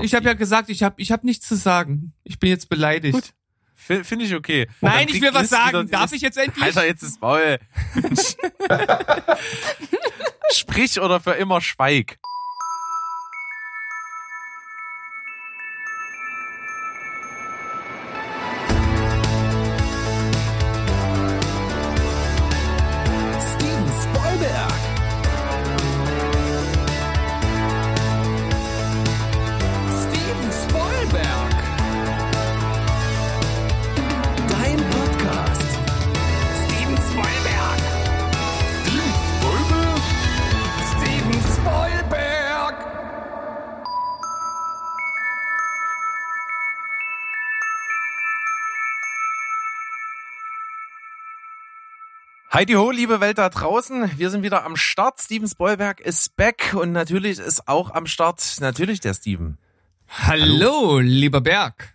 Ich habe ja gesagt, ich habe ich hab nichts zu sagen. Ich bin jetzt beleidigt. Gut. Finde ich okay. Nein, ich will was sagen. Darf ich jetzt endlich? Alter, jetzt ist Maul. Sprich oder für immer schweig. Heidi ho, liebe Welt da draußen. Wir sind wieder am Start. Steven Spoilberg ist back und natürlich ist auch am Start natürlich der Steven. Hallo, Hallo. lieber Berg.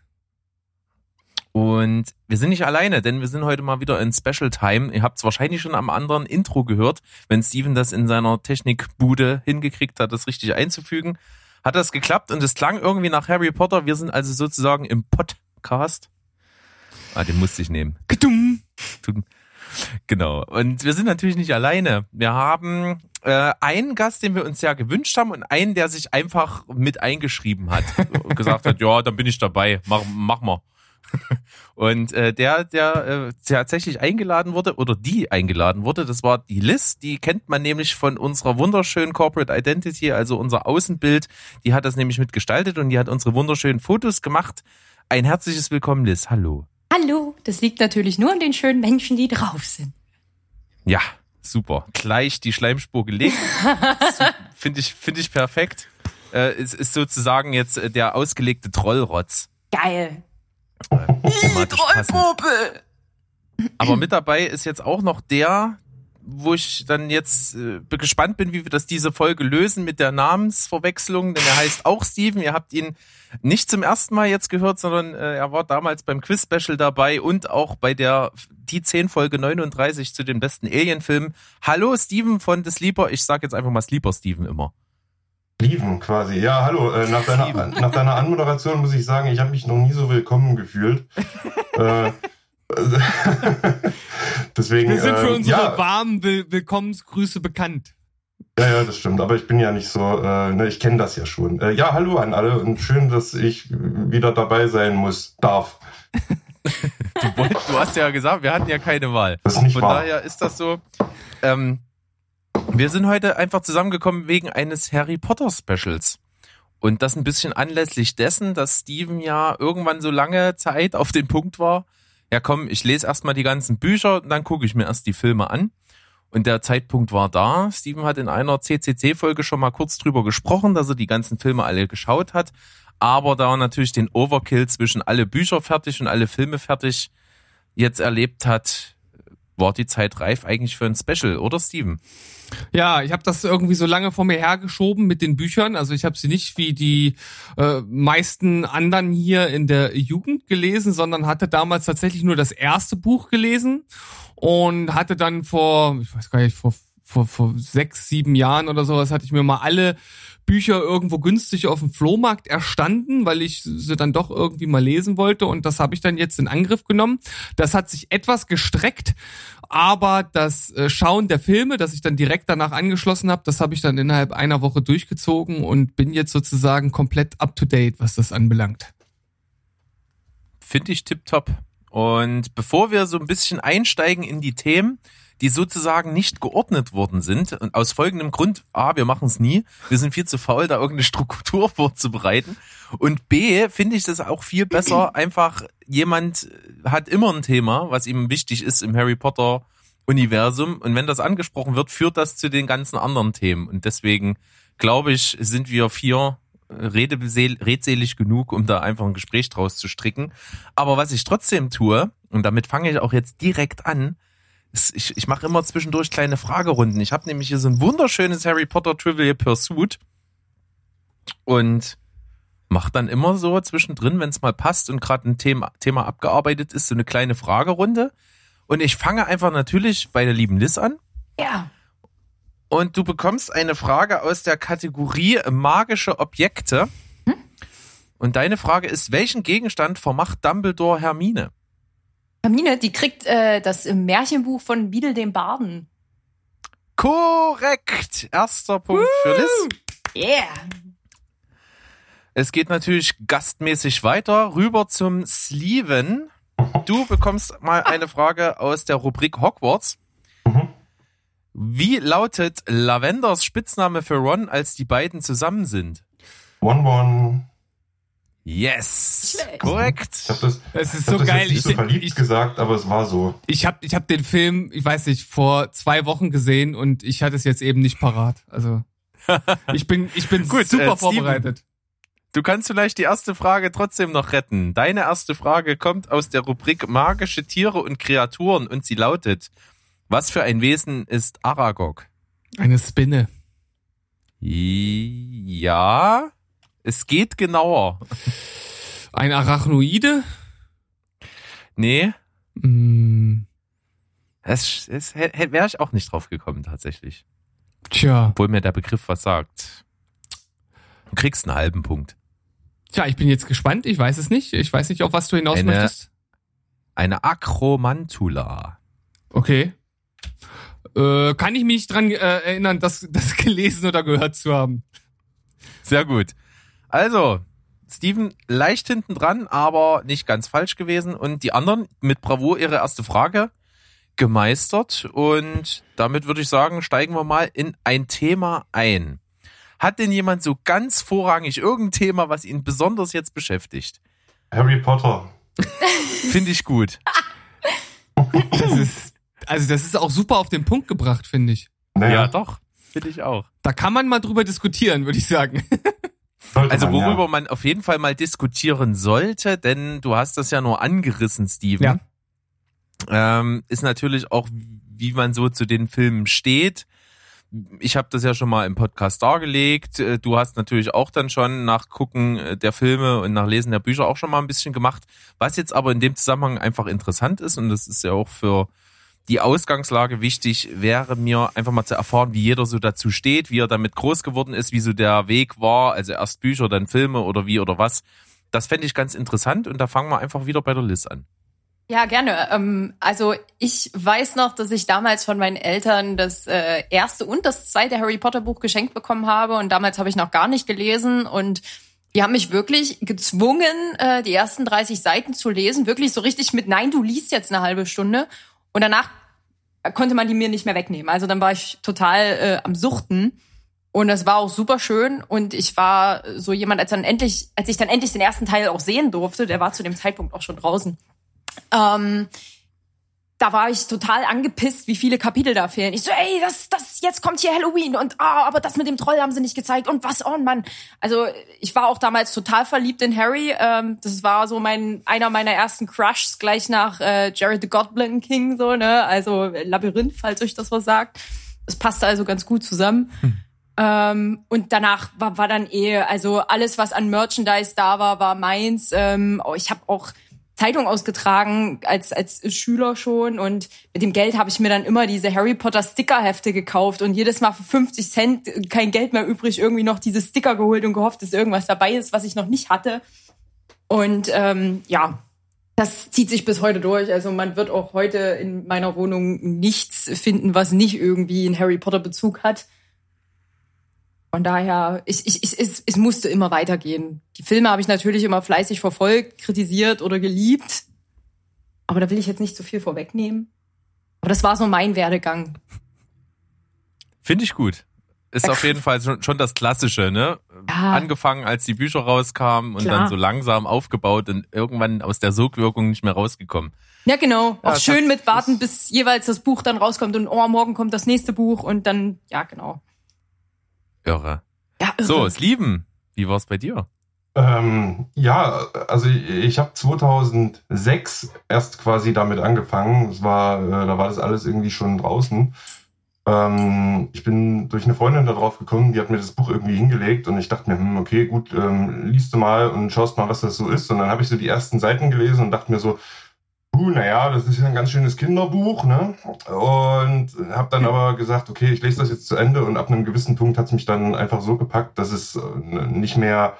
Und wir sind nicht alleine, denn wir sind heute mal wieder in Special Time. Ihr habt es wahrscheinlich schon am anderen Intro gehört, wenn Steven das in seiner Technikbude hingekriegt hat, das richtig einzufügen. Hat das geklappt und es klang irgendwie nach Harry Potter. Wir sind also sozusagen im Podcast. Ah, den musste ich nehmen. Tut, Genau. Und wir sind natürlich nicht alleine. Wir haben äh, einen Gast, den wir uns ja gewünscht haben und einen, der sich einfach mit eingeschrieben hat und gesagt hat, ja, dann bin ich dabei, mach, mach mal. Und äh, der, der äh, tatsächlich eingeladen wurde oder die eingeladen wurde, das war die Liz. Die kennt man nämlich von unserer wunderschönen Corporate Identity, also unser Außenbild. Die hat das nämlich mitgestaltet und die hat unsere wunderschönen Fotos gemacht. Ein herzliches Willkommen, Liz. Hallo. Hallo, das liegt natürlich nur an den schönen Menschen, die drauf sind. Ja, super. Gleich die Schleimspur gelegt. Finde ich, finde ich perfekt. Äh, es ist sozusagen jetzt äh, der ausgelegte Trollrotz. Geil. Äh, Trollpuppe. Aber mit dabei ist jetzt auch noch der, wo ich dann jetzt äh, gespannt bin, wie wir das diese Folge lösen mit der Namensverwechslung, denn er heißt auch Steven. Ihr habt ihn nicht zum ersten Mal jetzt gehört, sondern äh, er war damals beim Quiz-Special dabei und auch bei der die 10 Folge 39 zu den besten Alien-Filmen. Hallo Steven von The Sleeper. Ich sag jetzt einfach mal Sleeper Steven immer. Steven quasi. Ja, hallo. Äh, nach, deiner, nach deiner Anmoderation muss ich sagen, ich habe mich noch nie so willkommen gefühlt. äh, Deswegen, Wir sind für äh, unsere ja. warmen Will Willkommensgrüße bekannt. Ja, ja, das stimmt. Aber ich bin ja nicht so, äh, ne, ich kenne das ja schon. Äh, ja, hallo an alle und schön, dass ich wieder dabei sein muss, darf. du, du hast ja gesagt, wir hatten ja keine Wahl. Das ist nicht Von wahr. daher ist das so. Ähm, wir sind heute einfach zusammengekommen wegen eines Harry Potter Specials. Und das ein bisschen anlässlich dessen, dass Steven ja irgendwann so lange Zeit auf den Punkt war, ja komm, ich lese erstmal die ganzen Bücher und dann gucke ich mir erst die Filme an. Und der Zeitpunkt war da. Steven hat in einer CCC-Folge schon mal kurz drüber gesprochen, dass er die ganzen Filme alle geschaut hat. Aber da er natürlich den Overkill zwischen alle Bücher fertig und alle Filme fertig jetzt erlebt hat, war die Zeit reif eigentlich für ein Special, oder Steven? Ja, ich habe das irgendwie so lange vor mir hergeschoben mit den Büchern. Also ich habe sie nicht wie die äh, meisten anderen hier in der Jugend gelesen, sondern hatte damals tatsächlich nur das erste Buch gelesen und hatte dann vor, ich weiß gar nicht, vor, vor, vor sechs, sieben Jahren oder sowas, hatte ich mir mal alle Bücher irgendwo günstig auf dem Flohmarkt erstanden, weil ich sie dann doch irgendwie mal lesen wollte und das habe ich dann jetzt in Angriff genommen. Das hat sich etwas gestreckt, aber das äh, Schauen der Filme, das ich dann direkt danach angeschlossen habe, das habe ich dann innerhalb einer Woche durchgezogen und bin jetzt sozusagen komplett up to date, was das anbelangt. Finde ich tipptopp. Und bevor wir so ein bisschen einsteigen in die Themen, die sozusagen nicht geordnet worden sind. Und aus folgendem Grund, A, wir machen es nie. Wir sind viel zu faul, da irgendeine Struktur vorzubereiten. Und B, finde ich das auch viel besser. Einfach jemand hat immer ein Thema, was ihm wichtig ist im Harry Potter Universum. Und wenn das angesprochen wird, führt das zu den ganzen anderen Themen. Und deswegen glaube ich, sind wir vier redselig genug, um da einfach ein Gespräch draus zu stricken. Aber was ich trotzdem tue, und damit fange ich auch jetzt direkt an, ich, ich mache immer zwischendurch kleine Fragerunden. Ich habe nämlich hier so ein wunderschönes Harry Potter Trivial Pursuit und mache dann immer so zwischendrin, wenn es mal passt und gerade ein Thema, Thema abgearbeitet ist, so eine kleine Fragerunde. Und ich fange einfach natürlich bei der lieben Liz an. Ja. Und du bekommst eine Frage aus der Kategorie magische Objekte. Hm? Und deine Frage ist, welchen Gegenstand vermacht Dumbledore Hermine? Hermine, die kriegt äh, das Märchenbuch von Biedel dem Barden. Korrekt! Erster Punkt für Liz. Yeah. Es geht natürlich gastmäßig weiter. Rüber zum Sleeven. Du bekommst mal eine Frage aus der Rubrik Hogwarts. Mhm. Wie lautet Lavenders Spitzname für Ron, als die beiden zusammen sind? One One. Yes! Schlecht. Korrekt. Ich habe das, Es ist ich hab so das geil. jetzt nicht so Ich, verliebt ich, gesagt, aber es war so. ich habe ich hab den Film, ich weiß nicht, vor zwei Wochen gesehen und ich hatte es jetzt eben nicht parat. Also ich bin, ich bin Gut, super äh, Steven. vorbereitet. Du kannst vielleicht die erste Frage trotzdem noch retten. Deine erste Frage kommt aus der Rubrik magische Tiere und Kreaturen und sie lautet, was für ein Wesen ist Aragog? Eine Spinne. Ja, es geht genauer. Ein Arachnoide? Nee, Hm, es, es wäre ich auch nicht drauf gekommen tatsächlich. tja. Obwohl mir der Begriff was sagt. Du kriegst einen halben Punkt. Tja, ich bin jetzt gespannt. Ich weiß es nicht. Ich weiß nicht, auf was du hinaus Eine- möchtest. Eine Akromantula. Okay. Äh, kann ich mich dran äh, erinnern, das, das gelesen oder gehört zu haben? Sehr gut. Also, Steven leicht hinten dran, aber nicht ganz falsch gewesen. Und die anderen mit Bravour ihre erste Frage gemeistert. Und damit würde ich sagen, steigen wir mal in ein Thema ein. Hat denn jemand so ganz vorrangig irgendein Thema, was ihn besonders jetzt beschäftigt? Harry Potter. Finde ich gut. Das ist, also das ist auch super auf den Punkt gebracht, finde ich. Naja, Ja, doch. Finde ich auch. Da kann man mal drüber diskutieren, würde ich sagen. sollte Also man, worüber ja. man auf jeden Fall mal diskutieren sollte, denn du hast das ja nur angerissen, Steven. Ja. Ähm, ist natürlich auch, wie man so zu den Filmen steht. Ich habe das ja schon mal im Podcast dargelegt. Äh, Du hast natürlich auch dann schon nach Gucken äh, der Filme und nach Lesen der Bücher auch schon mal ein bisschen gemacht. Was jetzt aber in dem Zusammenhang einfach interessant ist, und das ist ja auch für die Ausgangslage wichtig, wäre mir einfach mal zu erfahren, wie jeder so dazu steht, wie er damit groß geworden ist, wie so der Weg war, also erst Bücher, dann Filme oder wie oder was. Das fände ich ganz interessant und da fangen wir einfach wieder bei der Liz an. Ja, gerne. Ähm, also ich weiß noch, dass ich damals von meinen Eltern das äh, erste und das zweite Harry Potter Buch geschenkt bekommen habe und damals habe ich noch gar nicht gelesen und die haben mich wirklich gezwungen, äh, die ersten 30 Seiten zu lesen, wirklich so richtig mit Nein, du liest jetzt eine halbe Stunde und danach konnte man die mir nicht mehr wegnehmen. Also dann war ich total äh, am Suchten. Und das war auch super schön. Und ich war so jemand, als dann endlich, als ich dann endlich den ersten Teil auch sehen durfte, der war zu dem Zeitpunkt auch schon draußen. Ähm, da war ich total angepisst, wie viele Kapitel da fehlen. Ich so, ey, das, das, jetzt kommt hier Halloween und ah, aber das mit dem Troll haben sie nicht gezeigt und was, oh Mann. Also ich war auch damals total verliebt in Harry. Ähm, das war so mein einer meiner ersten Crushs gleich nach äh, Jared the Goblin King so ne, also Labyrinth, falls euch das was sagt. Das passte also ganz gut zusammen. Ähm, und danach war, war dann eh, also alles, was an Merchandise da war, war meins. Ähm, oh, ich habe auch Zeitung ausgetragen als als Schüler schon und mit dem Geld habe ich mir dann immer diese Harry Potter Stickerhefte gekauft und jedes Mal für 50 Cent kein Geld mehr übrig irgendwie noch diese Sticker geholt und gehofft, dass irgendwas dabei ist, was ich noch nicht hatte. Und ähm, ja, das zieht sich bis heute durch. Also man wird auch heute in meiner Wohnung nichts finden, was nicht irgendwie einen Harry Potter Bezug hat. Von daher, ich, ich, ich, es, es musste immer weitergehen. Die Filme habe ich natürlich immer fleißig verfolgt, kritisiert oder geliebt. Aber da will ich jetzt nicht zu viel vorwegnehmen. Aber das war so mein Werdegang. Finde ich gut. Ist auf jeden Fall schon, das Klassische, ne? Ja. Angefangen, als die Bücher rauskamen und Klar. dann so langsam aufgebaut und irgendwann aus der Sogwirkung nicht mehr rausgekommen. Ja, genau. Ja, Auch schön hat- mit warten, bis jeweils das Buch dann rauskommt und oh, morgen kommt das nächste Buch und dann, ja, genau. Irre. Ja, irre. So, es lieben. Wie war's bei dir? Ähm, ja, also ich, ich habe 2006 erst quasi damit angefangen. Es war, äh, da war das alles irgendwie schon draußen. Ähm, ich bin durch eine Freundin da drauf gekommen, die hat mir das Buch irgendwie hingelegt und ich dachte mir, hm, okay, gut, ähm, liest du mal und schaust mal, was das so ist. Und dann habe ich so die ersten Seiten gelesen und dachte mir so, uh, naja, das ist ja ein ganz schönes Kinderbuch, ne? Und habe dann aber gesagt, okay, ich lese das jetzt zu Ende und ab einem gewissen Punkt hat es mich dann einfach so gepackt, dass es äh, nicht mehr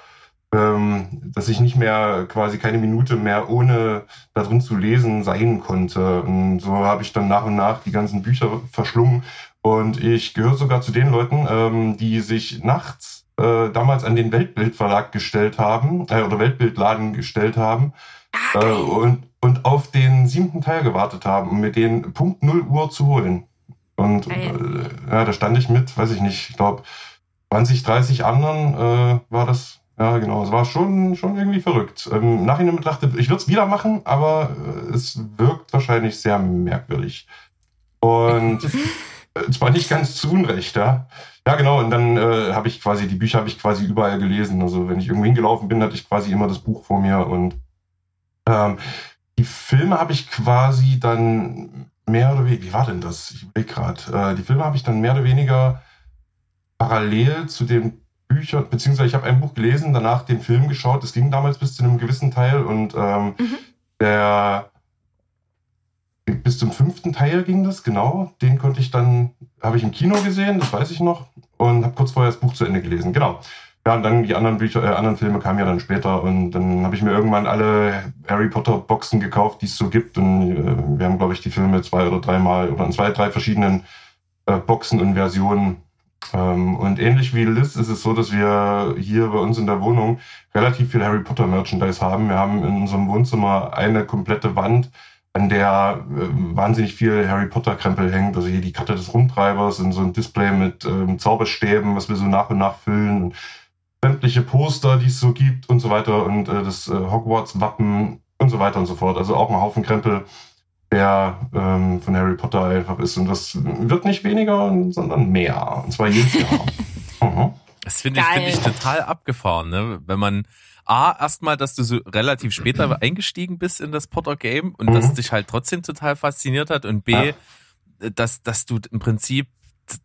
ähm, dass ich nicht mehr quasi keine Minute mehr ohne da drin zu lesen sein konnte. Und so habe ich dann nach und nach die ganzen Bücher verschlungen. Und ich gehöre sogar zu den Leuten, ähm, die sich nachts äh, damals an den Weltbildverlag gestellt haben, äh, oder Weltbildladen gestellt haben. Ah, äh, und, und auf den siebten Teil gewartet haben, um mir den Punkt 0 Uhr zu holen. Und äh, ja, da stand ich mit, weiß ich nicht, ich glaube 20, 30 anderen äh, war das ja, genau. Es war schon, schon irgendwie verrückt. Ähm, Nachhinein betrachtet, ich würde es wieder machen, aber äh, es wirkt wahrscheinlich sehr merkwürdig. Und äh, zwar nicht ganz zu Unrecht, ja. Ja, genau. Und dann äh, habe ich quasi, die Bücher habe ich quasi überall gelesen. Also wenn ich irgendwo hingelaufen bin, hatte ich quasi immer das Buch vor mir. Und ähm, die Filme habe ich quasi dann mehr oder weniger, wie war denn das? Ich überlege gerade. Äh, die Filme habe ich dann mehr oder weniger parallel zu dem Bücher, beziehungsweise ich habe ein Buch gelesen, danach den Film geschaut. Das ging damals bis zu einem gewissen Teil und ähm, mhm. der bis zum fünften Teil ging das, genau. Den konnte ich dann, habe ich im Kino gesehen, das weiß ich noch, und habe kurz vorher das Buch zu Ende gelesen, genau. Ja, und dann die anderen Bücher, äh, anderen Filme kamen ja dann später und dann habe ich mir irgendwann alle Harry Potter Boxen gekauft, die es so gibt. Und äh, wir haben, glaube ich, die Filme zwei oder dreimal oder in zwei, drei verschiedenen äh, Boxen und Versionen ähm, und ähnlich wie Liz ist es so, dass wir hier bei uns in der Wohnung relativ viel Harry Potter Merchandise haben. Wir haben in unserem Wohnzimmer eine komplette Wand, an der äh, wahnsinnig viel Harry Potter Krempel hängt. Also hier die Karte des Rumtreibers und so ein Display mit ähm, Zauberstäben, was wir so nach und nach füllen. Sämtliche Poster, die es so gibt und so weiter und äh, das äh, Hogwarts Wappen und so weiter und so fort. Also auch ein Haufen Krempel der ähm, von Harry Potter einfach ist. Und das wird nicht weniger, sondern mehr. Und zwar jedes Jahr. mhm. Das finde ich, find ich total abgefahren, ne? Wenn man A, erstmal, dass du so relativ später eingestiegen bist in das Potter-Game und mhm. das dich halt trotzdem total fasziniert hat und B, ja. dass, dass du im Prinzip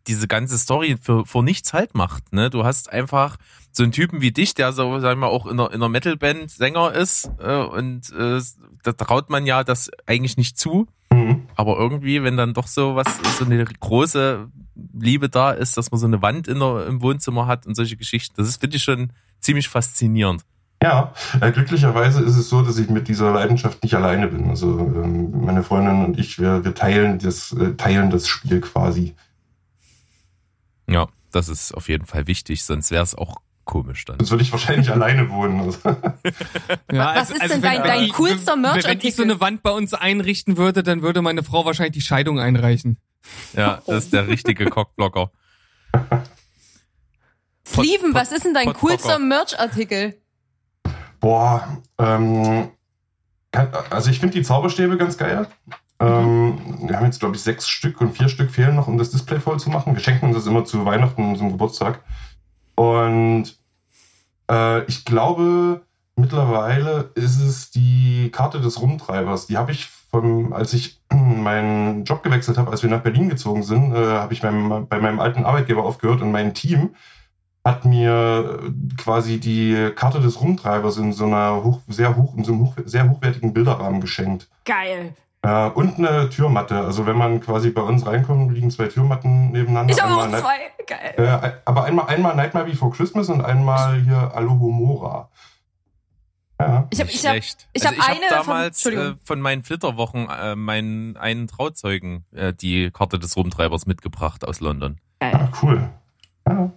diese ganze Story für, vor nichts halt macht. Ne? Du hast einfach so einen Typen wie dich, der so, sagen wir, auch in einer, in einer Metalband Sänger ist äh, und äh, da traut man ja das eigentlich nicht zu. Mhm. Aber irgendwie, wenn dann doch so was, so eine große Liebe da ist, dass man so eine Wand in der, im Wohnzimmer hat und solche Geschichten, das ist, finde ich, schon ziemlich faszinierend. Ja, äh, glücklicherweise ist es so, dass ich mit dieser Leidenschaft nicht alleine bin. Also ähm, meine Freundin und ich, wir, wir teilen das, äh, teilen das Spiel quasi. Ja, das ist auf jeden Fall wichtig, sonst wäre es auch komisch dann. Sonst würde ich wahrscheinlich alleine wohnen. ja, Was also, ist also denn dein, dein coolster Merch? Wenn ich so eine Wand bei uns einrichten würde, dann würde meine Frau wahrscheinlich die Scheidung einreichen. Ja, das ist der richtige Cockblocker. Steven, was ist denn dein Pot, coolster Merch-Artikel? Boah, ähm, also ich finde die Zauberstäbe ganz geil. Ähm, wir haben jetzt, glaube ich, sechs Stück und vier Stück fehlen noch, um das Display voll zu machen. Wir schenken uns das immer zu Weihnachten und zum Geburtstag. Und äh, ich glaube, mittlerweile ist es die Karte des Rumtreibers. Die habe ich vom, als ich meinen Job gewechselt habe, als wir nach Berlin gezogen sind, äh, habe ich beim, bei meinem alten Arbeitgeber aufgehört und mein Team hat mir quasi die Karte des Rumtreibers in so einer hoch, sehr hoch, in so einem hoch, sehr hochwertigen Bilderrahmen geschenkt. Geil. Äh, und eine Türmatte. Also wenn man quasi bei uns reinkommt, liegen zwei Türmatten nebeneinander. Ich habe auch Night zwei. Geil. Äh, aber einmal, einmal Nightmare Before Christmas und einmal hier Alohomora. Ja. Ich habe ich hab, ich also hab, ich eine hab damals von, äh, von meinen Flitterwochen äh, meinen einen Trauzeugen äh, die Karte des Rumtreibers mitgebracht aus London. Geil. Ah, cool. Ja.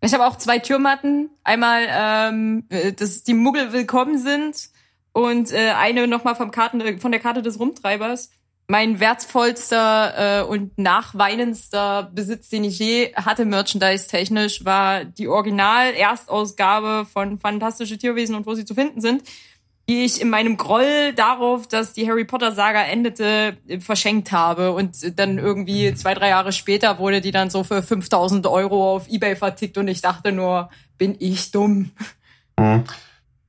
Ich habe auch zwei Türmatten. Einmal, ähm, äh, dass die Muggel willkommen sind und äh, eine nochmal vom Karten, äh, von der Karte des Rumtreibers. Mein wertvollster äh, und nachweinendster Besitz, den ich je hatte, merchandise-technisch, war die Original-Erstausgabe von Fantastische Tierwesen und wo sie zu finden sind, die ich in meinem Groll darauf, dass die Harry Potter-Saga endete, verschenkt habe. Und dann irgendwie zwei, drei Jahre später wurde die dann so für 5000 Euro auf Ebay vertickt und ich dachte nur, bin ich dumm. Mhm.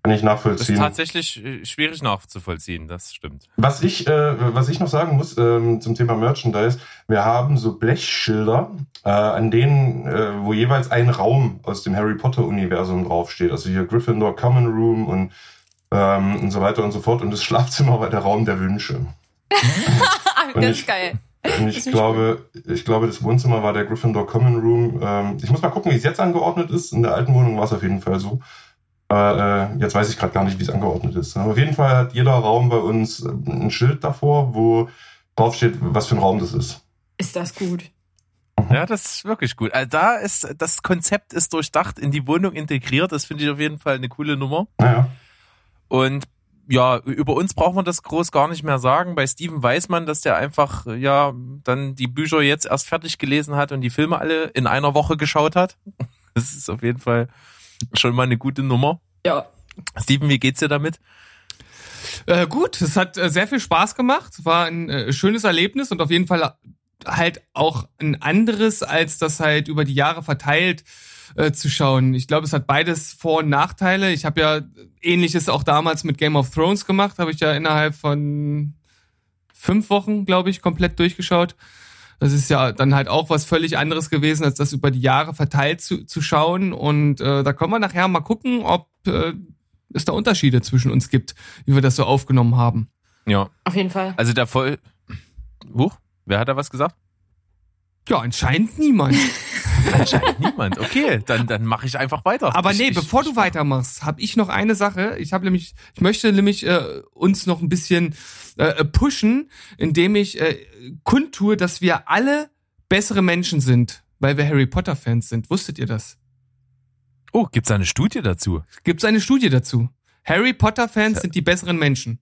Kann ich nachvollziehen. Das ist tatsächlich äh, schwierig nachzuvollziehen, das stimmt. Was ich, äh, was ich noch sagen muss ähm, zum Thema Merchandise, wir haben so Blechschilder, äh, an denen, äh, wo jeweils ein Raum aus dem Harry Potter-Universum draufsteht. Also hier Gryffindor Common Room und, ähm, und so weiter und so fort. Und das Schlafzimmer war der Raum der Wünsche. das ist geil. Und ich glaube, ich glaube, das Wohnzimmer war der Gryffindor Common Room. Ähm, ich muss mal gucken, wie es jetzt angeordnet ist. In der alten Wohnung war es auf jeden Fall so. Äh, jetzt weiß ich gerade gar nicht, wie es angeordnet ist. Auf jeden Fall hat jeder Raum bei uns äh, ein Schild davor, wo drauf steht, was für ein Raum das ist. Ist das gut? Ja, das ist wirklich gut. Also da ist das Konzept ist durchdacht in die Wohnung integriert. Das finde ich auf jeden Fall eine coole Nummer. Naja. Und ja, über uns braucht man das groß gar nicht mehr sagen. Bei Steven weiß man, dass der einfach ja dann die Bücher jetzt erst fertig gelesen hat und die Filme alle in einer Woche geschaut hat. Das ist auf jeden Fall schon mal eine gute Nummer. Ja. Steven, wie geht's dir damit? Äh, gut, es hat äh, sehr viel Spaß gemacht, war ein äh, schönes Erlebnis und auf jeden Fall halt auch ein anderes, als das halt über die Jahre verteilt äh, zu schauen. Ich glaube, es hat beides Vor- und Nachteile. Ich habe ja ähnliches auch damals mit Game of Thrones gemacht, habe ich ja innerhalb von fünf Wochen, glaube ich, komplett durchgeschaut. Das ist ja dann halt auch was völlig anderes gewesen, als das über die Jahre verteilt zu, zu schauen. Und äh, da können wir nachher mal gucken, ob äh, es da Unterschiede zwischen uns gibt, wie wir das so aufgenommen haben. Ja. Auf jeden Fall. Also der voll. Huch, wer hat da was gesagt? Ja, anscheinend niemand. Anscheinend niemand. Okay, dann, dann mache ich einfach weiter. Aber ich, nee, ich, bevor du weitermachst, habe ich noch eine Sache. Ich habe nämlich, ich möchte nämlich äh, uns noch ein bisschen äh, pushen, indem ich äh, kundtue, dass wir alle bessere Menschen sind, weil wir Harry Potter Fans sind. Wusstet ihr das? Oh, gibt's da eine Studie dazu? Gibt's eine Studie dazu? Harry Potter Fans sind die besseren Menschen.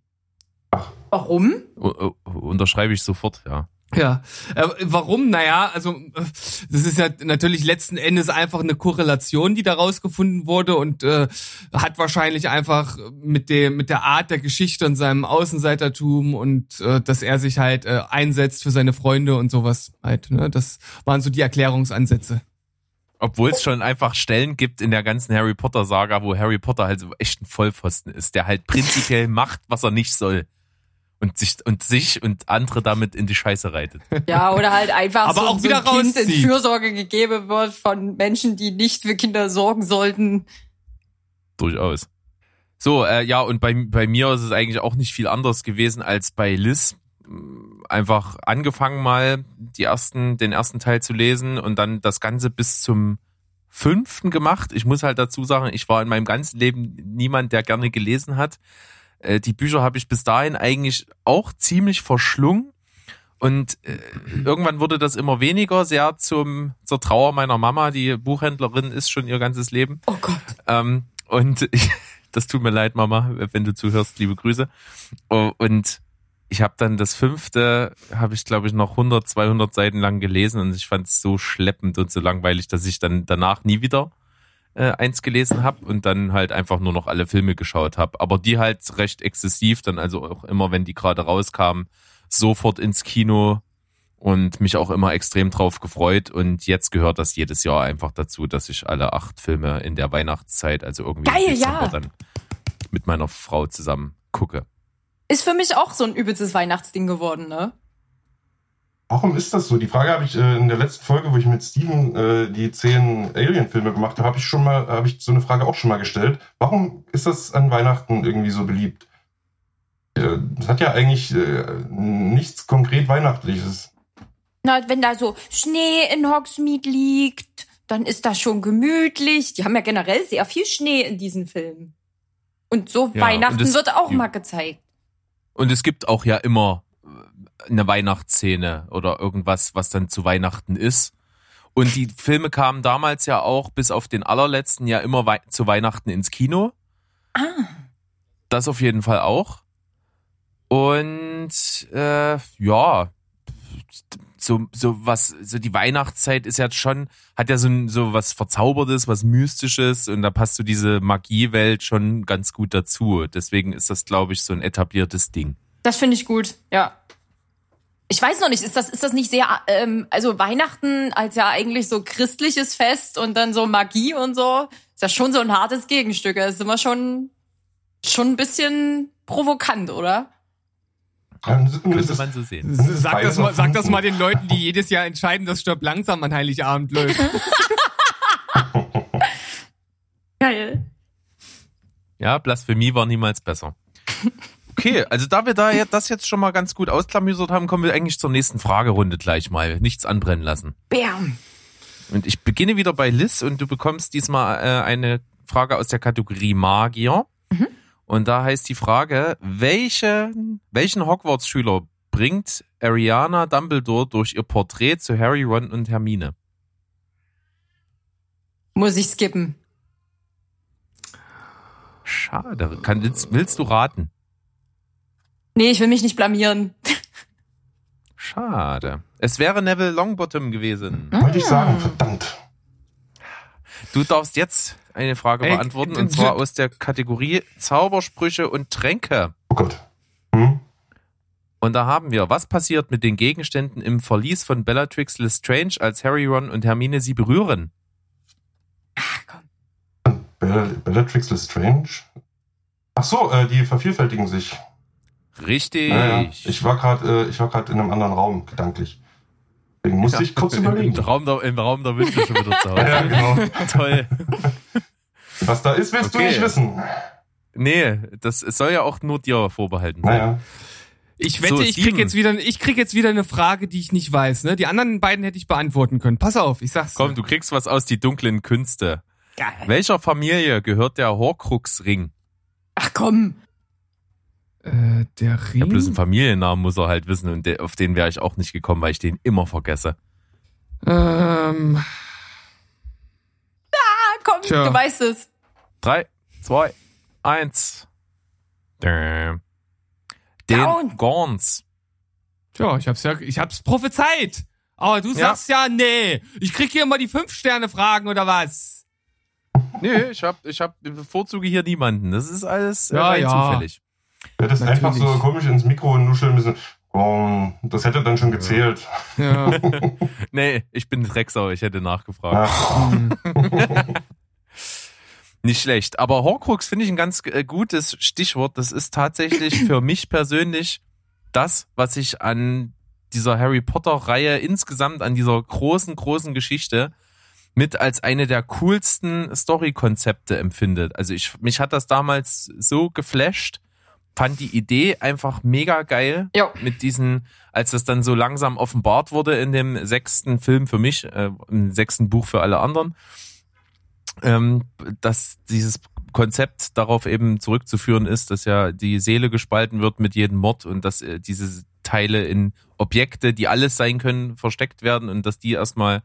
Warum? U unterschreibe ich sofort, ja. Ja, äh, warum? Naja, also das ist ja natürlich letzten Endes einfach eine Korrelation, die da rausgefunden wurde und äh, hat wahrscheinlich einfach mit dem mit der Art der Geschichte und seinem Außenseitertum und äh, dass er sich halt äh, einsetzt für seine Freunde und sowas halt. Ne? Das waren so die Erklärungsansätze. Obwohl es schon einfach Stellen gibt in der ganzen Harry Potter Saga, wo Harry Potter halt so echt ein Vollpfosten ist, der halt prinzipiell macht, was er nicht soll. Und sich, und sich und andere damit in die Scheiße reitet. Ja, oder halt einfach Aber so, auch so wieder ein Kind in. Fürsorge gegeben wird von Menschen, die nicht für Kinder sorgen sollten. Durchaus. So, äh, ja, und bei, bei mir ist es eigentlich auch nicht viel anders gewesen als bei Liz. Einfach angefangen mal die ersten, den ersten Teil zu lesen und dann das Ganze bis zum fünften gemacht. Ich muss halt dazu sagen, ich war in meinem ganzen Leben niemand, der gerne gelesen hat. Äh, die Bücher habe ich bis dahin eigentlich auch ziemlich verschlungen. Und äh, irgendwann wurde das immer weniger, sehr zum, zur Trauer meiner Mama, die Buchhändlerin ist schon ihr ganzes Leben. Oh Gott. Ähm, und ich, das tut mir leid, Mama, wenn du zuhörst, liebe Grüße. Oh, Und ich habe dann das fünfte, habe ich glaube ich noch 100, 200 Seiten lang gelesen und ich fand es so schleppend und so langweilig, dass ich dann danach nie wieder äh, eins gelesen habe und dann halt einfach nur noch alle Filme geschaut habe. Aber die halt recht exzessiv, dann also auch immer, wenn die gerade rauskamen, sofort ins Kino und mich auch immer extrem drauf gefreut. Und jetzt gehört das jedes Jahr einfach dazu, dass ich alle acht Filme in der Weihnachtszeit, also irgendwie Geil, ja. dann mit meiner Frau zusammen gucke. Ist für mich auch so ein übelstes Weihnachtsding geworden, ne? Warum ist das so? Die Frage habe ich äh, in der letzten Folge, wo ich mit Steven äh, die zehn Alien-Filme gemacht habe, habe ich schon mal, habe ich so eine Frage auch schon mal gestellt. Warum ist das an Weihnachten irgendwie so beliebt? Äh, Das hat ja eigentlich äh, nichts konkret Weihnachtliches. Na, wenn da so Schnee in Hogsmeade liegt, dann ist das schon gemütlich. Die haben ja generell sehr viel Schnee in diesen Filmen. Und so Ja, Weihnachten und das- wird auch ja. mal gezeigt. Und es gibt auch ja immer eine Weihnachtsszene oder irgendwas, was dann zu Weihnachten ist. Und die Filme kamen damals ja auch bis auf den allerletzten ja immer wei zu Weihnachten ins Kino. Ah. Das auf jeden Fall auch. Und äh, ja, so so was so die Weihnachtszeit ist ja schon hat ja so so was verzaubertes, was mystisches und da passt so diese Magiewelt schon ganz gut dazu. Deswegen ist das glaube ich so ein etabliertes Ding. Das finde ich gut, ja. Ich weiß noch nicht, ist das, ist das nicht sehr, ähm, also Weihnachten als ja eigentlich so christliches Fest und dann so Magie und so, ist ja schon so ein hartes Gegenstück. Das ist immer schon, schon ein bisschen provokant, oder? Das das Könnte man so sehen. Sag das, mal, sag das mal den Leuten, die jedes Jahr entscheiden, dass Stirb langsam an Heiligabend läuft. Geil. Ja, Blasphemie war niemals besser. Okay, also da wir da jetzt das jetzt schon mal ganz gut ausklamüsert haben, kommen wir eigentlich zur nächsten Fragerunde gleich mal. Nichts anbrennen lassen. Bam. Und ich beginne wieder bei Liz und du bekommst diesmal äh, eine Frage aus der Kategorie Magier. Mhm. Und da heißt die Frage, welche, welchen Hogwarts-Schüler bringt Ariana Dumbledore durch ihr Porträt zu Harry, Ron und Hermine? Muss ich skippen. Schade. Kann, willst, willst du raten? Nee, ich will mich nicht blamieren. Schade. Es wäre Neville Longbottom gewesen. Wollte ich sagen, verdammt. Du darfst jetzt eine Frage Ey, beantworten und zwar aus der Kategorie Zaubersprüche und Tränke. Oh Gott. Hm? Und da haben wir, was passiert mit den Gegenständen im Verlies von Bellatrix Lestrange, als Harry, Ron und Hermine sie berühren? Ach komm. Bell Bellatrix Lestrange? Ach so, äh, die vervielfältigen sich. Richtig. Ja, ja. Ich war gerade, äh, ich war gerade in einem anderen Raum gedanklich. Deswegen musste ich kurz Im, überlegen. Raum der, Im Raum der Wünsche schon wieder zu Hause. Ja, genau. Toll. Was da ist, willst du Okay. nicht wissen. Nee, das soll ja auch nur dir vorbehalten sein. Naja. Ich wette, So, ich krieg jetzt wieder, ich krieg jetzt wieder eine Frage, die ich nicht weiß. Ne? Die anderen beiden hätte ich beantworten können. Pass auf, ich sag's. Komm, dir. du kriegst was aus die dunklen Künste. Geil. Welcher Familie gehört der Horcrux-Ring? Ach komm. Äh, der Ja, Ring. bloß einen Familiennamen muss er halt wissen und der, auf den wäre ich auch nicht gekommen, weil ich den immer vergesse. ähm, Ah, komm, Tja. du weißt es. Drei, zwei, eins. Den Down. Gorns. tja, ich hab's ja, ich hab's prophezeit. Aber du Ja. sagst ja, nee. Ich krieg hier immer die Fünf-Sterne-Fragen oder was? Nee, ich hab, ich hab, bevorzuge hier niemanden. Das ist alles Ja, rein ja. zufällig. Du hättest einfach so Natürlich. komisch ins Mikro nuscheln müssen. Oh, das hätte dann schon gezählt. Ja. Nee, ich bin Drecksau, ich hätte nachgefragt. Ach. Nicht schlecht. Aber Horcrux finde ich ein ganz äh, gutes Stichwort. Das ist tatsächlich für mich persönlich das, was ich an dieser Harry Potter-Reihe insgesamt, an dieser großen, großen Geschichte mit als eine der coolsten Story-Konzepte empfindet. Also ich, mich hat das damals so geflasht, fand die Idee einfach mega geil Jo. mit diesen, als das dann so langsam offenbart wurde in dem sechsten Film für mich, äh, im sechsten Buch für alle anderen, ähm, dass dieses Konzept darauf eben zurückzuführen ist, dass ja die Seele gespalten wird mit jedem Mord und dass äh, diese Teile in Objekte, die alles sein können, versteckt werden und dass die erstmal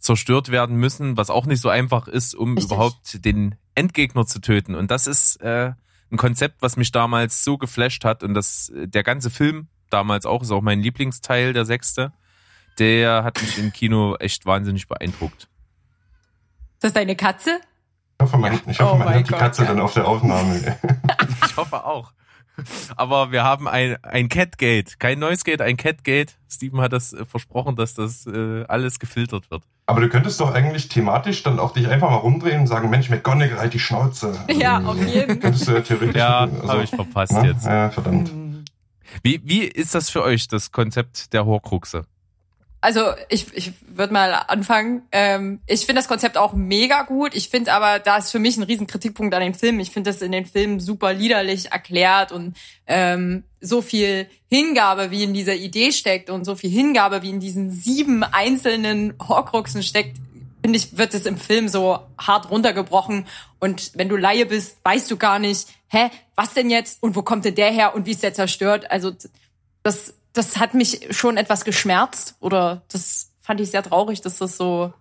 zerstört werden müssen, was auch nicht so einfach ist, um Richtig. überhaupt den Endgegner zu töten. Und das ist äh, ein Konzept, was mich damals so geflasht hat und das der ganze Film damals auch ist auch mein Lieblingsteil, der sechste. Der hat mich im Kino echt wahnsinnig beeindruckt. Ist das deine Katze? ich hoffe, man, ich hoffe, Oh man hört die Gott, Katze ja. dann auf der Aufnahme. Ich hoffe auch. Aber wir haben ein, ein Catgate. Kein Noise Gate, ein Catgate. Steven hat das äh, versprochen, dass das äh, alles gefiltert wird. Aber du könntest doch eigentlich thematisch dann auch dich einfach mal rumdrehen und sagen, Mensch, McGonagall, halt die Schnauze. Ja, Also, auf jeden. Könntest du ja theoretisch. Ja, also, habe ich verpasst ne? jetzt. Ja, verdammt. Wie, wie ist das für euch, das Konzept der Horcruxe? Also ich, ich würde mal anfangen. Ähm, ich finde das Konzept auch mega gut. Ich finde aber, da ist für mich ein riesen Kritikpunkt an den Filmen. Ich finde das in den Filmen super liederlich erklärt und ähm, so viel Hingabe, wie in dieser Idee steckt und so viel Hingabe, wie in diesen sieben einzelnen Horcruxen steckt, finde ich, wird es im Film so hart runtergebrochen. Und wenn du Laie bist, weißt du gar nicht, hä, was denn jetzt und wo kommt denn der her und wie ist der zerstört? Also das, das hat mich schon etwas geschmerzt oder das fand ich sehr traurig, dass das so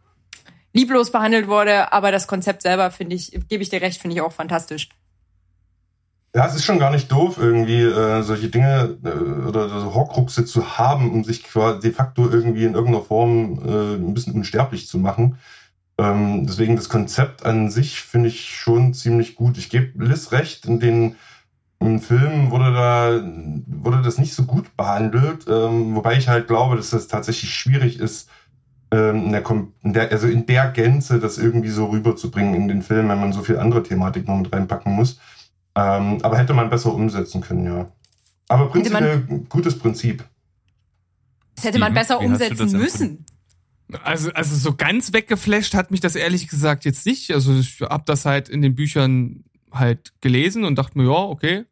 lieblos behandelt wurde. Aber das Konzept selber finde ich, gebe ich dir recht, finde ich auch fantastisch. Ja, es ist schon gar nicht doof, irgendwie äh, solche Dinge äh, oder so Horcruxe zu haben, um sich quasi de facto irgendwie in irgendeiner Form äh, ein bisschen unsterblich zu machen. Ähm, deswegen das Konzept an sich finde ich schon ziemlich gut. Ich gebe Liz recht, in den im Film wurde da wurde das nicht so gut behandelt, ähm, wobei ich halt glaube, dass das tatsächlich schwierig ist, ähm, in der, in der, also in der Gänze das irgendwie so rüberzubringen in den Film, wenn man so viel andere Thematik noch mit reinpacken muss. Ähm, aber hätte man besser umsetzen können, ja. Aber Hätte man- prinzipiell gutes Prinzip. Das hätte man Steven, besser wie umsetzen müssen. Also, also so ganz weggeflasht hat mich das ehrlich gesagt jetzt nicht. Also ich hab das halt in den Büchern halt gelesen und dachte mir, ja, okay,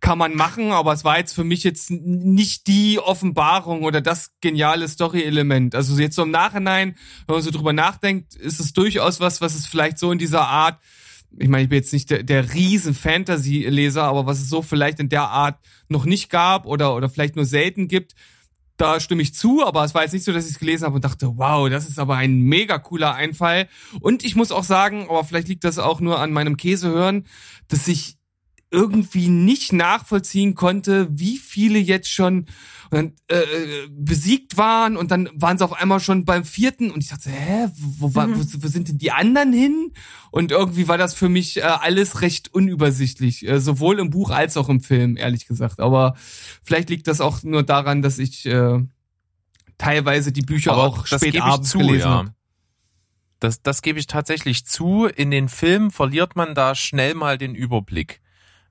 kann man machen, aber es war jetzt für mich jetzt nicht die Offenbarung oder das geniale Story-Element. Also jetzt so im Nachhinein, wenn man so drüber nachdenkt, ist es durchaus was, was es vielleicht so in dieser Art ich meine, ich bin jetzt nicht der, der riesen Fantasy-Leser, aber was es so vielleicht in der Art noch nicht gab oder, oder vielleicht nur selten gibt, da stimme ich zu, aber es war jetzt nicht so, dass ich es gelesen habe und dachte, wow, das ist aber ein mega cooler Einfall. Und ich muss auch sagen, aber vielleicht liegt das auch nur an meinem Käsehören, dass ich irgendwie nicht nachvollziehen konnte, wie viele jetzt schon äh, besiegt waren und dann waren sie auf einmal schon beim vierten und ich dachte, hä, wo, wo, mhm. wo, wo sind denn die anderen hin? Und irgendwie war das für mich äh, alles recht unübersichtlich, äh, sowohl im Buch als auch im Film, ehrlich gesagt. Aber vielleicht liegt das auch nur daran, dass ich äh, teilweise die Bücher Aber auch spät abends zu, gelesen ja. habe. Das, das gebe ich tatsächlich zu. In den Filmen verliert man da schnell mal den Überblick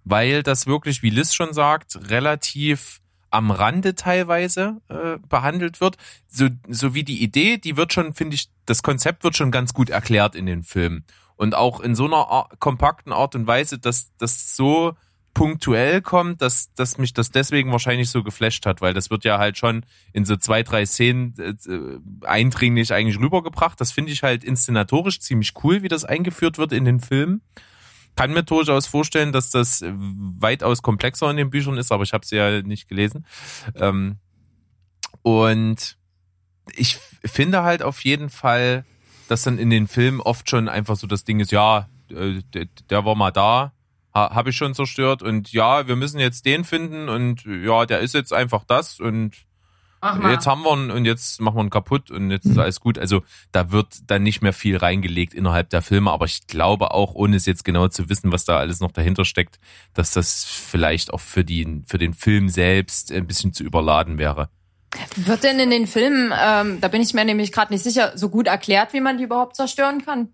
weil das wirklich, wie Liz schon sagt, relativ am Rande teilweise äh, behandelt wird. So, so wie die Idee, die wird schon, finde ich, das Konzept wird schon ganz gut erklärt in den Filmen. Und auch in so einer kompakten Art und Weise, dass das so punktuell kommt, dass, dass mich das deswegen wahrscheinlich so geflasht hat, weil das wird ja halt schon in so zwei, drei Szenen äh, eindringlich eigentlich rübergebracht. Das finde ich halt inszenatorisch ziemlich cool, wie das eingeführt wird in den Filmen kann mir durchaus vorstellen, dass das weitaus komplexer in den Büchern ist, aber ich habe sie ja nicht gelesen. Ähm, und ich finde halt auf jeden Fall, dass dann in den Filmen oft schon einfach so das Ding ist, ja, äh, der, war mal da, habe ich schon zerstört und ja, wir müssen jetzt den finden und ja, der ist jetzt einfach das und jetzt haben wir ihn und jetzt machen wir ihn kaputt und jetzt ist mhm. alles gut. Also da wird dann nicht mehr viel reingelegt innerhalb der Filme, aber ich glaube auch, ohne es jetzt genau zu wissen, was da alles noch dahinter steckt, dass das vielleicht auch für, die, für den Film selbst ein bisschen zu überladen wäre. Wird denn in den Filmen, ähm, da bin ich mir nämlich gerade nicht sicher, so gut erklärt, wie man die überhaupt zerstören kann?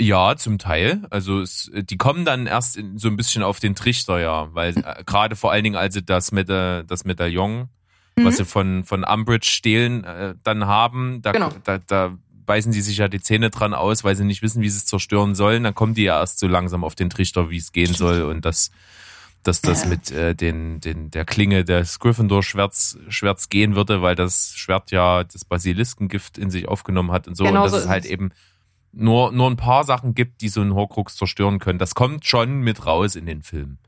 Ja, zum Teil. Also es, die kommen dann erst in, so ein bisschen auf den Trichter, ja, weil äh, gerade vor allen Dingen, als sie das, Meda das Medaillon mhm. was sie von, von Umbridge stehlen, äh, dann haben. Da, genau. da, da beißen sie sich ja die Zähne dran aus, weil sie nicht wissen, wie sie es zerstören sollen. Dann kommen die ja erst so langsam auf den Trichter, wie es gehen soll und das dass das mit äh, den, den, der Klinge des Gryffindor-Schwerts Schwerts gehen würde, weil das Schwert ja das Basiliskengift in sich aufgenommen hat und so. Genau und das so ist halt eben nur, nur ein paar Sachen gibt, die so einen Horcrux zerstören können. Das kommt schon mit raus in den Filmen.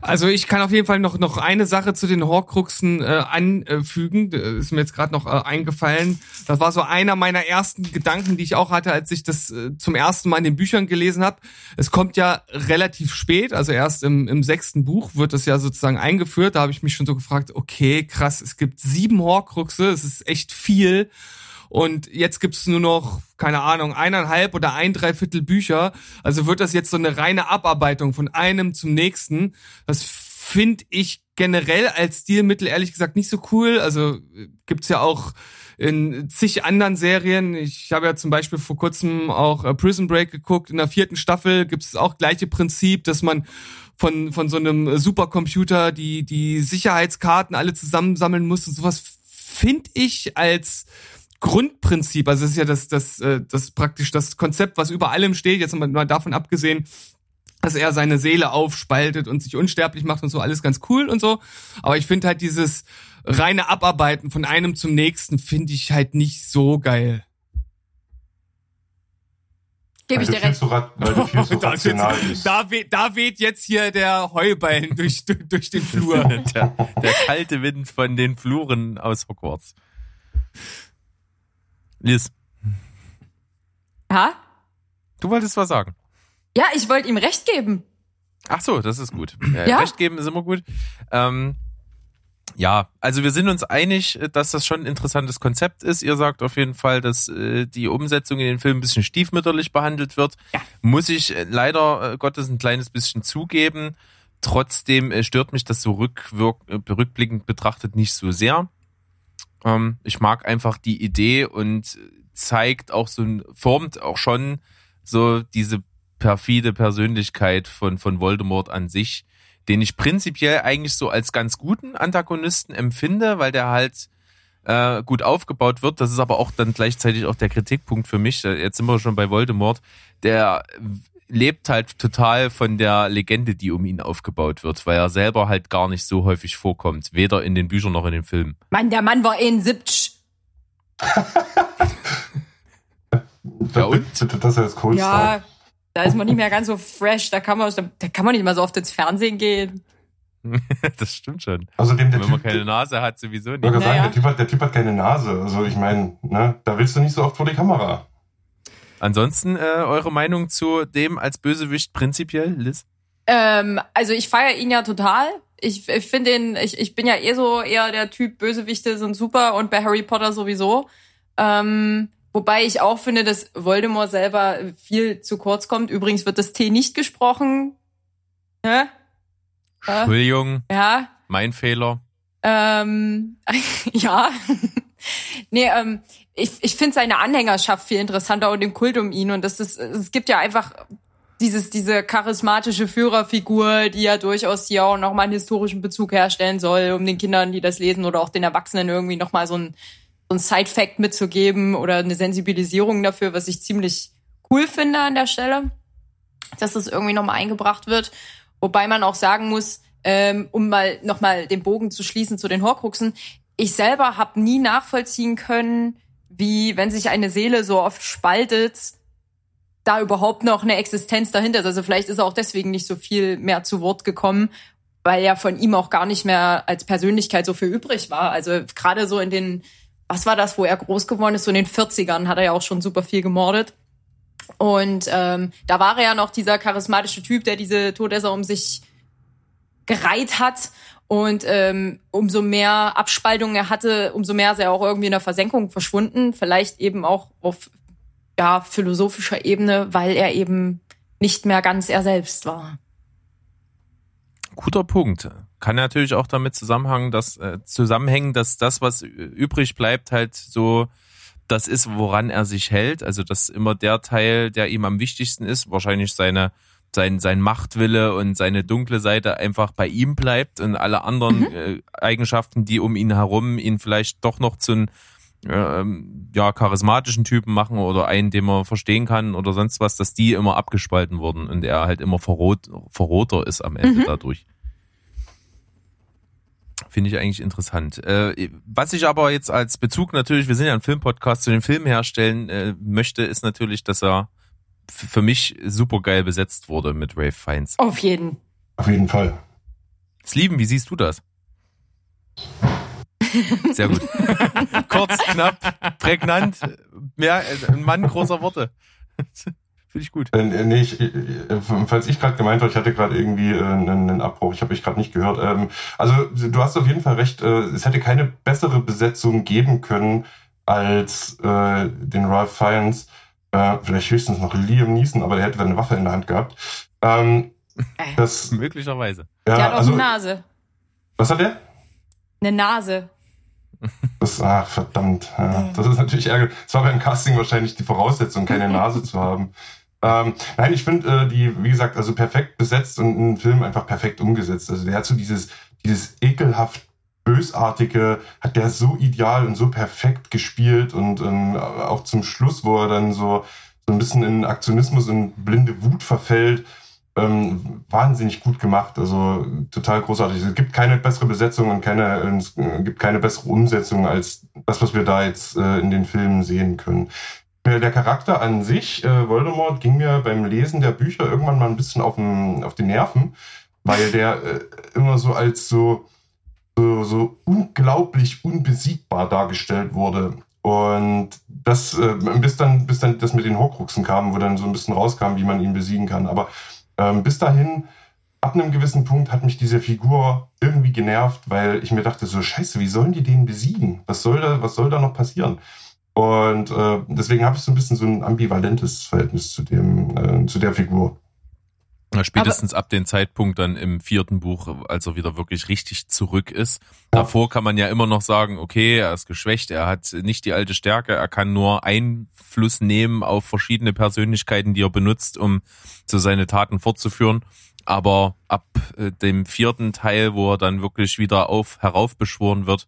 Also ich kann auf jeden Fall noch, noch eine Sache zu den Horcruxen äh, anfügen. Das ist mir jetzt gerade noch äh, eingefallen. Das war so einer meiner ersten Gedanken, die ich auch hatte, als ich das äh, zum ersten Mal in den Büchern gelesen habe. Es kommt ja relativ spät, also erst im, im sechsten Buch wird das ja sozusagen eingeführt. Da habe ich mich schon so gefragt, okay, krass, es gibt sieben Horcruxe, es ist echt viel. Und jetzt gibt's nur noch, keine Ahnung, eineinhalb oder ein Dreiviertel Bücher. Also wird das jetzt so eine reine Abarbeitung von einem zum nächsten. Das finde ich generell als Stilmittel ehrlich gesagt nicht so cool. Also gibt's ja auch in zig anderen Serien. Ich habe ja zum Beispiel vor kurzem auch äh, Prison Break geguckt. In der vierten Staffel gibt es auch gleiche Prinzip, dass man von, von so einem Supercomputer die, die Sicherheitskarten alle zusammensammeln muss und sowas finde ich als Grundprinzip, also es ist ja das, das, äh, das praktisch das Konzept, was über allem steht, jetzt mal davon abgesehen, dass er seine Seele aufspaltet und sich unsterblich macht und so, alles ganz cool und so. Aber ich finde halt dieses reine Abarbeiten von einem zum nächsten finde ich halt nicht so geil. Gebe ich dir recht. So, rational bist. Da, weht, da weht jetzt hier der Heuballen durch, durch den Flur. der, der kalte Wind von den Fluren aus Hogwarts. Liz. Ha? Du wolltest was sagen. Ja, ich wollte ihm recht geben. Ach so, das ist gut. Ja? Recht geben ist immer gut. Ähm, ja, also wir sind uns einig, dass das schon ein interessantes Konzept ist. Ihr sagt auf jeden Fall, dass äh, die Umsetzung in den Film ein bisschen stiefmütterlich behandelt wird. Ja. Muss ich äh, leider äh, Gottes ein kleines bisschen zugeben. Trotzdem äh, stört mich das so rückwirk äh, rückblickend betrachtet nicht so sehr. Ähm, ich mag einfach die Idee und zeigt auch so, formt auch schon so diese perfide Persönlichkeit von, von Voldemort an sich, den ich prinzipiell eigentlich so als ganz guten Antagonisten empfinde, weil der halt äh, gut aufgebaut wird. Das ist aber auch dann gleichzeitig auch der Kritikpunkt für mich. Jetzt sind wir schon bei Voldemort. Der lebt halt total von der Legende, die um ihn aufgebaut wird, weil er selber halt gar nicht so häufig vorkommt, weder in den Büchern noch in den Filmen. Mann, der Mann war eh ein 70. ja und? Das ist Cold Ja, Da ist man nicht mehr ganz so fresh, da kann man, da kann man nicht mal so oft ins Fernsehen gehen. das stimmt schon. Außerdem der Wenn man Typ, keine Nase hat, sowieso ich nicht. wollte sagen, Naja. der, typ hat, der Typ hat keine Nase. Also ich meine, ne, da willst du nicht so oft vor die Kamera. Ansonsten äh, eure Meinung zu dem als Bösewicht prinzipiell, Liz? Ähm, also ich feiere ihn ja total. Ich, ich finde ihn, ich, ich bin ja eh so eher der Typ, Bösewichte sind super und bei Harry Potter sowieso. Ähm, wobei ich auch finde, dass Voldemort selber viel zu kurz kommt. Übrigens wird das T nicht gesprochen. Ne? Äh, Entschuldigung, ja. mein Fehler. Ähm, ja. nee, ähm, ich, ich finde seine Anhängerschaft viel interessanter und den Kult um ihn. Und das ist, es gibt ja einfach dieses, diese charismatische Führerfigur, die ja durchaus hier auch nochmal einen historischen Bezug herstellen soll, um den Kindern, die das lesen oder auch den Erwachsenen irgendwie nochmal so ein, so ein Side-Fact mitzugeben oder eine Sensibilisierung dafür, was ich ziemlich cool finde an der Stelle, dass das irgendwie nochmal eingebracht wird. Wobei man auch sagen muss, ähm, um mal nochmal den Bogen zu schließen zu den Horcruxen, ich selber habe nie nachvollziehen können, wie, wenn sich eine Seele so oft spaltet, da überhaupt noch eine Existenz dahinter ist. Also vielleicht ist er auch deswegen nicht so viel mehr zu Wort gekommen, weil ja von ihm auch gar nicht mehr als Persönlichkeit so viel übrig war. Also gerade so in den, was war das, wo er groß geworden ist, so in den 40ern hat er ja auch schon super viel gemordet. Und ähm, da war er ja noch dieser charismatische Typ, der diese Todesser um sich gereiht hat. Und ähm, umso mehr Abspaltungen er hatte, umso mehr ist er auch irgendwie in der Versenkung verschwunden. Vielleicht eben auch auf ja, philosophischer Ebene, weil er eben nicht mehr ganz er selbst war. Guter Punkt. Kann natürlich auch damit zusammenhängen, dass, äh, zusammenhängen, dass das, was übrig bleibt, halt so das ist, woran er sich hält. Also dass immer der Teil, der ihm am wichtigsten ist, wahrscheinlich seine sein, sein Machtwille und seine dunkle Seite einfach bei ihm bleibt und alle anderen Mhm. äh, Eigenschaften, die um ihn herum ihn vielleicht doch noch zu einem ähm, ja, charismatischen Typen machen oder einen, den man verstehen kann oder sonst was, dass die immer abgespalten wurden und er halt immer verrot, verroter ist am Ende Mhm. dadurch. Finde ich eigentlich interessant. Äh, was ich aber jetzt als Bezug natürlich, wir sind ja ein Filmpodcast, zu den Filmen herstellen äh, möchte, ist natürlich, dass er für mich super geil besetzt wurde mit Rafe Fiennes. Auf jeden. Auf jeden Fall. Sleven, wie siehst du das? Sehr gut. Kurz, knapp, prägnant, mehr, äh, ein Mann großer Worte. Finde ich gut. Äh, nee, ich, äh, falls ich gerade gemeint habe, ich hatte gerade irgendwie äh, einen, einen Abbruch, ich habe ich gerade nicht gehört. Ähm, also du hast auf jeden Fall recht, äh, es hätte keine bessere Besetzung geben können als äh, den Ralph Fiennes. Äh, vielleicht höchstens noch Liam Neeson, aber der hätte dann eine Waffe in der Hand gehabt. Ähm, Äh, das, Möglicherweise. ja, der hat auch also, eine Nase. was hat der? Eine Nase. Das, ach, verdammt. Ja, das ist natürlich ärgerlich. Es war beim Casting wahrscheinlich die Voraussetzung, keine Nase zu haben. Ähm, nein, ich finde äh, die, wie gesagt, also perfekt besetzt und ein Film einfach perfekt umgesetzt. Also der hat so dieses, dieses ekelhaft bösartige, hat der so ideal und so perfekt gespielt und ähm, auch zum Schluss, wo er dann so, so ein bisschen in Aktionismus und blinde Wut verfällt, ähm, wahnsinnig gut gemacht. Also total großartig. Es gibt keine bessere Besetzung und keine, es gibt keine bessere Umsetzung als das, was wir da jetzt äh, in den Filmen sehen können. Äh, Der Charakter an sich, äh, Voldemort, ging mir beim Lesen der Bücher irgendwann mal ein bisschen auf, den, auf die Nerven, weil der äh, immer so als so, so, so unglaublich unbesiegbar dargestellt wurde. Und das, äh, bis dann, bis dann das mit den Horcruxen kam, wo dann so ein bisschen rauskam, wie man ihn besiegen kann. Aber ähm, bis dahin, ab einem gewissen Punkt, hat mich diese Figur irgendwie genervt, weil ich mir dachte, so scheiße, wie sollen die den besiegen? Was soll da, was soll da noch passieren? Und äh, deswegen habe ich so ein bisschen so ein ambivalentes Verhältnis zu dem, äh, zu der Figur. Spätestens ab dem Zeitpunkt dann im vierten Buch, als er wieder wirklich richtig zurück ist. Davor kann man ja immer noch sagen, okay, er ist geschwächt, er hat nicht die alte Stärke, er kann nur Einfluss nehmen auf verschiedene Persönlichkeiten, die er benutzt, um so seine Taten fortzuführen. Aber ab äh, dem vierten Teil, wo er dann wirklich wieder auf heraufbeschworen wird,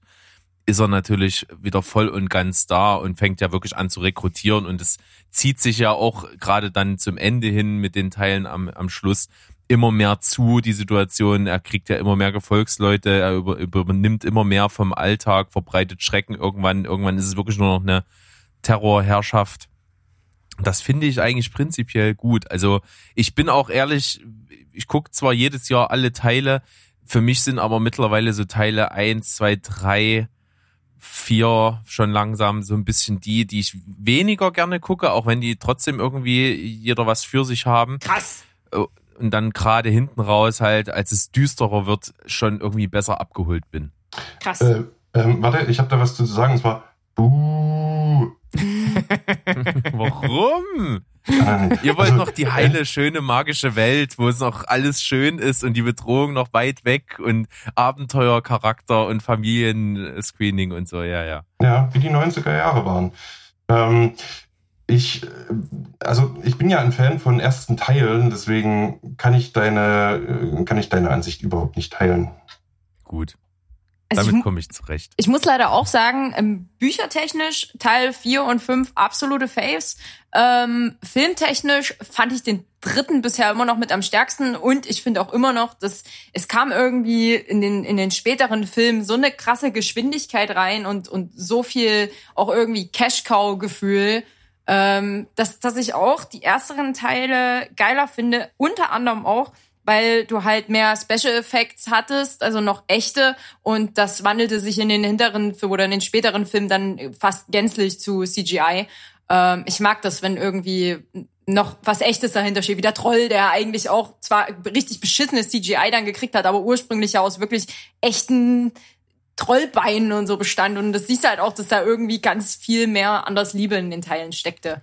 ist er natürlich wieder voll und ganz da und fängt ja wirklich an zu rekrutieren und es zieht sich ja auch gerade dann zum Ende hin mit den Teilen am, am Schluss immer mehr zu, die Situation. Er kriegt ja immer mehr Gefolgsleute, er über, übernimmt immer mehr vom Alltag, verbreitet Schrecken. Irgendwann, irgendwann ist es wirklich nur noch eine Terrorherrschaft. Das finde ich eigentlich prinzipiell gut. Also ich bin auch ehrlich, ich gucke zwar jedes Jahr alle Teile, für mich sind aber mittlerweile so Teile eins, zwei, drei, vier schon langsam so ein bisschen die, die ich weniger gerne gucke, auch wenn die trotzdem irgendwie jeder was für sich haben. Krass. Und dann gerade hinten raus halt, als es düsterer wird, schon irgendwie besser abgeholt bin. Krass. Äh, ähm, warte, ich habe da was zu sagen, und zwar Buh. Warum? Ah. Ihr wollt Also, noch die heile, schöne, magische Welt, wo es noch alles schön ist und die Bedrohung noch weit weg und Abenteuercharakter und Familienscreening und so, ja, ja. Ja, wie die 90er Jahre waren. Ähm, ich, äh, also ich bin ja ein Fan von ersten Teilen, deswegen kann ich deine, äh, kann ich deine Ansicht überhaupt nicht teilen. Gut, Also damit komme ich zurecht. ich muss leider auch sagen, ähm, büchertechnisch Teil 4 und 5 absolute Faves. Ähm, filmtechnisch fand ich den dritten bisher immer noch mit am stärksten und ich finde auch immer noch, dass es kam irgendwie in den, in den späteren Filmen so eine krasse Geschwindigkeit rein und, und so viel auch irgendwie Cash-Cow-Gefühl, ähm, dass, dass ich auch die ersteren Teile geiler finde, unter anderem auch, weil du halt mehr Special Effects hattest, also noch echte, und das wandelte sich in den hinteren oder in den späteren Filmen dann fast gänzlich zu CGI. Ähm, ich mag das, wenn irgendwie noch was Echtes dahinter steht, wie der Troll, der eigentlich auch zwar richtig beschissenes CGI dann gekriegt hat, aber ursprünglich ja aus wirklich echten Trollbeinen und so bestand. Und das siehst du halt auch, dass da irgendwie ganz viel mehr anders Liebe in den Teilen steckte.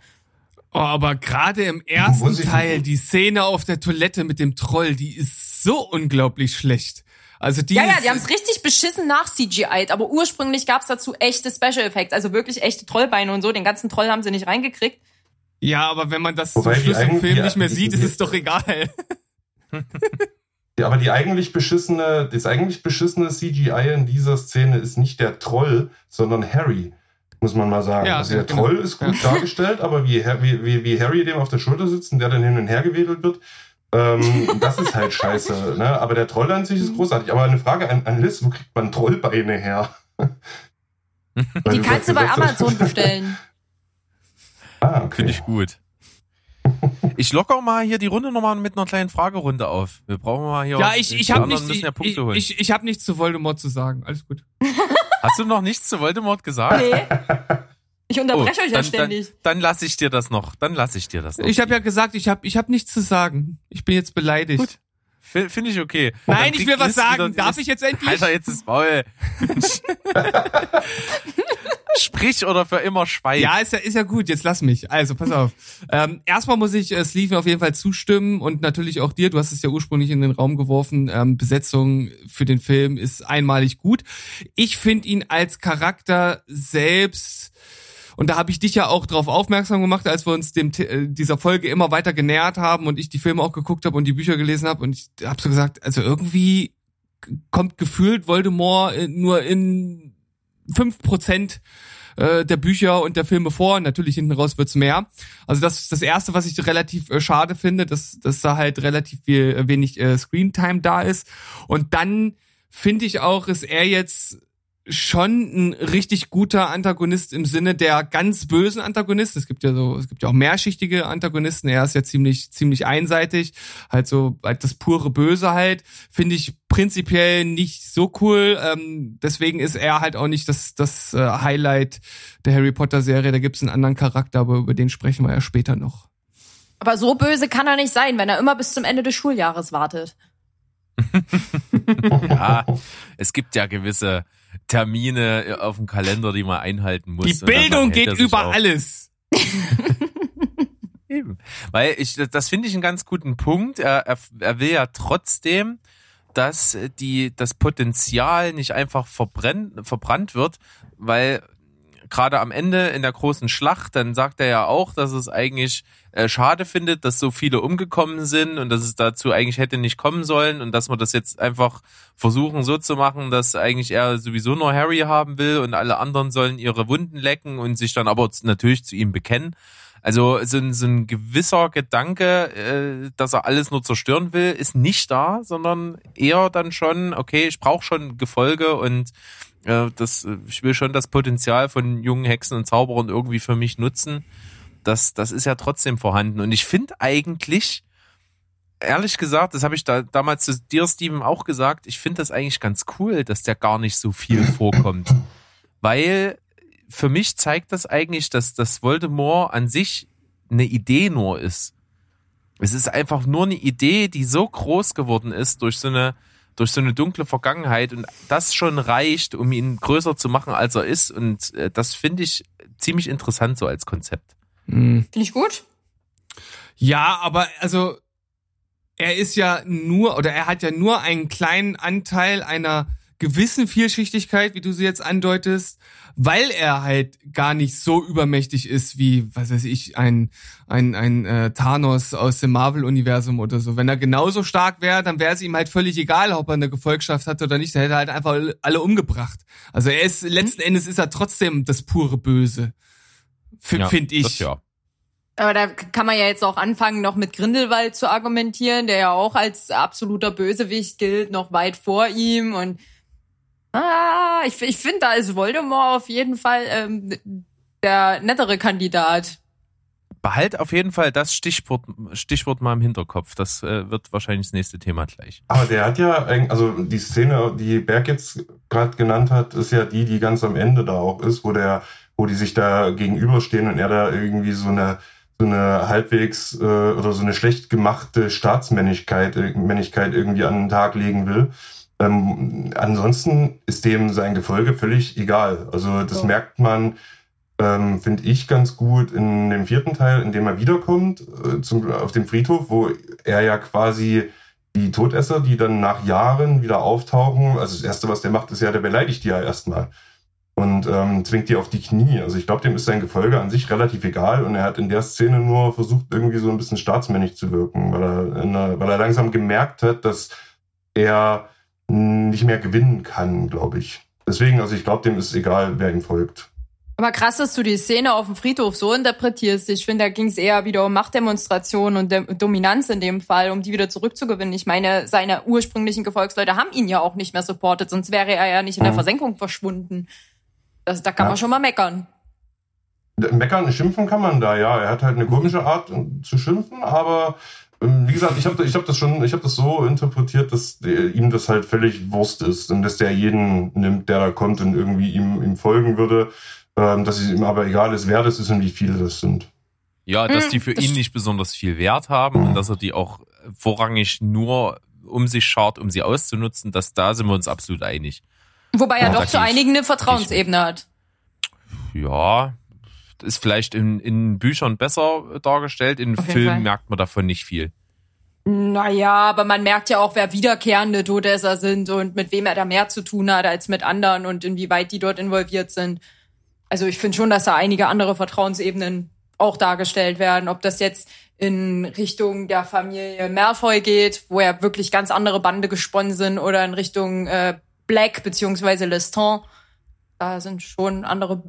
Oh, aber gerade im ersten Teil, die Szene auf der Toilette mit dem Troll, die ist so unglaublich schlecht. Also die Ja, ja, die haben es richtig beschissen nach CGI, aber ursprünglich gab's dazu echte Special Effects, also wirklich echte Trollbeine und so. Den ganzen Troll haben sie nicht reingekriegt. ja, aber wenn man das Wobei zum Schluss im Film nicht mehr sieht, ist es doch egal. Ja, aber die eigentlich beschissene, das eigentlich beschissene CGI in dieser Szene ist nicht der Troll, sondern Harry, muss man mal sagen. Ja, also der genau. Troll ist gut dargestellt, aber wie, wie, wie, wie Harry dem auf der Schulter sitzt und der dann hin und her gewedelt wird, ähm, das ist halt scheiße. Ne? Aber der Troll an sich ist großartig. Aber eine Frage an, an Liz, wo kriegt man Trollbeine her? Die du kannst du bei Amazon bestellen. Ah, okay. Finde ich gut. Ich locker mal hier die Runde nochmal mit einer kleinen Fragerunde auf. Wir brauchen mal hier. Ja, ich, ich habe nichts, ich, ja ich, ich hab nichts zu Voldemort zu sagen. Alles gut. Hast du noch nichts zu Voldemort gesagt? Nee. Ich unterbreche euch ja Oh, dann, ständig. Dann, dann lasse ich dir das noch. Dann lasse ich dir das noch. Ich habe ja gesagt, ich habe ich hab nichts zu sagen. Ich bin jetzt beleidigt. Gut. F- Finde ich okay. Nein, ich will was sagen. Darf ich jetzt endlich? Alter, jetzt ist Maul. Sprich oder für immer schweigen. Ja, ist ja, ist ja gut, jetzt lass mich. Also, pass auf. Ähm, erstmal muss ich äh, Sleeven auf jeden Fall zustimmen und natürlich auch dir, du hast es ja ursprünglich in den Raum geworfen, ähm, Besetzung für den Film ist einmalig gut. Ich finde ihn als Charakter selbst, und da habe ich dich ja auch drauf aufmerksam gemacht, als wir uns dem äh, dieser Folge immer weiter genähert haben und ich die Filme auch geguckt habe und die Bücher gelesen habe und ich habe so gesagt, also irgendwie kommt gefühlt Voldemort äh, nur in fünf Prozent äh, der Bücher und der Filme vor. Natürlich hinten raus wird's mehr. Also das ist das erste, was ich relativ äh, schade finde, dass, dass da halt relativ viel äh, wenig äh, Screentime da ist. Und dann finde ich auch, ist er jetzt schon ein richtig guter Antagonist im Sinne der ganz bösen Antagonisten. Es gibt ja so, es gibt ja auch mehrschichtige Antagonisten. Er ist ja ziemlich, ziemlich einseitig. Halt so, halt das pure Böse halt. Finde ich prinzipiell nicht so cool. Ähm, deswegen ist er halt auch nicht das, das äh, Highlight der Harry Potter Serie. Da gibt's einen anderen Charakter, aber über den sprechen wir ja später noch. Aber so böse kann er nicht sein, wenn er immer bis zum Ende des Schuljahres wartet. Ja, es gibt ja gewisse Termine auf dem Kalender, die man einhalten muss. Die Bildung geht über auch. alles. Eben. Weil ich, das finde ich einen ganz guten Punkt. Er, er, er will ja trotzdem, dass die, das Potenzial nicht einfach verbrennt, verbrannt wird, weil gerade am Ende in der großen Schlacht, dann sagt er ja auch, dass es eigentlich äh, schade findet, dass so viele umgekommen sind und dass es dazu eigentlich hätte nicht kommen sollen und dass wir das jetzt einfach versuchen so zu machen, dass eigentlich er sowieso nur Harry haben will und alle anderen sollen ihre Wunden lecken und sich dann aber natürlich zu ihm bekennen. Also so ein, so ein gewisser Gedanke, äh, dass er alles nur zerstören will, ist nicht da, sondern eher dann schon, okay, ich brauche schon Gefolge und äh, das, ich will schon das Potenzial von jungen Hexen und Zauberern irgendwie für mich nutzen. das, das ist ja trotzdem vorhanden. Und ich finde eigentlich, ehrlich gesagt, das habe ich da damals zu dir, Steven, auch gesagt, ich finde das eigentlich ganz cool, dass der gar nicht so viel vorkommt. Weil für mich zeigt das eigentlich, dass das Voldemort an sich eine Idee nur ist. Es ist einfach nur eine Idee, die so groß geworden ist durch so eine, durch so eine dunkle Vergangenheit und das schon reicht, um ihn größer zu machen, als er ist. Und äh, das finde ich ziemlich interessant so als Konzept. Mhm. Finde ich gut. Ja, aber also er ist ja nur oder er hat ja nur einen kleinen Anteil einer gewissen Vielschichtigkeit, wie du sie jetzt andeutest, weil er halt gar nicht so übermächtig ist wie, was weiß ich, ein, ein, ein äh, Thanos aus dem Marvel-Universum oder so. Wenn er genauso stark wäre, dann wäre es ihm halt völlig egal, ob er eine Gefolgschaft hat oder nicht. Er hätte halt einfach alle umgebracht. Also er ist, letzten mhm. Endes ist er trotzdem das pure Böse. Ja, Finde ich. ja. Aber da kann man ja jetzt auch anfangen, noch mit Grindelwald zu argumentieren, der ja auch als absoluter Bösewicht gilt, noch weit vor ihm. Und ah, ich, ich finde, da ist Voldemort auf jeden Fall ähm, der nettere Kandidat. Behalt auf jeden Fall das Stichwort, Stichwort mal im Hinterkopf. Das äh, wird wahrscheinlich das nächste Thema gleich. Aber der hat ja, also die Szene, die Berg jetzt gerade genannt hat, ist ja die, die ganz am Ende da auch ist, wo der, wo die sich da gegenüberstehen und er da irgendwie so eine so eine halbwegs äh, oder so eine schlecht gemachte Staatsmännlichkeit äh, Männlichkeit irgendwie an den Tag legen will. Ähm, ansonsten ist dem sein Gefolge völlig egal. Also das ja. merkt man, ähm, finde ich, ganz gut in dem vierten Teil, in dem er wiederkommt äh, zum, auf dem Friedhof, wo er ja quasi die Todesser, die dann nach Jahren wieder auftauchen, also das Erste, was der macht, ist ja, der beleidigt die ja erstmal und ähm, zwingt die auf die Knie. Also ich glaube, dem ist sein Gefolge an sich relativ egal und er hat in der Szene nur versucht, irgendwie so ein bisschen staatsmännisch zu wirken, weil er, einer, weil er langsam gemerkt hat, dass er nicht mehr gewinnen kann, glaube ich. Deswegen, also ich glaube, dem ist egal, wer ihm folgt. Aber krass, dass du die Szene auf dem Friedhof so interpretierst. Ich finde, da ging es eher wieder um Machtdemonstration und Dominanz in dem Fall, um die wieder zurückzugewinnen. Ich meine, seine ursprünglichen Gefolgsleute haben ihn ja auch nicht mehr supportet, sonst wäre er ja nicht in der mhm. Versenkung verschwunden. Das, da kann ja. man schon mal meckern. Meckern, schimpfen kann man da, ja. Er hat halt eine komische Art zu schimpfen, aber wie gesagt, ich habe ich hab das schon, ich habe das so interpretiert, dass ihm das halt völlig Wurst ist und dass der jeden nimmt, der da kommt und irgendwie ihm, ihm folgen würde, ähm, dass es ihm aber egal ist, wer das ist und wie viele das sind. Ja, dass hm, die für ihn nicht besonders viel Wert haben und dass er die auch vorrangig nur um sich schart, um sie auszunutzen, dass da sind wir uns absolut einig. Wobei er ja, doch zu einigen eine Vertrauensebene hat. Ja, ist vielleicht in, in Büchern besser dargestellt. In Filmen merkt man davon nicht viel. Naja, aber man merkt ja auch, wer wiederkehrende Todesser sind und mit wem er da mehr zu tun hat als mit anderen und inwieweit die dort involviert sind. Also ich finde schon, dass da einige andere Vertrauensebenen auch dargestellt werden. Ob das jetzt in Richtung der Familie Malfoy geht, wo ja wirklich ganz andere Bande gesponnen sind, oder in Richtung äh, Black beziehungsweise Leston. Da sind schon andere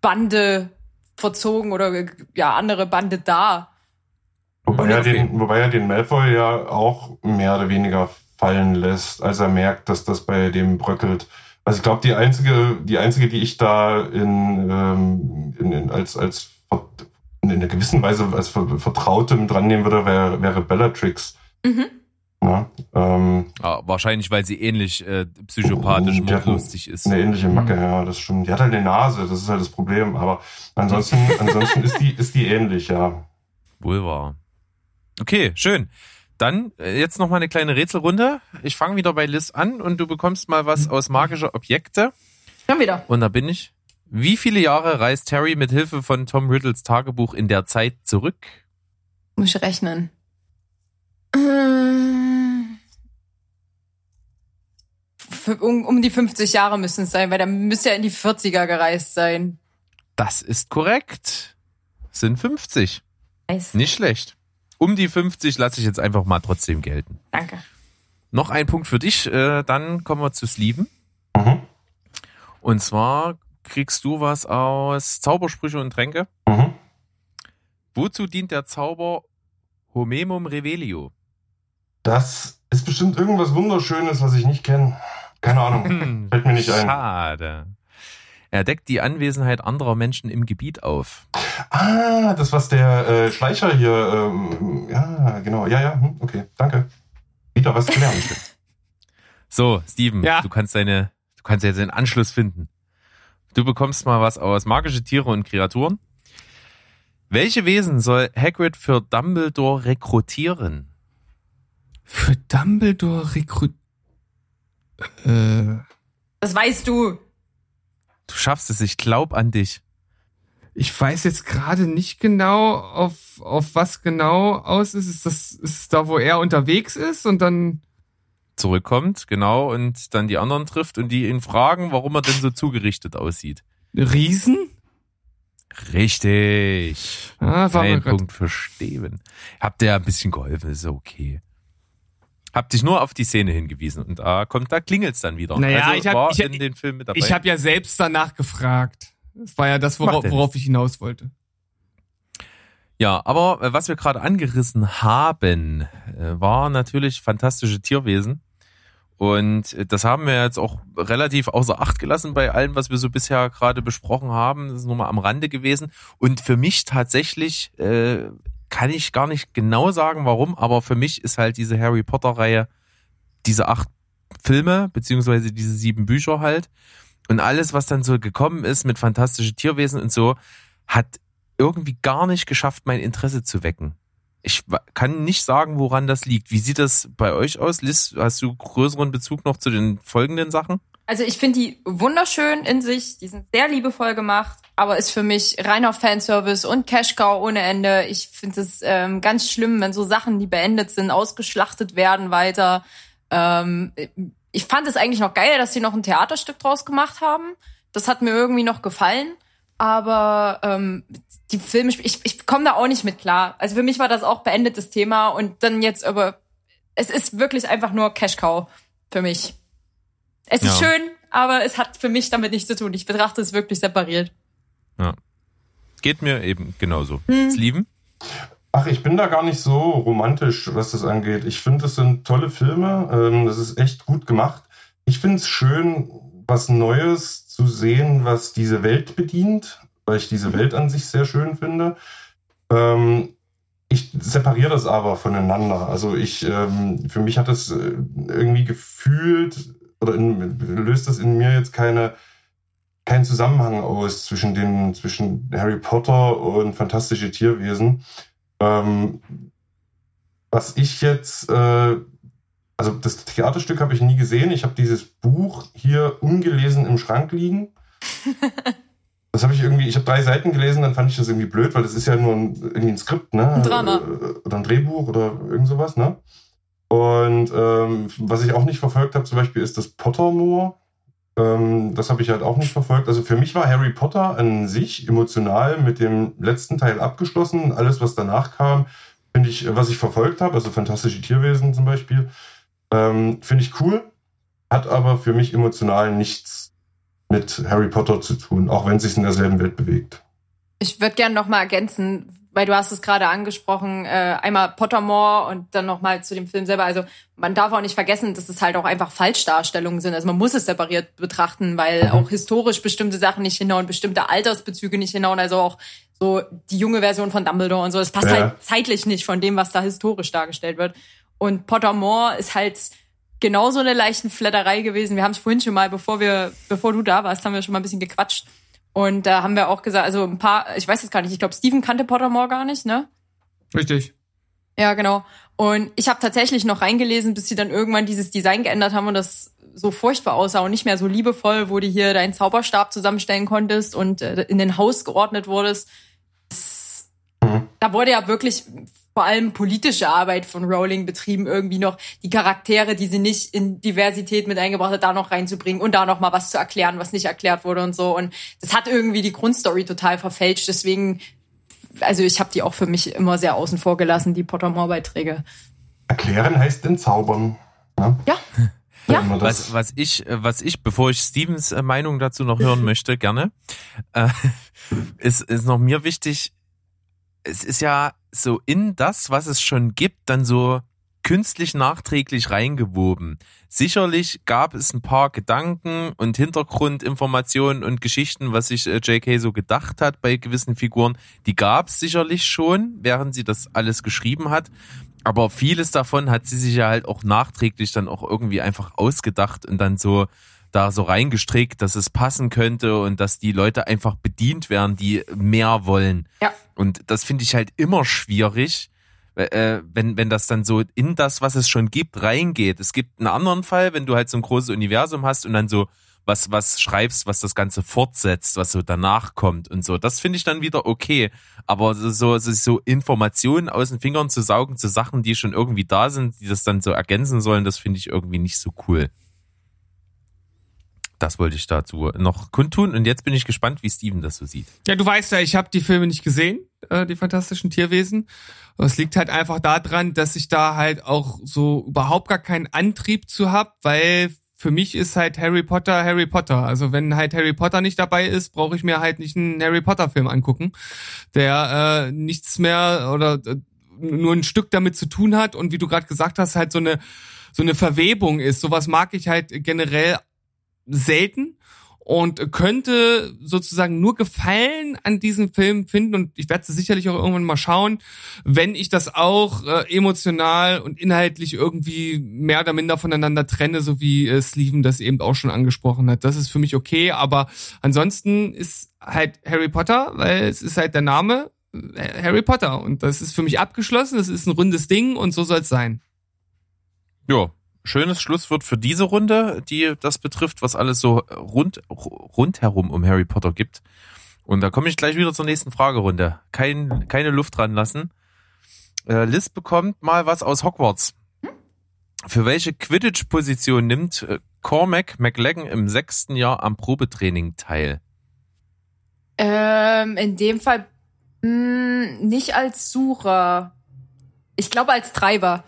Bande verzogen oder ja, andere Bande da. Wobei er, den, wobei er den Malfoy ja auch mehr oder weniger fallen lässt, als er merkt, dass das bei dem bröckelt. Also ich glaube, die einzige, die einzige, die ich da in, ähm, in, in als, als in einer gewissen Weise als Vertrautem dran nehmen würde, wäre, wäre Bellatrix. Mhm. Ja, ähm, ja, wahrscheinlich, weil sie ähnlich äh, psychopathisch und lustig ist. Eine ähnliche Macke, mhm. ja, das stimmt. Die hat halt eine Nase, das ist halt das Problem. Aber ansonsten, ansonsten ist die, ist die ähnlich, ja. Wohl wahr. Okay, schön. Dann äh, jetzt noch mal eine kleine Rätselrunde. Ich fange wieder bei Liz an und du bekommst mal was aus magischer Objekte. Schon wieder. Und da bin ich. Wie viele Jahre reist Harry mit Hilfe von Tom Riddles Tagebuch in der Zeit zurück? Muss ich rechnen. Äh um, um die 50 Jahre müssen es sein, weil der müsste ja in die 40er gereist sein. Das ist korrekt. Sind 50. Nice. Nicht schlecht. Um die 50 lasse ich jetzt einfach mal trotzdem gelten. Danke. Noch ein Punkt für dich, äh, dann kommen wir zu Sleeven. Mhm. Und zwar kriegst du was aus Zaubersprüche und Tränke. Mhm. Wozu dient der Zauber Homemum Revelio? Das ist bestimmt irgendwas Wunderschönes, was ich nicht kenne. Keine Ahnung. Hm, Fällt mir nicht ein. Schade. Er deckt die Anwesenheit anderer Menschen im Gebiet auf. Ah, das was der äh, Schleicher hier. Ähm, ja, genau. Ja, ja. Hm, okay, danke. Wieder was gelernt. so, Steven, Ja. du kannst deine, du kannst jetzt den Anschluss finden. Du bekommst mal was aus magische Tiere und Kreaturen. Welche Wesen soll Hagrid für Dumbledore rekrutieren? Für Dumbledore rekrut. Äh, Das weißt du. Du schaffst es, ich glaub an dich. ich weiß jetzt gerade nicht genau, auf, auf was genau aus ist. Ist das ist es da, wo er unterwegs ist und dann. Zurückkommt, genau, und dann die anderen trifft und die ihn fragen, warum er denn so zugerichtet aussieht. Riesen? Richtig. Ah, Ein Punkt für Steven. Habt ihr ein bisschen geholfen, ist okay. Hab dich nur auf die Szene hingewiesen und da kommt, da klingelt's dann wieder. Naja, also ich hab- war ich in den Film mit dabei. Ich habe ja selbst danach gefragt. Das war ja das, worauf, worauf ich hinaus wollte. ja, aber äh, was wir gerade angerissen haben, äh, war natürlich fantastische Tierwesen. Und äh, das haben wir jetzt auch relativ außer Acht gelassen bei allem, was wir so bisher gerade besprochen haben. Das ist nur mal am Rande gewesen. Und für mich tatsächlich äh, kann ich gar nicht genau sagen, warum, aber für mich ist halt diese Harry Potter-Reihe diese acht Filme, beziehungsweise diese sieben Bücher halt. Und alles, was dann so gekommen ist mit fantastische Tierwesen und so, hat irgendwie gar nicht geschafft, mein Interesse zu wecken. Ich kann nicht sagen, woran das liegt. Wie sieht das bei euch aus? Liz, hast du größeren Bezug noch zu den folgenden Sachen? Also ich finde die wunderschön in sich, die sind sehr liebevoll gemacht, aber ist für mich reiner Fanservice und Cash-Cow ohne Ende. Ich finde es ähm, ganz schlimm, wenn so Sachen, die beendet sind, ausgeschlachtet werden weiter. Ähm, ich fand es eigentlich noch geil, dass sie noch ein Theaterstück draus gemacht haben. Das hat mir irgendwie noch gefallen. Aber ähm, die Filme, ich, ich komme da auch nicht mit klar. Also für mich war das auch beendetes Thema und dann jetzt aber, es ist wirklich einfach nur Cash-Cow für mich. Es ist Ja. schön, aber es hat für mich damit nichts zu tun. Ich betrachte es wirklich separiert. Geht mir eben genauso. Hm. Sleven? Ach, ich bin da gar nicht so romantisch, was das angeht. Ich finde, das sind tolle Filme. Ähm, das ist echt gut gemacht. Ich finde es schön, was Neues zu sehen, was diese Welt bedient, weil ich diese Welt an sich sehr schön finde. Ähm, ich separiere das aber voneinander. Also ich, ähm, für mich hat das äh, irgendwie gefühlt oder in, löst das in mir jetzt keine keinen Zusammenhang aus zwischen den zwischen Harry Potter und fantastische Tierwesen. Ähm, was ich jetzt, äh, also das Theaterstück habe ich nie gesehen. Ich habe dieses Buch hier ungelesen im Schrank liegen. Das habe ich irgendwie, ich habe drei Seiten gelesen, dann fand ich das irgendwie blöd, weil das ist ja nur ein, irgendwie ein Skript, ne? Ein Drama. Oder ein Drehbuch oder irgend sowas, ne? Und ähm, was ich auch nicht verfolgt habe, zum Beispiel, ist das Pottermore. Ähm, das habe ich halt auch nicht verfolgt. Also für mich war Harry Potter an sich emotional mit dem letzten Teil abgeschlossen. Alles, was danach kam, finde ich, was ich verfolgt habe, also fantastische Tierwesen zum Beispiel, ähm, finde ich cool, hat aber für mich emotional nichts mit Harry Potter zu tun, auch wenn es sich in derselben Welt bewegt. Ich würde gerne noch mal ergänzen, weil du hast es gerade angesprochen, äh, einmal Pottermore und dann noch mal zu dem Film selber. Also man darf auch nicht vergessen, dass es halt auch einfach Falschdarstellungen sind. Also man muss es separiert betrachten, weil Mhm. auch historisch bestimmte Sachen nicht hinhauen, bestimmte Altersbezüge nicht hinhauen. Also auch so die junge Version von Dumbledore und so. Es passt Ja. halt zeitlich nicht von dem, was da historisch dargestellt wird. Und Pottermore ist halt genauso eine leichten Flatterei gewesen. Wir haben es vorhin schon mal, bevor wir, bevor du da warst, haben wir schon mal ein bisschen gequatscht. Und da haben wir auch gesagt, also ein paar, ich weiß jetzt gar nicht, ich glaube, Steven kannte Pottermore gar nicht, ne? Richtig. Ja, genau. Und ich habe tatsächlich noch reingelesen, bis sie dann irgendwann dieses Design geändert haben und das so furchtbar aussah und nicht mehr so liebevoll, wo du hier deinen Zauberstab zusammenstellen konntest und äh, in den Haus geordnet wurdest. Das, Mhm. da wurde ja wirklich vor allem politische Arbeit von Rowling betrieben, irgendwie noch die Charaktere, die sie nicht in Diversität mit eingebracht hat, da noch reinzubringen und da noch mal was zu erklären, was nicht erklärt wurde und so. Und das hat irgendwie die Grundstory total verfälscht. Deswegen, also ich habe die auch für mich immer sehr außen vor gelassen, die Pottermore-Beiträge. Erklären heißt entzaubern. Ne? Ja. Ja. Was, was ich, was ich, bevor ich Stevens äh, Meinung dazu noch hören möchte, gerne, äh, ist, ist noch mir wichtig, es ist ja so in das, was es schon gibt, dann so künstlich nachträglich reingewoben. Sicherlich gab es ein paar Gedanken und Hintergrundinformationen und Geschichten, was sich äh, J.K. so gedacht hat bei gewissen Figuren. Die gab es sicherlich schon, während sie das alles geschrieben hat. Aber vieles davon hat sie sich ja halt auch nachträglich dann auch irgendwie einfach ausgedacht und dann so da so reingestrickt, dass es passen könnte und dass die Leute einfach bedient werden, die mehr wollen. Ja. Und das finde ich halt immer schwierig, äh, wenn, wenn das dann so in das, was es schon gibt, reingeht. Es gibt einen anderen Fall, wenn du halt so ein großes Universum hast und dann so was, was schreibst, was das Ganze fortsetzt, was so danach kommt und so. Das finde ich dann wieder okay. Aber so, so, so Informationen aus den Fingern zu saugen zu Sachen, die schon irgendwie da sind, die das dann so ergänzen sollen, das finde ich irgendwie nicht so cool. Das wollte ich dazu noch kundtun und jetzt bin ich gespannt, wie Steven das so sieht. Ja, du weißt ja, ich habe die Filme nicht gesehen, äh, die fantastischen Tierwesen. Es liegt halt einfach daran, dass ich da halt auch so überhaupt gar keinen Antrieb zu hab, weil für mich ist halt Harry Potter Harry Potter. Also wenn halt Harry Potter nicht dabei ist, brauche ich mir halt nicht einen Harry Potter Film angucken, der äh, nichts mehr oder äh, nur ein Stück damit zu tun hat und wie du gerade gesagt hast, halt so eine so eine Verwebung ist. Sowas mag ich halt generell selten und könnte sozusagen nur Gefallen an diesem Film finden und ich werde es sicherlich auch irgendwann mal schauen, wenn ich das auch äh, emotional und inhaltlich irgendwie mehr oder minder voneinander trenne, so wie äh, Sleven das eben auch schon angesprochen hat. Das ist für mich okay, aber ansonsten ist halt Harry Potter, weil es ist halt der Name äh, Harry Potter und das ist für mich abgeschlossen, das ist ein rundes Ding und so soll es sein. Ja, schönes Schlusswort für diese Runde, die das betrifft, was alles so rund, rundherum um Harry Potter gibt. Und da komme ich gleich wieder zur nächsten Fragerunde. Kein, keine Luft dran lassen. Äh, Liz bekommt mal was aus Hogwarts. Für welche Quidditch-Position nimmt äh, Cormac McLaggen im sechsten Jahr am Probetraining teil? Ähm, in dem Fall mh, hm, nicht als Sucher. Ich glaube als Treiber.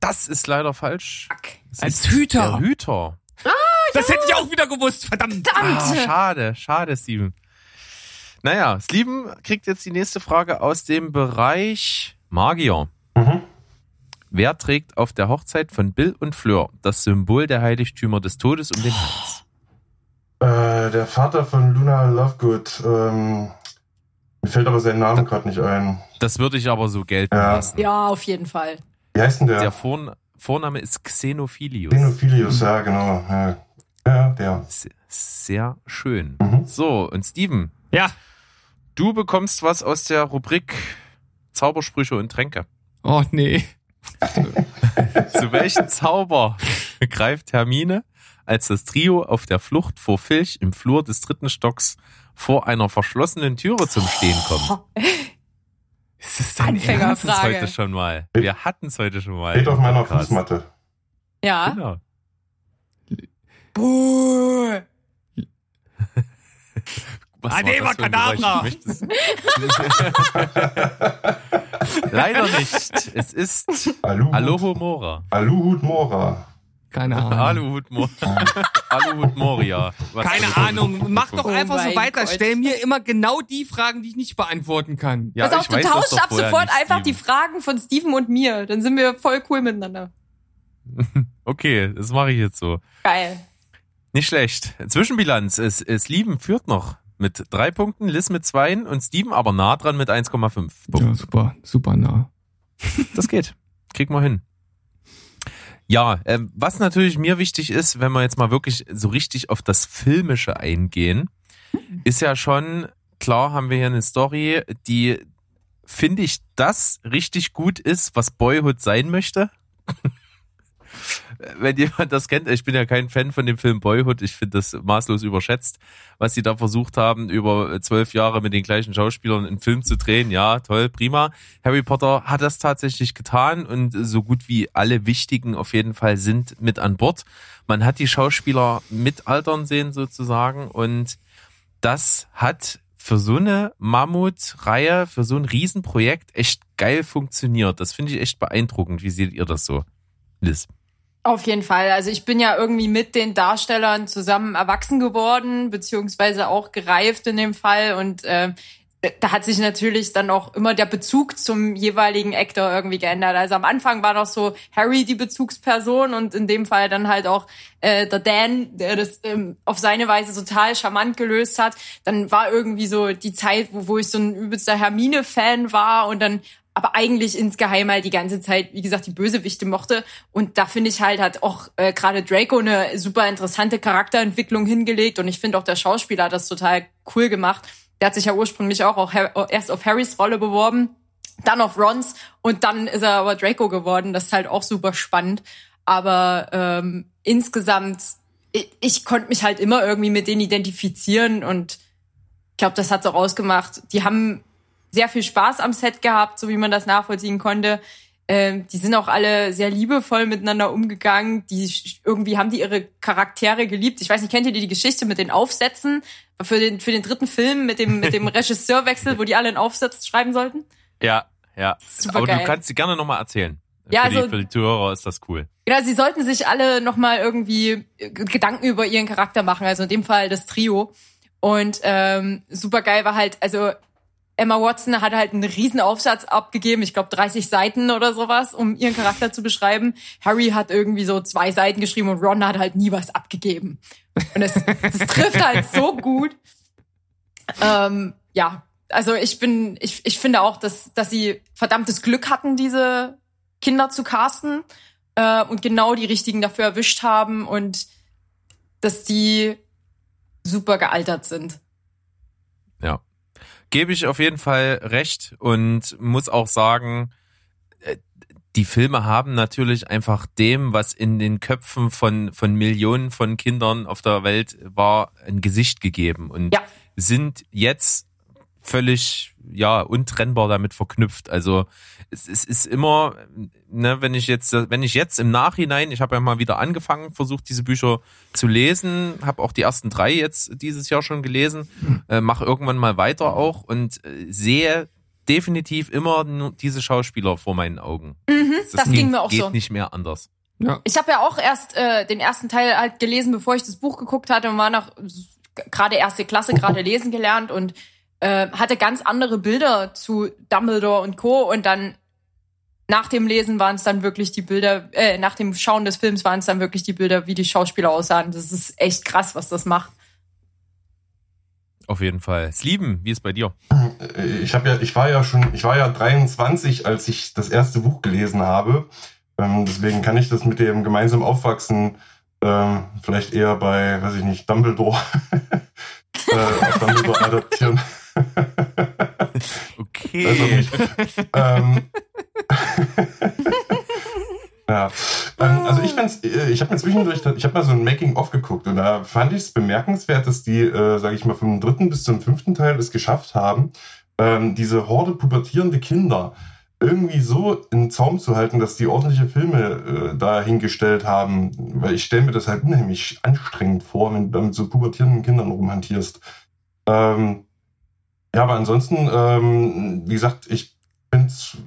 Das ist leider falsch. Das Als Hüter. Der Hüter. Ah, das ja. hätte ich auch wieder gewusst, verdammt. verdammt. Ah, schade, schade, Steven. Naja, Steven kriegt jetzt die nächste Frage aus dem Bereich Magier. Mhm. Wer trägt auf der Hochzeit von Bill und Fleur das Symbol der Heiligtümer des Todes um den Hals? Äh, der Vater von Luna Lovegood. Ähm, mir fällt aber sein Name gerade nicht ein. Das würde ich aber so gelten ja. lassen. Ja, auf jeden Fall. Wie heißt denn der? Der Vorn Vorname ist Xenophilius. Xenophilius, ja, genau. Ja, ja der. Sehr, sehr schön. Mhm. So, und Steven. Ja. Du bekommst was aus der Rubrik Zaubersprüche und Tränke. Oh, nee. Zu welchem Zauber greift Hermine, als das Trio auf der Flucht vor Filch im Flur des dritten Stocks vor einer verschlossenen Türe zum Stehen kommt? Ist das dein Wir hatten es heute schon mal. Wir hatten es heute schon mal. Steht auf meiner Fußmatte. Ja. Genau. Buh. Was Adeva Kadabra! Leider nicht. Es ist Aluhut, Alohomora. Aluhut Mora. Keine Ahnung. Aluhut, Mo Aluhut Moria. Was Keine Ahnung. Mach doch Oh einfach so mein weiter. Gott. Stell mir immer genau die Fragen, die ich nicht beantworten kann. Ja, Pass auf, ich du weiß tauschst ab sofort einfach die Steven. Fragen von Steven und mir. Dann sind wir voll cool miteinander. Okay, das mache ich jetzt so. Geil. Nicht schlecht. Zwischenbilanz. Es, es Lieben führt noch mit drei Punkten, Liz mit zwei und Steven aber nah dran mit 1,5 Punkten. Ja, super, super nah. Das geht. Kriegen wir hin. Ja, ähm, was natürlich mir wichtig ist, wenn wir jetzt mal wirklich so richtig auf das Filmische eingehen, ist ja schon, klar haben wir hier eine Story, die, finde ich, das richtig gut ist, was Boyhood sein möchte. Wenn jemand das kennt, ich bin ja kein Fan von dem Film Boyhood, ich finde das maßlos überschätzt, was sie da versucht haben, über zwölf Jahre mit den gleichen Schauspielern einen Film zu drehen. Ja, toll, prima. Harry Potter hat das tatsächlich getan und so gut wie alle Wichtigen auf jeden Fall sind mit an Bord. Man hat die Schauspieler mitaltern sehen sozusagen und das hat für so eine Mammutreihe, für so ein Riesenprojekt echt geil funktioniert. Das finde ich echt beeindruckend. Wie seht ihr das so, Liz? Auf jeden Fall. Also ich bin ja irgendwie mit den Darstellern zusammen erwachsen geworden, beziehungsweise auch gereift in dem Fall. Und äh, da hat sich natürlich dann auch immer der Bezug zum jeweiligen Actor irgendwie geändert. Also am Anfang war noch so Harry die Bezugsperson und in dem Fall dann halt auch äh, der Dan, der das ähm, auf seine Weise total charmant gelöst hat. Dann war irgendwie so die Zeit, wo, wo ich so ein übelster Hermine-Fan war und dann aber eigentlich insgeheim halt die ganze Zeit, wie gesagt, die Bösewichte mochte. Und da finde ich halt, hat auch äh, gerade Draco eine super interessante Charakterentwicklung hingelegt. Und ich finde auch der Schauspieler hat das total cool gemacht. Der hat sich ja ursprünglich auch, auch erst auf Harrys Rolle beworben, dann auf Rons und dann ist er aber Draco geworden. Das ist halt auch super spannend. Aber ähm, insgesamt, ich, ich konnte mich halt immer irgendwie mit denen identifizieren und ich glaube, das hat so rausgemacht. Die haben sehr viel Spaß am Set gehabt, so wie man das nachvollziehen konnte. Ähm, die sind auch alle sehr liebevoll miteinander umgegangen. Die irgendwie haben die ihre Charaktere geliebt. Ich weiß nicht, kennt ihr die Geschichte mit den Aufsätzen für den für den dritten Film mit dem mit dem Regisseurwechsel, wo die alle einen Aufsatz schreiben sollten? Ja, ja. Super Aber geil. du kannst sie gerne nochmal erzählen. Ja, für, die, also- für die Zuhörer ist das cool. Genau, sie sollten sich alle nochmal irgendwie äh, Gedanken über ihren Charakter machen, also in dem Fall das Trio. Und ähm, super geil war halt, also Emma Watson hat halt einen riesen Aufsatz abgegeben, ich glaube 30 Seiten oder sowas, um ihren Charakter zu beschreiben. Harry hat irgendwie so zwei Seiten geschrieben und Ron hat halt nie was abgegeben. Und das, das trifft halt so gut. Ähm, ja, also ich bin, ich, ich finde auch, dass, dass sie verdammtes Glück hatten, diese Kinder zu casten äh, und genau die richtigen dafür erwischt haben und dass die super gealtert sind. Gebe ich auf jeden Fall recht und muss auch sagen, äh, die Filme haben natürlich einfach dem, was in den Köpfen von, von Millionen von Kindern auf der Welt war, ein Gesicht gegeben und Ja. sind jetzt völlig ja untrennbar damit verknüpft. Also es, es ist immer, ne, wenn ich jetzt, wenn ich jetzt im Nachhinein, ich habe ja mal wieder angefangen, versucht diese Bücher zu lesen, habe auch die ersten drei jetzt dieses Jahr schon gelesen, äh, mache irgendwann mal weiter auch und äh, sehe definitiv immer nur diese Schauspieler vor meinen Augen. Mhm, das, geht, ging mir auch geht so. nicht mehr anders. Ja. Ich habe ja auch erst äh, den ersten Teil halt gelesen, bevor ich das Buch geguckt hatte und war noch gerade erste Klasse, gerade lesen gelernt und äh, hatte ganz andere Bilder zu Dumbledore und Co. Und dann nach dem Lesen waren es dann wirklich die Bilder, äh, nach dem Schauen des Films waren es dann wirklich die Bilder, wie die Schauspieler aussahen. Das ist echt krass, was das macht. Auf jeden Fall. Slieben, wie ist bei dir? Äh, Ich habe ja, ich war ja schon, ich war ja 23, als ich das erste Buch gelesen habe. Ähm, deswegen kann ich das mit dem gemeinsam Aufwachsen ähm, vielleicht eher bei, weiß ich nicht, Dumbledore, äh, Dumbledore adaptieren. Okay. Also ähm, ja. Ähm, also ich fand's, äh, ich habe mir zwischendurch, ich habe mal so ein Making-of geguckt und da fand ich es bemerkenswert, dass die, äh, sage ich mal, vom dritten bis zum fünften Teil es geschafft haben, ähm, diese Horde pubertierende Kinder irgendwie so in Zaum zu halten, dass die ordentliche Filme äh, dahingestellt haben, weil ich stelle mir das halt unheimlich anstrengend vor, wenn du mit so pubertierenden Kindern rumhantierst. Ähm, ja, aber ansonsten, ähm, wie gesagt, ich find's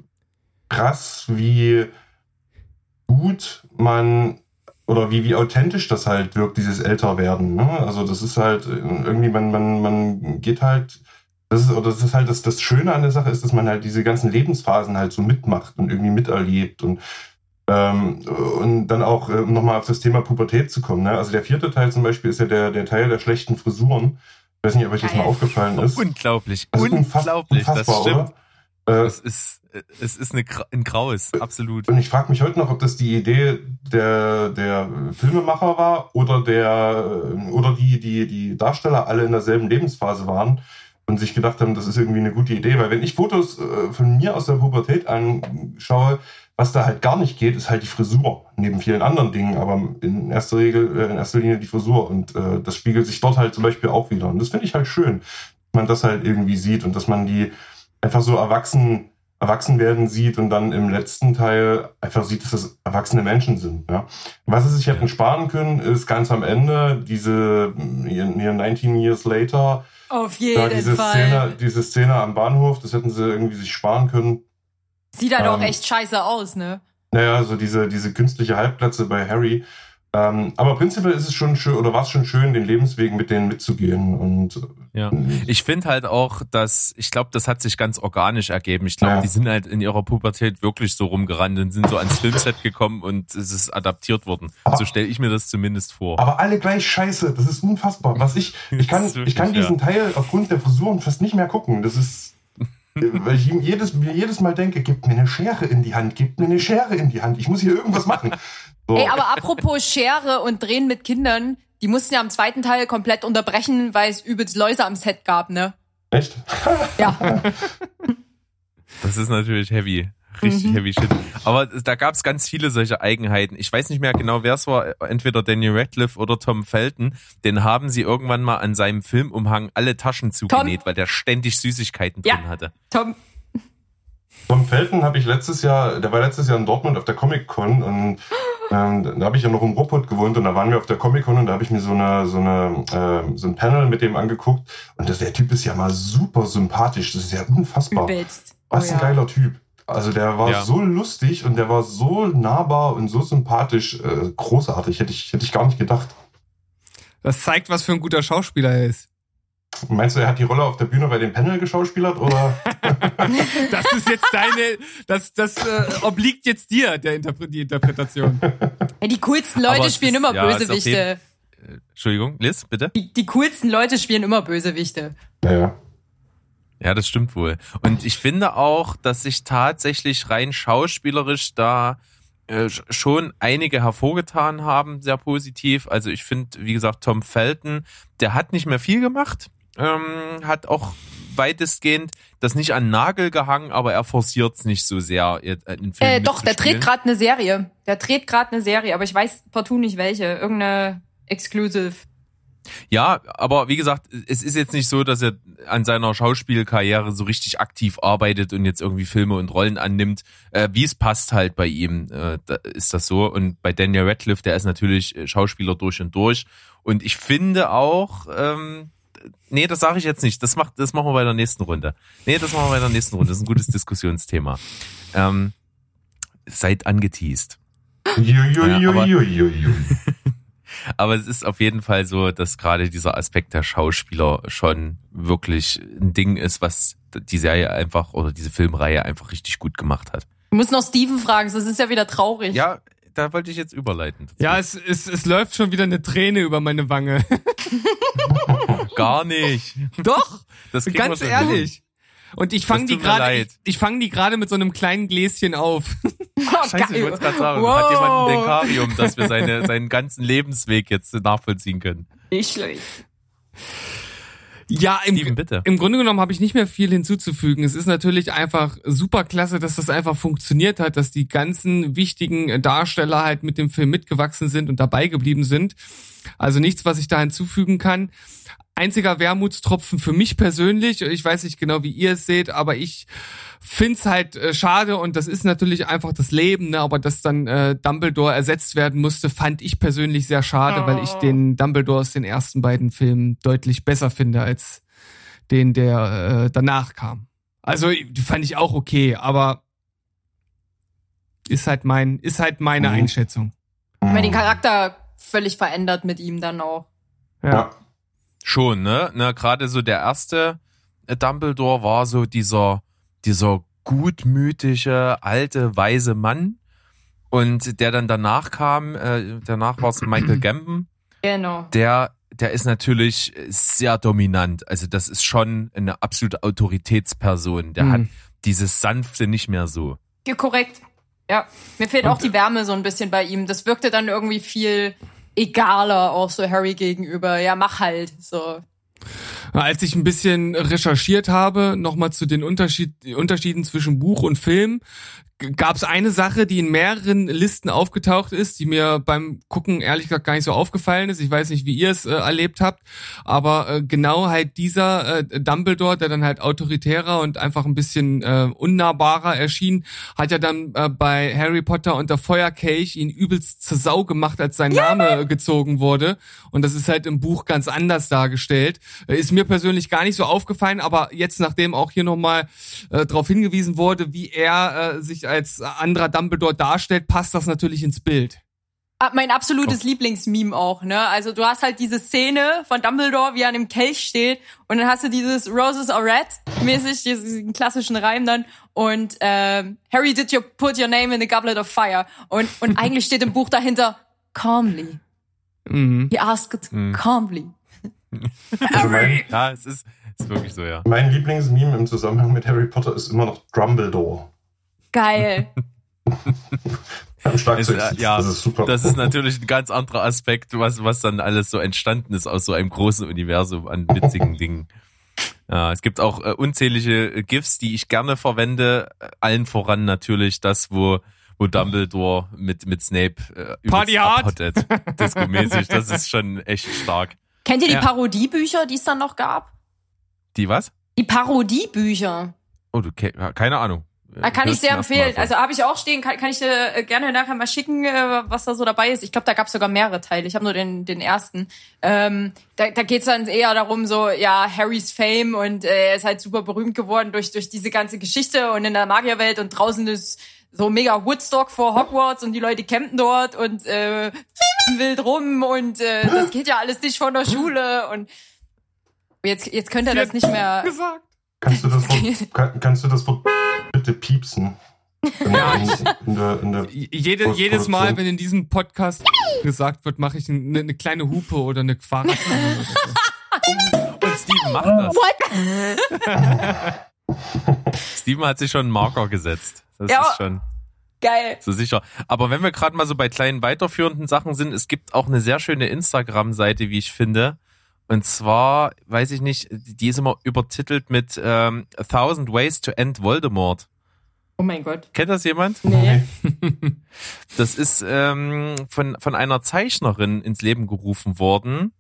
krass, wie gut man oder wie, wie authentisch das halt wirkt, dieses Älterwerden. Ne? Also das ist halt äh, irgendwie, man, man, man geht halt, das ist, oder das ist halt das, das Schöne an der Sache ist, dass man halt diese ganzen Lebensphasen halt so mitmacht und irgendwie miterlebt und ähm, und dann auch, äh, nochmal auf das Thema Pubertät zu kommen. Ne? Also der vierte Teil zum Beispiel ist ja der, der Teil der schlechten Frisuren. Ich weiß nicht, ob euch das mal aufgefallen ist. Unglaublich, Das ist unfass- unglaublich, das unfassbar, stimmt. oder? Äh, Es ist, es ist eine, ein Graues, absolut. Und ich frage mich heute noch, ob das die Idee der, der Filmemacher war oder der oder die, die, die Darsteller alle in derselben Lebensphase waren und sich gedacht haben, das ist irgendwie eine gute Idee. Weil wenn ich Fotos äh, von mir aus der Pubertät anschaue, was da halt gar nicht geht, ist halt die Frisur, neben vielen anderen Dingen, aber in erster Regel, äh, in erster Linie die Frisur. Und äh, das spiegelt sich dort halt zum Beispiel auch wieder. Und das finde ich halt schön, dass man das halt irgendwie sieht und dass man die einfach so erwachsen erwachsen werden sieht und dann im letzten Teil einfach sieht, dass das erwachsene Menschen sind. Ja. Was sie sich hätten sparen können, ist ganz am Ende diese ihr 19 Years Later, Auf ja, jeden diese Fall. Szene, diese Szene am Bahnhof, das hätten sie irgendwie sich sparen können. Sieht halt auch ähm, echt scheiße aus, ne? Naja, so diese, diese künstliche Halbplätze bei Harry. Ähm, aber prinzipiell ist es schon schön, oder war es schon schön, den Lebensweg mit denen mitzugehen. Und ja. Ich finde halt auch, dass, ich glaube, das hat sich ganz organisch ergeben. Ich glaube, ja. die sind halt in ihrer Pubertät wirklich so rumgerannt und sind so ans Filmset gekommen und es ist adaptiert worden. Aber, so stelle ich mir das zumindest vor. Aber alle gleich scheiße, das ist unfassbar. Was ich, ich kann, wirklich, ich kann diesen ja. Teil aufgrund der Frisuren fast nicht mehr gucken. Das ist, weil ich ihm jedes, mir jedes Mal denke, gib mir eine Schere in die Hand, gib mir eine Schere in die Hand, ich muss hier irgendwas machen. So. Ey, aber apropos Schere und Drehen mit Kindern, die mussten ja im zweiten Teil komplett unterbrechen, weil es übelst Läuse am Set gab, ne? Echt? Ja. Das ist natürlich heavy. Richtig mhm. heavy shit. Aber da gab es ganz viele solche Eigenheiten. Ich weiß nicht mehr genau, wer es war. Entweder Daniel Radcliffe oder Tom Felton. Den haben sie irgendwann mal an seinem Filmumhang alle Taschen zugenäht, Tom. weil der ständig Süßigkeiten ja. drin hatte. Tom. Tom Felton habe ich letztes Jahr, der war letztes Jahr in Dortmund auf der Comic Con und ähm, da habe ich ja noch im Ruppert gewohnt und da waren wir auf der Comic-Con und da habe ich mir so eine so eine äh, so ein Panel mit dem angeguckt und das, der Typ ist ja mal super sympathisch, das ist ja unfassbar. Übelst. Was oh, ein ja. geiler Typ. Also der war ja. so lustig und der war so nahbar und so sympathisch, äh, großartig, hätte ich hätte ich gar nicht gedacht. Das zeigt, was für ein guter Schauspieler er ist. Meinst du, er hat die Rolle auf der Bühne bei dem Panel geschauspielert oder? das ist jetzt deine, das, das äh, obliegt jetzt dir, der Interpre die Interpretation. Ja, die coolsten Leute spielen ist, immer ja, Bösewichte. Äh, Entschuldigung, Liz, bitte? Die, die coolsten Leute spielen immer Bösewichte. Ja, ja. Ja, das stimmt wohl. Und ich finde auch, dass sich tatsächlich rein schauspielerisch da äh, schon einige hervorgetan haben, sehr positiv. Also ich finde, wie gesagt, Tom Felton, der hat nicht mehr viel gemacht ähm, hat auch weitestgehend das nicht an Nagel gehangen, aber er forciert es nicht so sehr in Film äh, Doch, der dreht gerade eine Serie. Der dreht gerade eine Serie, aber ich weiß partout nicht welche. Irgendeine Exclusive. Ja, aber wie gesagt, es ist jetzt nicht so, dass er an seiner Schauspielkarriere so richtig aktiv arbeitet und jetzt irgendwie Filme und Rollen annimmt. Äh, wie es passt halt bei ihm, äh, da ist das so. Und bei Daniel Radcliffe, der ist natürlich äh, Schauspieler durch und durch. Und ich finde auch, ähm, nee, das sage ich jetzt nicht. Das, macht, das machen wir bei der nächsten Runde. Nee, das machen wir bei der nächsten Runde. Das ist ein gutes Diskussionsthema. Ähm, seid angeteased. aber, es ist auf jeden Fall so, dass gerade dieser Aspekt der Schauspieler schon wirklich ein Ding ist, was die Serie einfach oder diese Filmreihe einfach richtig gut gemacht hat. Du musst noch Steven fragen, das ist ja wieder traurig. Ja, da wollte ich jetzt überleiten. Dazu. Ja, es, es, es läuft schon wieder eine Träne über meine Wange. Gar nicht. Doch, das ganz ehrlich. Und ich fange die gerade, ich, ich fange die gerade mit so einem kleinen Gläschen auf. Oh, Scheiße, ich wollte gerade sagen, wow. hat jemand ein Dekarium, dass wir seine, seinen ganzen Lebensweg jetzt nachvollziehen können. Nicht schlecht. Ja, im, Steven, bitte. im Grunde genommen habe ich nicht mehr viel hinzuzufügen. Es ist natürlich einfach super klasse, dass das einfach funktioniert hat, dass die ganzen wichtigen Darsteller halt mit dem Film mitgewachsen sind und dabei geblieben sind. Also nichts, was ich da hinzufügen kann. Einziger Wermutstropfen für mich persönlich, ich weiß nicht genau, wie ihr es seht, aber ich find's halt äh, schade und das ist natürlich einfach das Leben, ne? aber dass dann äh, Dumbledore ersetzt werden musste, fand ich persönlich sehr schade, oh. weil ich oh. den Dumbledore aus den ersten beiden Filmen deutlich besser finde als den, der äh, danach kam. Also die fand ich auch okay, aber ist halt mein, ist halt meine mhm. Einschätzung. Weil den Charakter völlig verändert mit ihm dann auch. Ja. Schon, ne? ne Gerade so der erste Dumbledore war so dieser dieser gutmütige, alte, weise Mann. Und der dann danach kam, äh, danach war es Michael Gambon. Genau. Der, der ist natürlich sehr dominant. Also das ist schon eine absolute Autoritätsperson. Der mhm. hat dieses Sanfte nicht mehr so. Ja, korrekt. Ja, mir fehlt Und, auch die Wärme so ein bisschen bei ihm. Das wirkte dann irgendwie viel egaler auch so Harry gegenüber. Ja, mach halt. So. Als ich ein bisschen recherchiert habe, nochmal zu den Unterschied, Unterschieden zwischen Buch und Film, gab es eine Sache, die in mehreren Listen aufgetaucht ist, die mir beim Gucken ehrlich gesagt gar nicht so aufgefallen ist. Ich weiß nicht, wie ihr es äh, erlebt habt, aber äh, genau halt dieser äh, Dumbledore, der dann halt autoritärer und einfach ein bisschen äh, unnahbarer erschien, hat ja dann äh, bei Harry Potter und der Feuerkelch ihn übelst zur Sau gemacht, als sein ja. Name gezogen wurde. Und das ist halt im Buch ganz anders dargestellt. Äh, ist mir persönlich gar nicht so aufgefallen, aber jetzt, nachdem auch hier nochmal äh, darauf hingewiesen wurde, wie er äh, sich als anderer Dumbledore darstellt, passt das natürlich ins Bild. Ah, mein absolutes Lieblingsmeme auch, ne? Also du hast halt diese Szene von Dumbledore, wie er an dem Kelch steht und dann hast du dieses Roses are red mäßig, diesen klassischen Reim dann und ähm, Harry did you put your name in the goblet of fire und und eigentlich steht im Buch dahinter calmly. Mhm. He asked Mhm. calmly. Also mein, Ja, es ist, ist wirklich so, ja. mein Lieblingsmeme im Zusammenhang mit Harry Potter ist immer noch Dumbledore. Geil. Am Schlagzeug. Ist, äh, ja, das ist super. Das ist natürlich ein ganz anderer Aspekt, was, was dann alles so entstanden ist aus so einem großen Universum an witzigen Dingen. Ja, es gibt auch äh, unzählige äh, GIFs, die ich gerne verwende. Äh, Allen voran natürlich das, wo, wo Dumbledore mit, mit Snape äh, Party abhottet. Disco-mäßig. Das ist schon echt stark. Kennt ihr die Ja. Parodiebücher, die es dann noch gab? Die was? Die Parodiebücher. Oh, du, keine Ahnung. Da kann ich sehr empfehlen. Also habe ich auch stehen, kann, kann ich dir äh, gerne nachher mal schicken, äh, was da so dabei ist. Ich glaube, da gab es sogar mehrere Teile. Ich habe nur den, den ersten. Ähm, da da geht es dann eher darum, so, ja, Harrys Fame und äh, er ist halt super berühmt geworden durch, durch diese ganze Geschichte und in der Magierwelt und draußen ist so mega Woodstock vor Hogwarts und die Leute campen dort und äh, wild rum und äh, das geht ja alles nicht von der Schule und jetzt, jetzt könnt ihr das nicht mehr. gesagt. Kannst du das Wort, kann, kannst du das Wort bitte piepsen? In, Ja, in, in der, in der, Jede, jedes Mal, wenn in diesem Podcast gesagt wird, mache ich eine, eine kleine Hupe oder eine Fahrrad. Und Steven macht das. Steven hat sich schon einen Marker gesetzt. Das Ja. ist schon Geil. so sicher. Aber wenn wir gerade mal so bei kleinen weiterführenden Sachen sind, es gibt auch eine sehr schöne Instagram-Seite, wie ich finde. Und zwar, weiß ich nicht, die ist immer übertitelt mit ähm, A Thousand Ways to End Voldemort. Oh mein Gott. Kennt das jemand? Nee. Das ist ähm, von, von einer Zeichnerin ins Leben gerufen worden,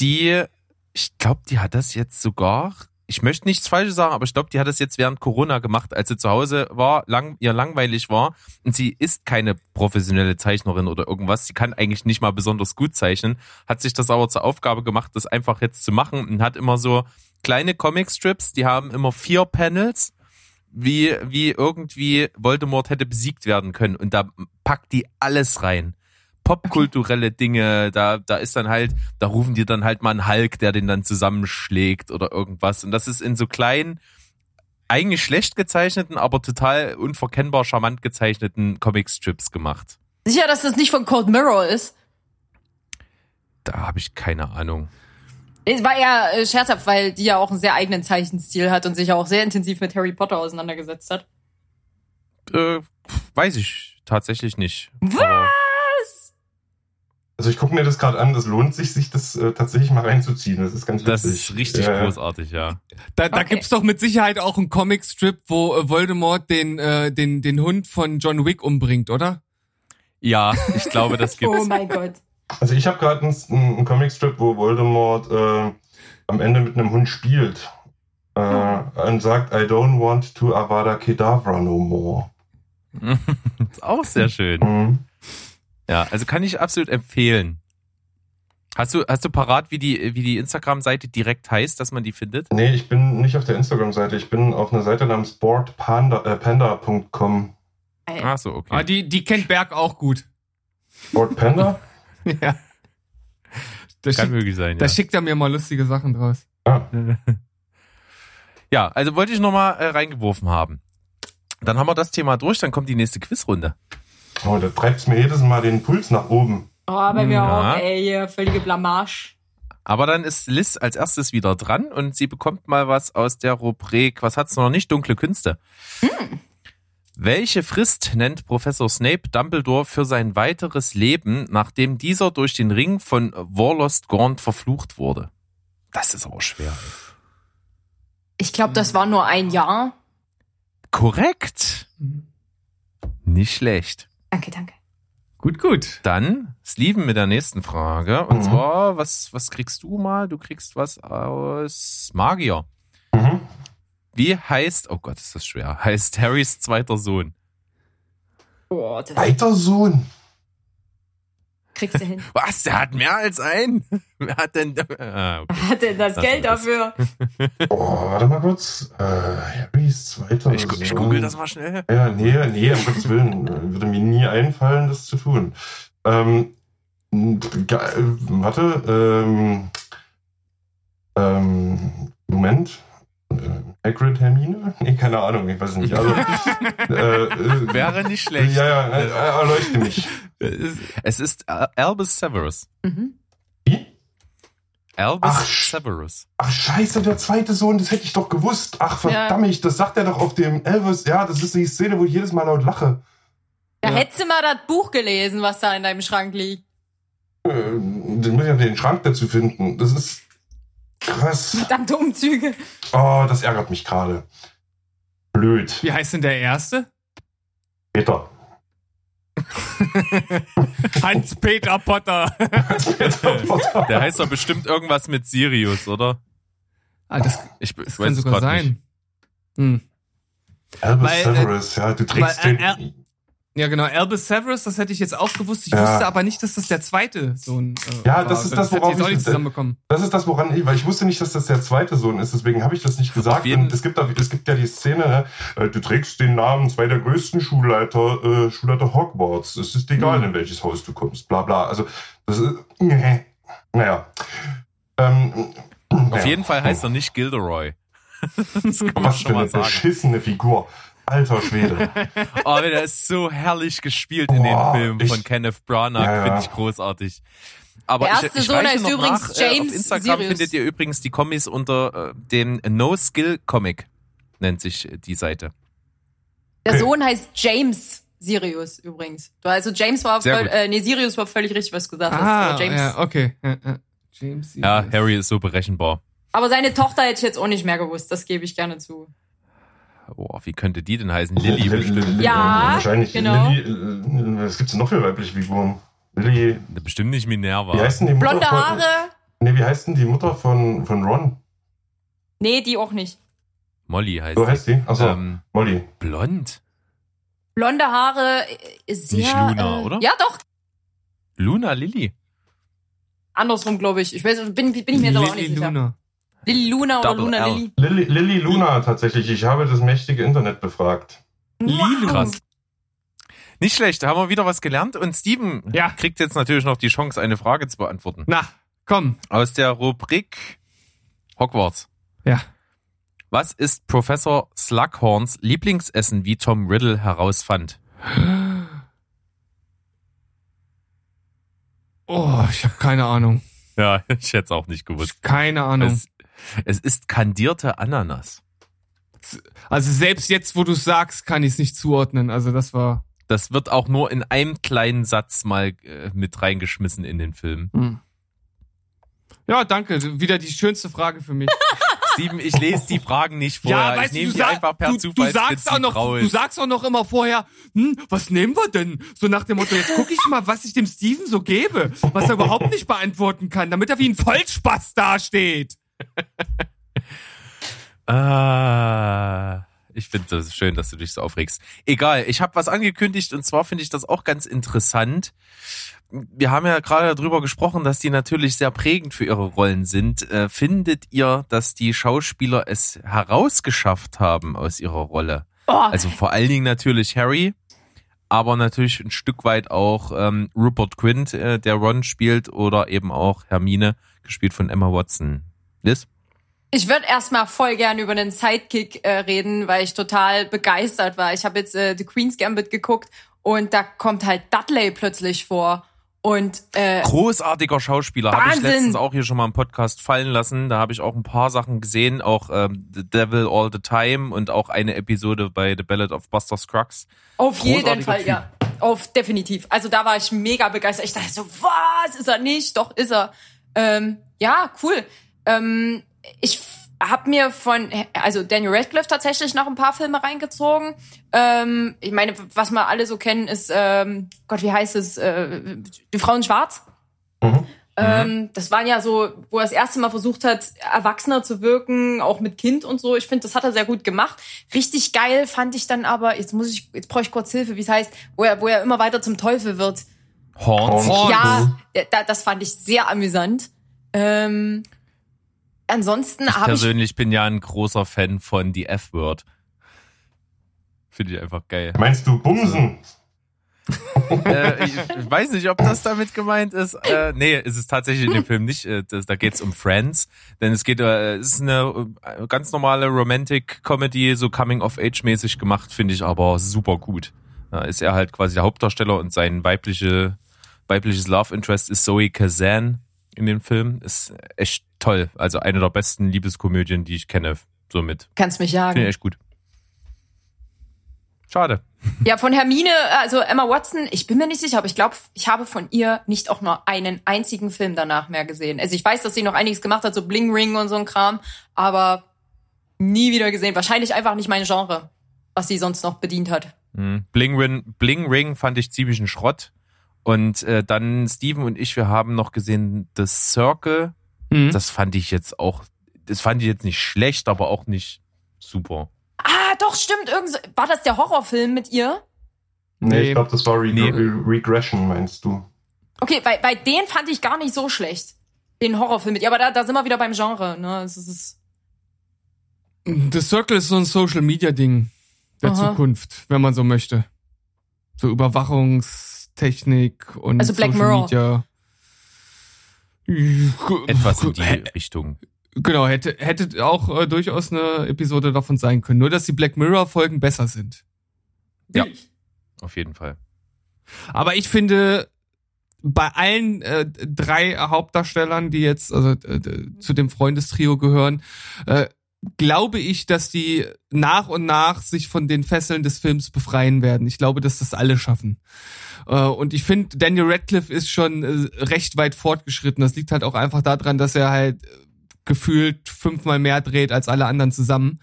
die, ich glaube, die hat das jetzt sogar, ich möchte nichts Falsches sagen, aber ich glaube, die hat das jetzt während Corona gemacht, als sie zu Hause war, lang, ihr langweilig war. Und sie ist keine professionelle Zeichnerin oder irgendwas. Sie kann eigentlich nicht mal besonders gut zeichnen, hat sich das aber zur Aufgabe gemacht, das einfach jetzt zu machen und hat immer so kleine Comicstrips, die haben immer vier Panels wie, wie irgendwie Voldemort hätte besiegt werden können. Und da packt die alles rein. Popkulturelle Dinge, da, da ist dann halt, da rufen die dann halt mal einen Hulk, der den dann zusammenschlägt oder irgendwas. Und das ist in so kleinen, eigentlich schlecht gezeichneten, aber total unverkennbar charmant gezeichneten Comicstrips gemacht. Sicher, dass das nicht von Cold Mirror ist? Da habe ich keine Ahnung. Es war eher äh, scherzhaft, weil die ja auch einen sehr eigenen Zeichenstil hat und sich ja auch sehr intensiv mit Harry Potter auseinandergesetzt hat. Äh, weiß ich tatsächlich nicht. Was? Also ich gucke mir das gerade an, das lohnt sich, sich das äh, tatsächlich mal reinzuziehen. Das ist ganz Das witzig. ist richtig Ja, großartig, ja. Da, da Okay. gibt's doch mit Sicherheit auch einen Comicstrip, wo äh, Voldemort den, äh, den, den Hund von John Wick umbringt, oder? Ja, ich glaube, das gibt's. Oh mein Gott. Also ich habe gerade einen, einen Comicstrip, wo Voldemort äh, am Ende mit einem Hund spielt äh, und sagt, I don't want to Avada Kedavra no more. ist auch sehr schön. Mhm. Ja, also kann ich absolut empfehlen. Hast du, hast du parat, wie die, wie die Instagram-Seite direkt heißt, dass man die findet? Nee, ich bin nicht auf der Instagram-Seite, ich bin auf einer Seite namens sportpanda.com. Äh, panda.com. Ach so, okay. Ah, die, die kennt Berg auch gut. Sportpanda? ja. Da, Kann möglich sein, da ja. schickt er mir mal lustige Sachen draus. ah, Ja, also wollte ich nochmal äh, reingeworfen haben. Dann haben wir das Thema durch, dann kommt die nächste Quizrunde. Oh, da treibt's mir jedes Mal den Puls nach oben. Oh, bei mir Ja. auch, ey, hier, völlige Blamage. Aber dann ist Liz als erstes wieder dran und sie bekommt mal was aus der Rubrik, was hat's noch nicht? Dunkle Künste. Welche Frist nennt Professor Snape Dumbledore für sein weiteres Leben, nachdem dieser durch den Ring von Warlost Gaunt verflucht wurde? Das ist aber schwer. Ich glaube, das war nur ein Jahr. Korrekt. Nicht schlecht. Danke, danke. Gut, gut. Dann Steven mit der nächsten Frage. Und Mhm. zwar, was, was kriegst du mal? Du kriegst was aus Magier. Mhm. Wie heißt, oh Gott, ist das schwer, heißt Harrys zweiter Sohn? Oh, das Weiter Sohn. Kriegst du hin. Was? Der hat mehr als einen? Wer hat denn, ah, okay. Hat denn das Das Geld dafür? Oh, warte mal kurz. Äh, Harrys zweiter ich, gu- ich google das mal schnell. Ja, nee, nee, um Gottes Willen. Würde mir nie einfallen, das zu tun. Ähm, äh, warte, ähm, ähm, Moment. Äh, Hagrid, Hermine? Nee, keine Ahnung, ich weiß nicht. Also, äh, äh, Wäre nicht schlecht. Ja, ja, äh, äh, erleuchte mich. Es ist Al- Albus Severus. Mhm. Wie? Albus Ach, Severus. Ach scheiße, der zweite Sohn, das hätte ich doch gewusst. Ach verdammt, das sagt er doch auf dem Elvis. Ja, das ist die Szene, wo ich jedes Mal laut lache. Da Ja. hättest du mal das Buch gelesen, was da in deinem Schrank liegt. Äh, Den muss ich ja den Schrank dazu finden. Das ist krass. Verdammte Umzüge. Oh, das ärgert mich gerade. Blöd. Wie heißt denn der erste? Peter. Hans-Peter Potter. Peter Potter. Der heißt doch bestimmt irgendwas mit Sirius, oder? ah, das, Ich, das kann sogar sein. Hm. Albus Weil, äh, Severus, ja, du trägst weil, den. Äh, Ja, genau. Albus Severus, das hätte ich jetzt auch gewusst. Ich Ja. wusste aber nicht, dass das der zweite Sohn äh, Ja, war. das ist das, hätte ich worauf ich- nicht zusammenbekommen. Das ist das, woran ich, weil ich wusste nicht, dass das der zweite Sohn ist, deswegen habe ich das nicht gesagt. Und es gibt, da, es gibt ja die Szene, ne, äh, du trägst den Namen zwei der größten Schulleiter, äh, Schulleiter Hogwarts. Es ist egal, Mhm. in welches Haus du kommst, bla bla. Also, das ist, nee. naja. Ähm, Auf naja. jeden Fall heißt er nicht Gilderoy. das kann man Was für schon mal eine sagen. beschissene Figur. Alter Schwede. Oh, der ist so herrlich gespielt in den Boah, Filmen ich- von Kenneth Branagh, Ja, ja. finde ich großartig. Aber Der ich, erste ich Sohn reiche heißt übrigens nach, äh, James Auf Instagram Sirius. findet ihr übrigens die Kommis unter äh, dem No Skill Comic, nennt sich äh, die Seite. Der Okay. Sohn heißt James Sirius übrigens. Also James war voll, äh, nee, Sirius war völlig richtig, was du gesagt hast. Ah, Aber James. ja, okay. Ja, ja. James. Ja, Sirius. Harry ist so berechenbar. Aber seine Tochter hätte ich jetzt auch nicht mehr gewusst, das gebe ich gerne zu. Boah, wie könnte die denn heißen? Lilly Lilly- bestimmt. Ja, Wahrscheinlich. genau. Lilly, äh, was gibt's denn noch für weibliche Figuren? Lilly, Bestimmt nicht Minerva. wie heißt denn die Mutter Blonde von, Haare? Nee, wie heißt denn die Mutter von, von Ron? Nee, die auch nicht. Molly heißt So sie. heißt die? Achso, Ähm, Molly. blond. Blonde Haare äh, ist sehr. Nicht Luna, äh, oder? Ja, doch. Luna Lilly. Andersrum, glaube ich. Ich weiß, bin, bin ich mir jetzt aber auch nicht Lily sicher. Luna. Lilly Luna oder Double Luna L. Lilly? Lilly, Lilly Luna tatsächlich. Ich habe das mächtige Internet befragt. Lilo. Krass. Nicht schlecht, da haben wir wieder was gelernt. Und Steven Ja. kriegt jetzt natürlich noch die Chance, eine Frage zu beantworten. Na, komm. Aus der Rubrik Hogwarts. Ja. Was ist Professor Slughorns Lieblingsessen, wie Tom Riddle herausfand? Oh, ich habe keine Ahnung. Ja, ich hätte es auch nicht gewusst. Keine Ahnung. Es, es ist kandierte Ananas. Also selbst jetzt, wo du sagst, kann ich es nicht zuordnen. Also das war. Das wird auch nur in einem kleinen Satz mal äh, mit reingeschmissen in den Film. Hm. Ja, danke. Wieder die schönste Frage für mich. Steven, ich lese die Fragen nicht vorher. ich nehme die sag- einfach per du, du sagst auch noch, raus. du sagst auch noch immer vorher, hm, was nehmen wir denn? So nach dem Motto, jetzt gucke ich mal, was ich dem Steven so gebe, was er überhaupt nicht beantworten kann, damit er wie ein Vollspaß dasteht. Ah, ich finde das schön, dass du dich so aufregst. Egal, ich habe was angekündigt und zwar finde ich das auch ganz interessant. Wir haben ja gerade darüber gesprochen, dass die natürlich sehr prägend für ihre Rollen sind. Äh, findet ihr, dass die Schauspieler es herausgeschafft haben aus ihrer Rolle? Oh, Also vor allen Dingen natürlich Harry, aber natürlich ein Stück weit auch ähm, Rupert Quint, äh, der Ron spielt, oder eben auch Hermine, gespielt von Emma Watson. Liz? Ich würde erstmal voll gern über den Sidekick äh, reden, weil ich total begeistert war. Ich habe jetzt äh, The Queen's Gambit geguckt und da kommt halt Dudley plötzlich vor. Und äh, Großartiger Schauspieler, habe ich letztens auch hier schon mal im Podcast fallen lassen. Da habe ich auch ein paar Sachen gesehen, auch ähm, The Devil All the Time und auch eine Episode bei The Ballad of Buster Scruggs. auf jeden Fall, Typ. ja. Auf definitiv. Also da war ich mega begeistert. Ich dachte so, was ist er nicht? Doch ist er. Ähm, ja, cool. Ähm, ich habe mir von, also Daniel Radcliffe tatsächlich noch ein paar Filme reingezogen. Ähm, ich meine, was wir alle so kennen, ist, ähm, Gott, wie heißt es? Äh, die Frau in Schwarz. Mhm. Ähm, das waren ja so, wo er das erste Mal versucht hat, erwachsener zu wirken, auch mit Kind und so. Ich finde, das hat er sehr gut gemacht. Richtig geil fand ich dann aber, jetzt muss ich, jetzt brauche ich kurz Hilfe, wie es heißt, wo er, wo er immer weiter zum Teufel wird. Horns. Horns. Ja, da, das fand ich sehr amüsant. Ähm, ansonsten Ich habe ich, persönlich bin ja ein großer Fan von The F-Word. Finde ich einfach geil. Meinst du Bumsen? äh, ich weiß nicht, ob das damit gemeint ist. Äh, nee, ist es tatsächlich in dem Film nicht. Äh, das, da geht es um Friends. Denn es geht, äh, es ist eine äh, ganz normale Romantic Comedy, so Coming-of-Age-mäßig gemacht, finde ich aber super gut. Da ist er halt quasi der Hauptdarsteller und sein weibliche, weibliches Love Interest ist Zoe Kazan in dem Film. Ist echt toll. Also eine der besten Liebeskomödien, die ich kenne. Somit. Kannst mich jagen. Finde ich echt gut. Schade. Ja, von Hermine, also Emma Watson, ich bin mir nicht sicher, aber ich glaube, ich habe von ihr nicht auch nur einen einzigen Film danach mehr gesehen. Also ich weiß, dass sie noch einiges gemacht hat, so Bling Ring und so ein Kram, aber nie wieder gesehen. Wahrscheinlich einfach nicht mein Genre, was sie sonst noch bedient hat. Mhm. Bling, Ring, Bling Ring fand ich ziemlich ein Schrott. Und äh, dann Steven und ich, wir haben noch gesehen The Circle. Mhm. Das fand ich jetzt auch, das fand ich jetzt nicht schlecht, aber auch nicht super. Ah, doch, stimmt. Irgend war das der Horrorfilm mit ihr? Nee, nee. ich glaube, das war Re nee. Regression, meinst du? Okay, bei, bei den fand ich gar nicht so schlecht. Den Horrorfilm mit ihr. Aber da, da sind wir wieder beim Genre. Ne? Es ist The Circle ist so ein Social-Media-Ding der Aha. Zukunft, wenn man so möchte. So Überwachungstechnik und also Black Social Mirror. Media. Etwas in die Richtung. Genau, hätte, hätte auch äh, durchaus eine Episode davon sein können. Nur, dass die Black Mirror-Folgen besser sind. Ja, auf jeden Fall. Aber ich finde, bei allen äh, drei Hauptdarstellern, die jetzt also, äh, zu dem Freundestrio gehören, äh, glaube ich, dass die nach und nach sich von den Fesseln des Films befreien werden. Ich glaube, dass das alle schaffen. Äh, und ich finde, Daniel Radcliffe ist schon äh, recht weit fortgeschritten. Das liegt halt auch einfach daran, dass er halt gefühlt fünfmal mehr dreht als alle anderen zusammen.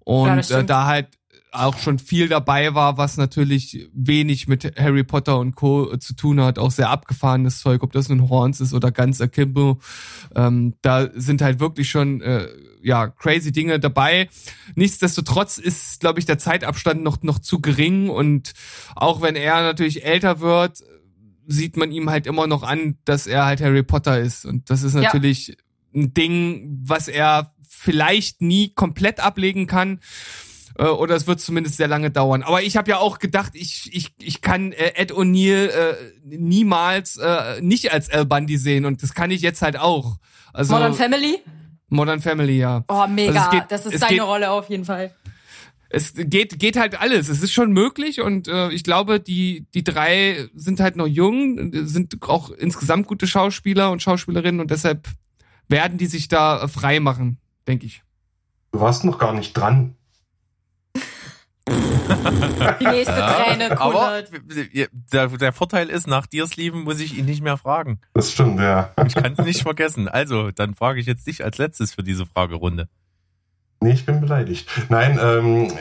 Und ja, äh, da halt auch schon viel dabei war, was natürlich wenig mit Harry Potter und Co. zu tun hat, auch sehr abgefahrenes Zeug, ob das nun Horns ist oder ganz Akimbo. Ähm, da sind halt wirklich schon äh, ja crazy Dinge dabei. Nichtsdestotrotz ist, glaube ich, der Zeitabstand noch noch zu gering und auch wenn er natürlich älter wird, sieht man ihm halt immer noch an, dass er halt Harry Potter ist und das ist natürlich ja ein Ding, was er vielleicht nie komplett ablegen kann äh, oder es wird zumindest sehr lange dauern. Aber ich habe ja auch gedacht, ich ich ich kann äh, Ed O'Neill äh, niemals äh, nicht als Al Bundy sehen und das kann ich jetzt halt auch. Also Modern Family? Modern Family, ja. Oh, mega. Also geht, das ist seine geht, Rolle auf jeden Fall. Es geht geht halt alles. Es ist schon möglich und äh, ich glaube, die die drei sind halt noch jung, sind auch insgesamt gute Schauspieler und Schauspielerinnen und deshalb werden die sich da frei machen, denke ich. Du warst noch gar nicht dran. Die nächste Träne kullert. Aber der, der, Vorteil ist, nach dir's Lieben muss ich ihn nicht mehr fragen. Das stimmt, ja. Ich kann es nicht vergessen. Also, dann frage ich jetzt dich als letztes für diese Fragerunde. Nee, ich bin beleidigt. Nein, ähm.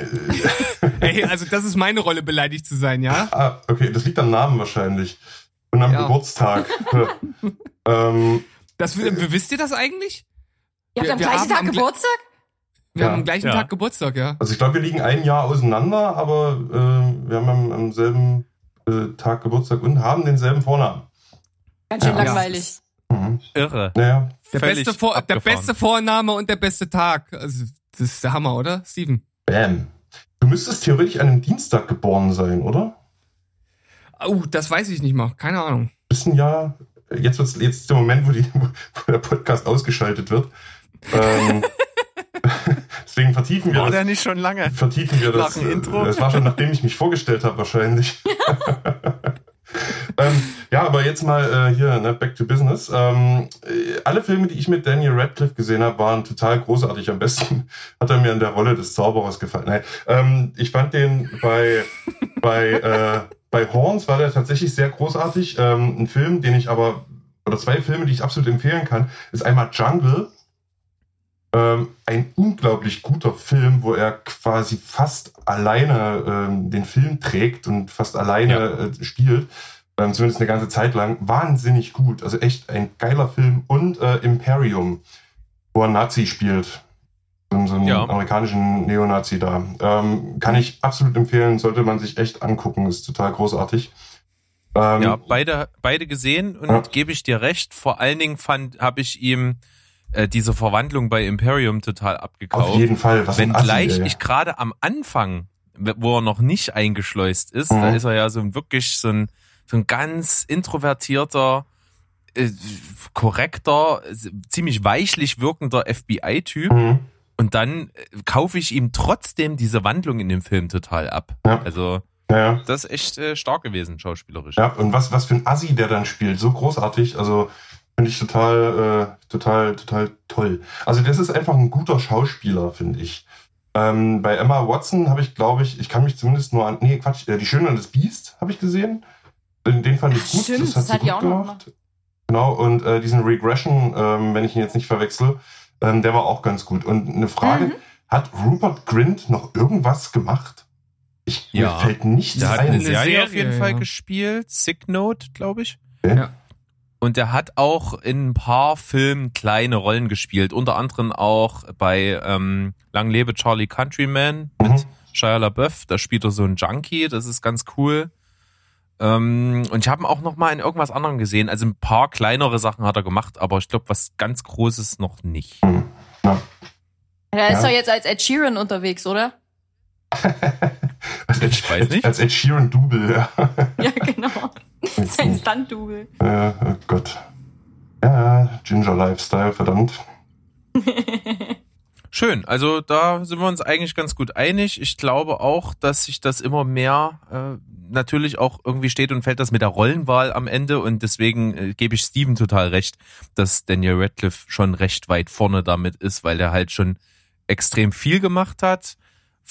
Ey, also das ist meine Rolle, beleidigt zu sein, ja? Ah, okay, das liegt am Namen wahrscheinlich. Und am ja. Geburtstag. ähm, das, wisst ihr das eigentlich? Ihr habt am gleichen Tag Geburtstag? Wir ja. haben am gleichen ja. Tag Geburtstag, ja. Also ich glaube, wir liegen ein Jahr auseinander, aber äh, wir haben am, am selben äh, Tag Geburtstag und haben denselben Vornamen. Ganz schön ja. langweilig. Mhm. Irre. Naja. Der beste, Vor der beste Vorname und der beste Tag. Also, das ist der Hammer, oder, Steven? Bam. Du müsstest theoretisch an einem Dienstag geboren sein, oder? Oh, das weiß ich nicht mal. Keine Ahnung. Ist ein Jahr jetzt wird's jetzt der Moment, wo, die, wo der Podcast ausgeschaltet wird. Ähm, deswegen vertiefen wir war das. der nicht schon lange? Vertiefen wir das. Intro? Das war schon nachdem ich mich vorgestellt habe wahrscheinlich. ähm, ja, aber jetzt mal äh, hier ne, back to business. Ähm, äh, alle Filme, die ich mit Daniel Radcliffe gesehen habe, waren total großartig. Am besten hat er mir in der Rolle des Zauberers gefallen. Nein, ähm, ich fand den bei bei äh, bei Horns war der tatsächlich sehr großartig. Ähm, ein Film, den ich aber, oder zwei Filme, die ich absolut empfehlen kann, ist einmal Jungle. Ähm, ein unglaublich guter Film, wo er quasi fast alleine ähm, den Film trägt und fast alleine ja. äh, spielt. Ähm, zumindest eine ganze Zeit lang. Wahnsinnig gut. Also echt ein geiler Film. Und äh, Imperium, wo er Nazi spielt so einen ja. amerikanischen Neonazi da. Ähm, kann ich absolut empfehlen, sollte man sich echt angucken, ist total großartig. Ähm, ja, beide, beide gesehen und ja. gebe ich dir recht. Vor allen Dingen fand, habe ich ihm äh, diese Verwandlung bei Imperium total abgekauft. Auf jeden Fall. Was Wenngleich ich gerade am Anfang wo er noch nicht eingeschleust ist. Mhm. Da ist er ja so ein wirklich so ein, so ein ganz introvertierter, äh, korrekter, ziemlich weichlich wirkender FBI-Typ. Mhm. Und dann äh, kaufe ich ihm trotzdem diese Wandlung in dem Film total ab. Ja. Also ja. das ist echt äh, stark gewesen, schauspielerisch. Ja, und was, was für ein Assi der dann spielt, so großartig, also finde ich total, äh, total, total toll. Also das ist einfach ein guter Schauspieler, finde ich. Ähm, bei Emma Watson habe ich, glaube ich, ich kann mich zumindest nur an, nee, Quatsch, äh, die Schöne und das Biest habe ich gesehen. Den, den fand ich gut, Stimmt, das hat das sie hat die gut auch noch gemacht. Genau, und äh, diesen Regression, ähm, wenn ich ihn jetzt nicht verwechsel, ähm, der war auch ganz gut. Und eine Frage, Mhm. hat Rupert Grint noch irgendwas gemacht? Ich, Ja. mir fällt nichts Der hat ein. eine Eine Serie, auf Serie, jeden Fall ja. gespielt, Sick Note, glaube ich. Okay. Ja. Und der hat auch in ein paar Filmen kleine Rollen gespielt, unter anderem auch bei ähm, Lang lebe Charlie Countryman mit Mhm. Shia LaBeouf. Da spielt er so einen Junkie, das ist ganz cool. Ähm, und ich habe ihn auch noch mal in irgendwas anderem gesehen. Also ein paar kleinere Sachen hat er gemacht, aber ich glaube, was ganz Großes noch nicht. Er ist Ja. doch jetzt als Ed Sheeran unterwegs, oder? Als Ed, Ich weiß nicht. Als Ed Sheeran Double, ja. Ja, genau. Sein Stunt-Double. ja. Oh Gott. Ja, Ginger Lifestyle, verdammt. Schön, also da sind wir uns eigentlich ganz gut einig. Ich glaube auch, dass sich das immer mehr äh, natürlich auch irgendwie steht und fällt das mit der Rollenwahl am Ende und deswegen äh, gebe ich Steven total recht, dass Daniel Radcliffe schon recht weit vorne damit ist, weil er halt schon extrem viel gemacht hat.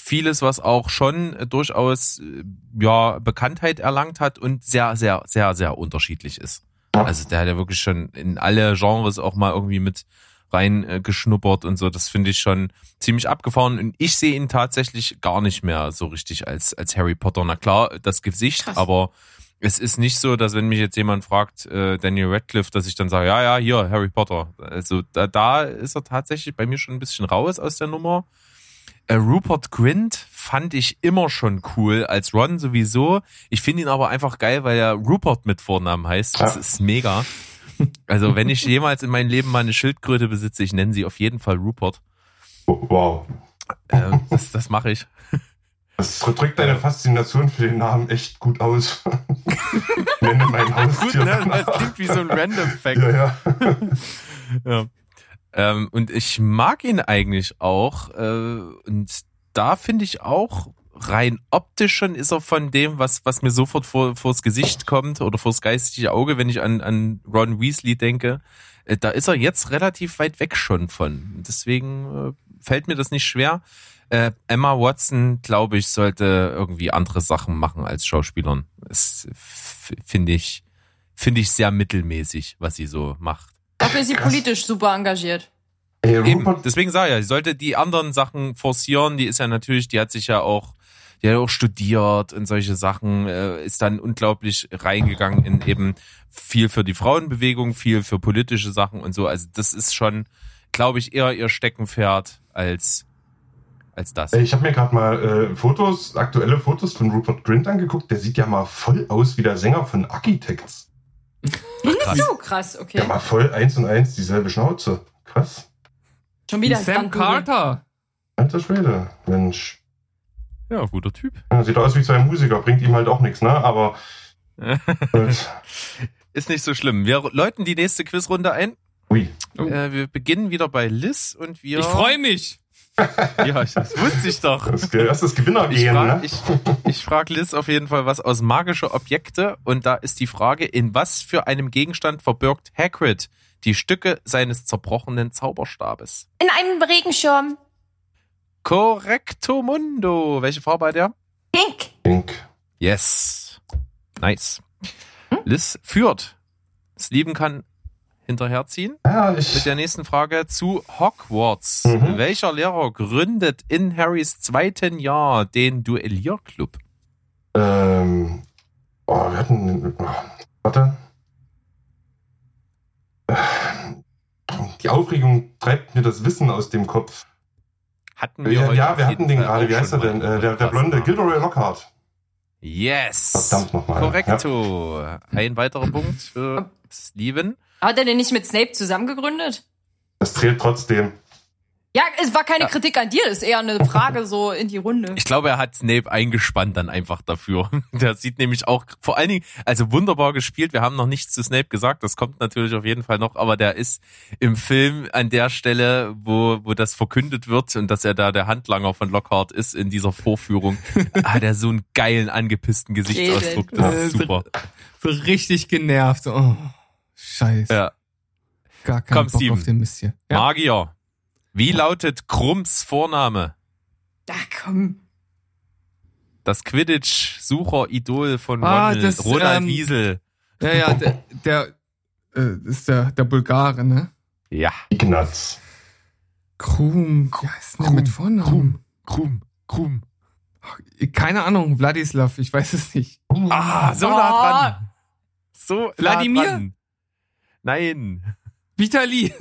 Vieles, was auch schon äh, durchaus äh, ja Bekanntheit erlangt hat und sehr, sehr, sehr, sehr unterschiedlich ist. Also der hat ja wirklich schon in alle Genres auch mal irgendwie mit rein äh, und so. Das finde ich schon ziemlich abgefahren. Und ich sehe ihn tatsächlich gar nicht mehr so richtig als, als Harry Potter. Na klar, das Gesicht, Krass. aber es ist nicht so, dass wenn mich jetzt jemand fragt, äh, Daniel Radcliffe, dass ich dann sage, ja, ja, hier, Harry Potter. Also da, da ist er tatsächlich bei mir schon ein bisschen raus aus der Nummer. Äh, Rupert Grint fand ich immer schon cool, als Ron sowieso. Ich finde ihn aber einfach geil, weil er Rupert mit Vornamen heißt. Das Ja. ist mega. Also wenn ich jemals in meinem Leben mal eine Schildkröte besitze, ich nenne sie auf jeden Fall Rupert. Wow. Äh, das das mache ich. Das drückt deine Faszination für den Namen echt gut aus. Nenne mein Haustier. Das klingt wie so ein Random Fact. ja, ja. Ja. Ähm, und ich mag ihn eigentlich auch. Äh, und da finde ich auch rein optisch schon ist er von dem, was, was mir sofort vor, vors Gesicht kommt oder vors geistige Auge, wenn ich an, an Ron Weasley denke. Äh, da ist er jetzt relativ weit weg schon von. Deswegen äh, fällt mir das nicht schwer. Äh, Emma Watson, glaube ich, sollte irgendwie andere Sachen machen als Schauspielern. Das finde ich, finde ich sehr mittelmäßig, was sie so macht. Dafür ist sie politisch super engagiert. Ey, Eben, Rupert, deswegen sage ich ja, sie sollte die anderen Sachen forcieren. Die ist ja natürlich, die hat sich ja auch, die hat auch studiert und solche Sachen, äh, ist dann unglaublich reingegangen in eben viel für die Frauenbewegung, viel für politische Sachen und so. Also das ist schon, glaube ich, eher ihr Steckenpferd als als das. ey, ich habe mir gerade mal äh, Fotos, aktuelle Fotos von Rupert Grint angeguckt. Der sieht ja mal voll aus wie der Sänger von Architects. Krass. du? Krass, okay. Der war voll eins und eins dieselbe Schnauze. Krass. Schon Wie wieder Sam. Carter. Alter Schwede. Mensch. Ja, guter Typ. Ja, sieht aus wie zwei Musiker, bringt ihm halt auch nichts, ne? Aber gut. Ist nicht so schlimm. Wir läuten die nächste Quizrunde ein. Ui. Äh, wir beginnen wieder bei Liz und wir. Ich freue mich. Ja, das wusste ich doch. Das, das ist Gewinner Ich gehen, frage ne? ich, ich frag Liz auf jeden Fall was aus magische Objekte und da ist die Frage, in was für einem Gegenstand verbirgt Hagrid die Stücke seines zerbrochenen Zauberstabes? In einem Regenschirm. Correcto mundo. Welche Farbe hat er? Pink. Pink. Yes. Nice. Liz führt. Steven kann hinterherziehen. Ja, Mit der nächsten Frage zu Hogwarts. Mhm. Welcher Lehrer gründet in Harrys zweiten Jahr den Duellierclub? Ähm, oh, wir hatten. Oh, warte. Die Aufregung treibt mir das Wissen aus dem Kopf. Hatten wir Ja, heute ja wir hatten den gerade. Wie heißt er denn? Äh, der, der blonde. Gilderoy Lockhart. Yes. Verdammt nochmal. Korrekto. Ein weiterer Punkt für Steven. Hat er den nicht mit Snape zusammen gegründet? Das zählt trotzdem. Ja, es war keine Kritik an dir, das ist eher eine Frage so in die Runde. Ich glaube, er hat Snape eingespannt dann einfach dafür. Der sieht nämlich auch vor allen Dingen, also wunderbar gespielt. Wir haben noch nichts zu Snape gesagt, das kommt natürlich auf jeden Fall noch, aber der ist im Film an der Stelle, wo, wo das verkündet wird und dass er da der Handlanger von Lockhart ist in dieser Vorführung, hat er so einen geilen, angepissten Gesichtsausdruck. Das ist super. So richtig genervt. Oh, scheiße. Ja. Gar keinen Komm, Bock Steven. auf den Mist hier. Ja. Magier. Wie lautet Krumms Vorname? Da komm. Das Quidditch-Sucher-Idol von Ah, Ronald, das, Ronald ähm, Wiesel. Ja, ja, der, der äh, ist der, der Bulgare, ne? Ja. Ignaz. Krum. Wie heißt denn der mit Vornamen? Krum, Krum. Keine Ahnung, Wladislav, ich weiß es nicht. Ah, so nah dran. So Wladimir? Nein. Vitali.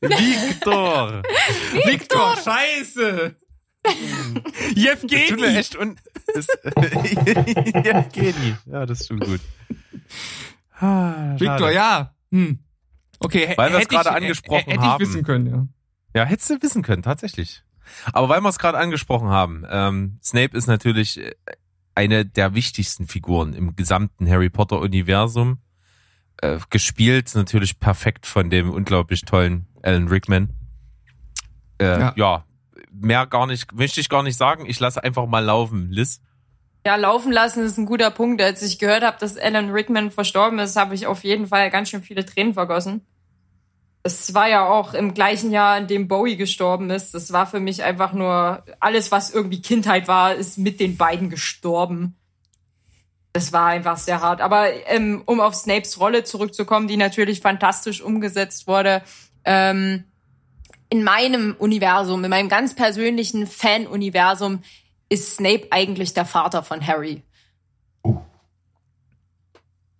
Victor. Victor, scheiße. Das tut mir Jevgeni. echt. Ja, das ist schon gut. Ah, Victor, ja. Hm. Okay, Weil wir es hätte ich- gerade hä- angesprochen hätte ich haben. wissen können, ja. Ja, hättest du wissen können, tatsächlich. Aber weil wir es gerade angesprochen haben, ähm, Snape ist natürlich äh, eine der wichtigsten Figuren im gesamten Harry Potter Universum. Äh, gespielt natürlich perfekt von dem unglaublich tollen Alan Rickman. Äh, Ja. ja. mehr gar nicht, möchte ich gar nicht sagen. Ich lasse einfach mal laufen, Liz. Ja, laufen lassen ist ein guter Punkt. Als ich gehört habe, dass Alan Rickman verstorben ist, habe ich auf jeden Fall ganz schön viele Tränen vergossen. Es war ja auch im gleichen Jahr, in dem Bowie gestorben ist. Das war für mich einfach nur alles, was irgendwie Kindheit war, ist mit den beiden gestorben. Das war einfach sehr hart. Aber ähm, um auf Snapes Rolle zurückzukommen, die natürlich fantastisch umgesetzt wurde, ähm, in meinem Universum, in meinem ganz persönlichen Fan-Universum, ist Snape eigentlich der Vater von Harry. Oh.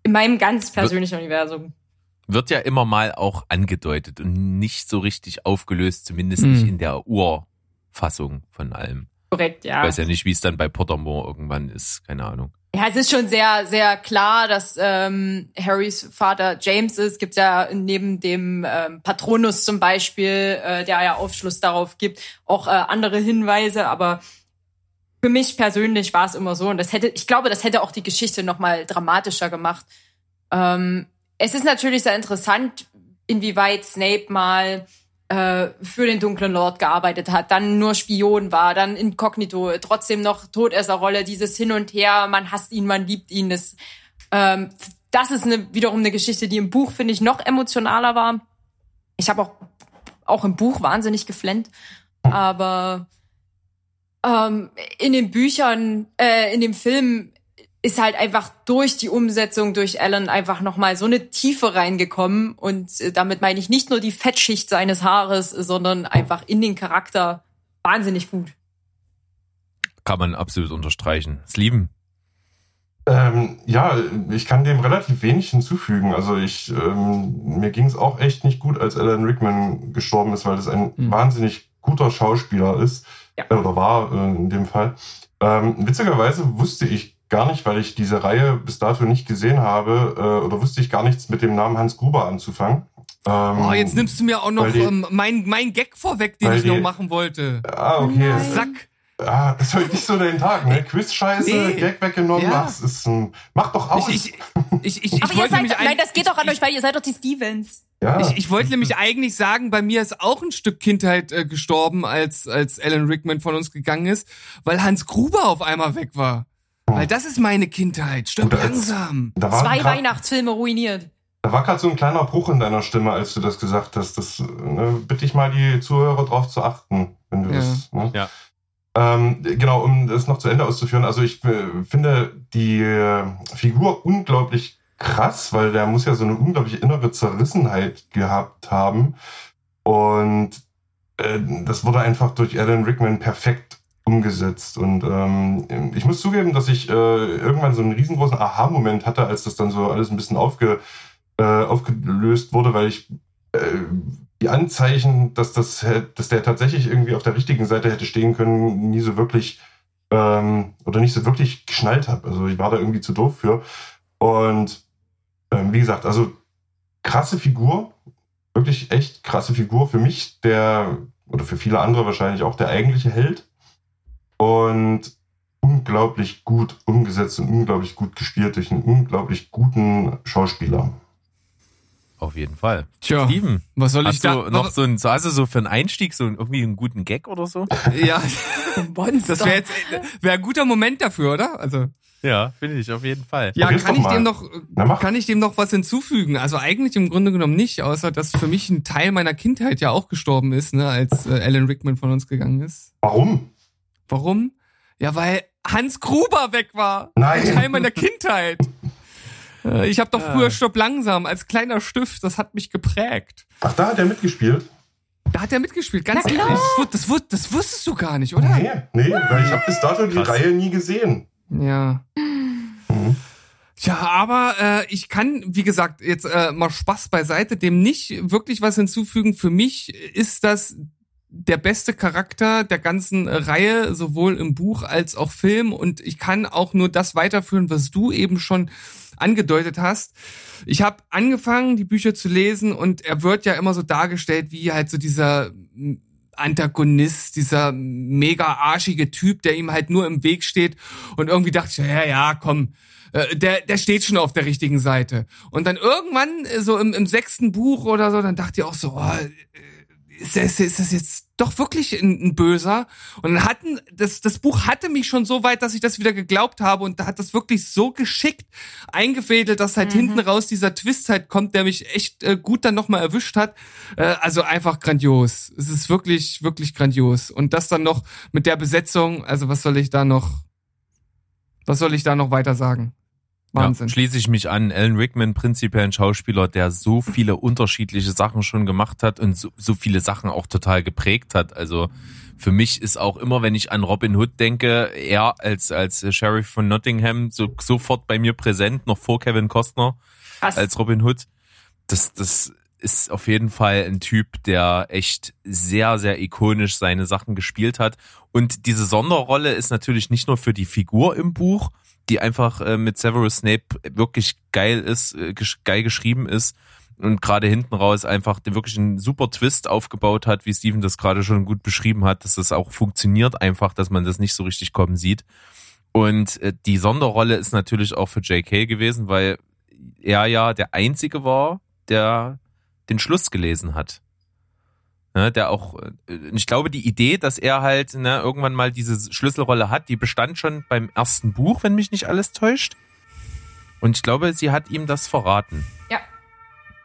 In meinem ganz persönlichen Universum. Wird ja immer mal auch angedeutet und nicht so richtig aufgelöst, zumindest Hm. nicht in der Urfassung von allem. Korrekt, ja. Ich weiß ja nicht, wie es dann bei Pottermore irgendwann ist, keine Ahnung. Ja, es ist schon sehr, sehr klar, dass ähm, Harrys Vater James ist. Gibt ja neben dem ähm, Patronus zum Beispiel, äh, der ja Aufschluss darauf gibt, auch äh, andere Hinweise. Aber für mich persönlich war es immer so und das hätte, ich glaube, das hätte auch die Geschichte noch mal dramatischer gemacht. Ähm, es ist natürlich sehr interessant, inwieweit Snape mal äh, für den dunklen Lord gearbeitet hat, dann nur Spion war, dann inkognito, trotzdem noch Todesserrolle, dieses Hin und Her, man hasst ihn, man liebt ihn. Das, ähm, das ist eine, wiederum eine Geschichte, die im Buch, finde ich, noch emotionaler war. Ich habe auch, auch im Buch wahnsinnig geflennt, aber ähm, in den Büchern, äh, in dem Film ist halt einfach durch die Umsetzung durch Alan einfach nochmal so eine Tiefe reingekommen. Und äh, damit meine ich nicht nur die Fettschicht seines Haares, sondern einfach in den Charakter wahnsinnig gut. Kann man absolut unterstreichen. Das Lieben. Ähm, ja, ich kann dem relativ wenig hinzufügen. Also ich, ähm, mir ging es auch echt nicht gut, als Alan Rickman gestorben ist, weil das ein Hm. wahnsinnig guter Schauspieler ist Ja. äh, oder war äh, in dem Fall. Ähm, witzigerweise wusste ich gar nicht, weil ich diese Reihe bis dato nicht gesehen habe, äh, oder wusste ich gar nichts mit dem Namen Hans Gruber anzufangen. Ähm, Oh, jetzt nimmst du mir auch noch die- ähm, mein, mein Gag vorweg, den ich noch die- machen wollte. Ah, okay. Nein. Sack. Ah, das ist heute nicht so dein Tag, ne? Quiz-Scheiße, Nee. Gag weggenommen, Ja. das ist ein, mach doch aus. Ich, ich, ich, ich, ich Aber ihr wollte seid, nein, ein- das geht doch an ich, euch, weil ihr seid doch die Stevens. ja. Ich, ich wollte nämlich eigentlich sagen, bei mir ist auch ein Stück Kindheit äh, gestorben, als, als Alan Rickman von uns gegangen ist, weil Hans Gruber auf einmal weg war. Weil das ist meine Kindheit. Stirb als- langsam. da war Zwei grad- Weihnachtsfilme ruiniert. Da war gerade so ein kleiner Bruch in deiner Stimme, als du das gesagt hast. Das ne, bitte ich mal die Zuhörer drauf zu achten, wenn du Ja. das. Ne? Ja. Ähm, genau, um das noch zu Ende auszuführen. Also ich äh, finde die äh, Figur unglaublich krass, weil der muss ja so eine unglaubliche innere Zerrissenheit gehabt haben. Und äh, das wurde einfach durch Alan Rickman perfekt umgesetzt. Und ähm, ich muss zugeben, dass ich äh, irgendwann so einen riesengroßen Aha-Moment hatte, als das dann so alles ein bisschen aufge, äh, aufgelöst wurde, weil ich äh, die Anzeichen, dass, das, dass der tatsächlich irgendwie auf der richtigen Seite hätte stehen können, nie so wirklich ähm, oder nicht so wirklich geschnallt habe. Also ich war da irgendwie zu doof für. Und ähm, wie gesagt, also krasse Figur, wirklich echt krasse Figur. Für mich der oder für viele andere wahrscheinlich auch der eigentliche Held. Und unglaublich gut umgesetzt und unglaublich gut gespielt durch einen unglaublich guten Schauspieler. Auf jeden Fall. Tja, Steven, was soll ich hast da du noch so ein, so, hast du so für einen Einstieg so einen, irgendwie einen guten Gag oder so? Ja, Monster. das wäre jetzt wäre ein guter Moment dafür, oder? Also Ja, finde ich auf jeden Fall. ja, Probier's kann ich mal. dem noch Na, kann ich dem noch was hinzufügen? Also eigentlich im Grunde genommen nicht, außer dass für mich ein Teil meiner Kindheit ja auch gestorben ist, ne, als äh, Alan Rickman von uns gegangen ist. Warum? Warum? Ja, weil Hans Gruber weg war. Nein. Ein Teil meiner Kindheit. Äh, Ich habe doch Ja. früher Stopp langsam als kleiner Stift, das hat mich geprägt. Ach, da hat er mitgespielt? Da hat er mitgespielt, ganz Na ehrlich. klar. Das, das, wus- das wusstest du gar nicht, oder? Nee, nee, weil ich habe bis dato die Krass. Reihe nie gesehen. Ja. Mhm. Tja, aber äh, ich kann, wie gesagt, jetzt äh, mal Spaß beiseite, dem nicht wirklich was hinzufügen. Für mich ist das der beste Charakter der ganzen äh, Reihe, sowohl im Buch als auch Film. Und ich kann auch nur das weiterführen, was du eben schon angedeutet hast. Ich habe angefangen, die Bücher zu lesen und er wird ja immer so dargestellt wie halt so dieser Antagonist, dieser mega arschige Typ, der ihm halt nur im Weg steht. Und irgendwie dachte ich, ja, ja, komm, äh, der, der steht schon auf der richtigen Seite. Und dann irgendwann, äh, so im, im sechsten Buch oder so, dann dachte ich auch so, oh, ist das, ist das jetzt doch wirklich ein, ein Böser? Und dann hatten, das, das Buch hatte mich schon so weit, dass ich das wieder geglaubt habe und da hat das wirklich so geschickt eingefädelt, dass halt Mhm. hinten raus dieser Twist halt kommt, der mich echt äh, gut dann nochmal erwischt hat. Äh, also einfach grandios. Es ist wirklich, wirklich grandios. Und das dann noch mit der Besetzung, also was soll ich da noch, was soll ich da noch weiter sagen? Wahnsinn. Ja, schließe ich mich an. Alan Rickman, prinzipiell ein Schauspieler, der so viele unterschiedliche Sachen schon gemacht hat und so, so viele Sachen auch total geprägt hat. Also für mich ist auch immer, wenn ich an Robin Hood denke, er als, als Sheriff von Nottingham so, sofort bei mir präsent, noch vor Kevin Costner Krass. als Robin Hood. Das, das ist auf jeden Fall ein Typ, der echt sehr, sehr ikonisch seine Sachen gespielt hat. Und diese Sonderrolle ist natürlich nicht nur für die Figur im Buch, die einfach äh, mit Severus Snape wirklich geil ist, äh, geil geschrieben ist und gerade hinten raus einfach wirklich einen super Twist aufgebaut hat, wie Steven das gerade schon gut beschrieben hat, dass das auch funktioniert einfach, dass man das nicht so richtig kommen sieht. Und äh, die Sonderrolle ist natürlich auch für J.K. gewesen, weil er ja der Einzige war, der den Schluss gelesen hat. Ne, der auch, äh, ich glaube, die Idee, dass er halt ne, irgendwann mal diese Schlüsselrolle hat, die bestand schon beim ersten Buch, wenn mich nicht alles täuscht. Und ich glaube, sie hat ihm das verraten. Ja.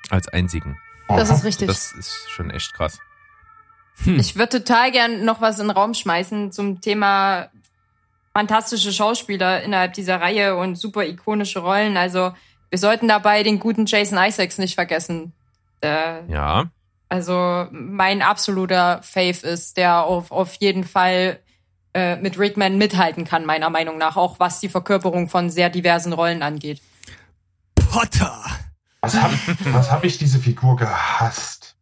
Als einzigen. Das ist richtig. Das ist schon echt krass. Hm. Ich würde total gern noch was in den Raum schmeißen zum Thema fantastische Schauspieler innerhalb dieser Reihe und super ikonische Rollen. Also wir sollten dabei den guten Jason Isaacs nicht vergessen. Äh, Ja. Also mein absoluter Fave ist, der auf, auf jeden Fall äh, mit Rickman mithalten kann, meiner Meinung nach, auch was die Verkörperung von sehr diversen Rollen angeht. Potter. Was hab, was hab ich diese Figur gehasst?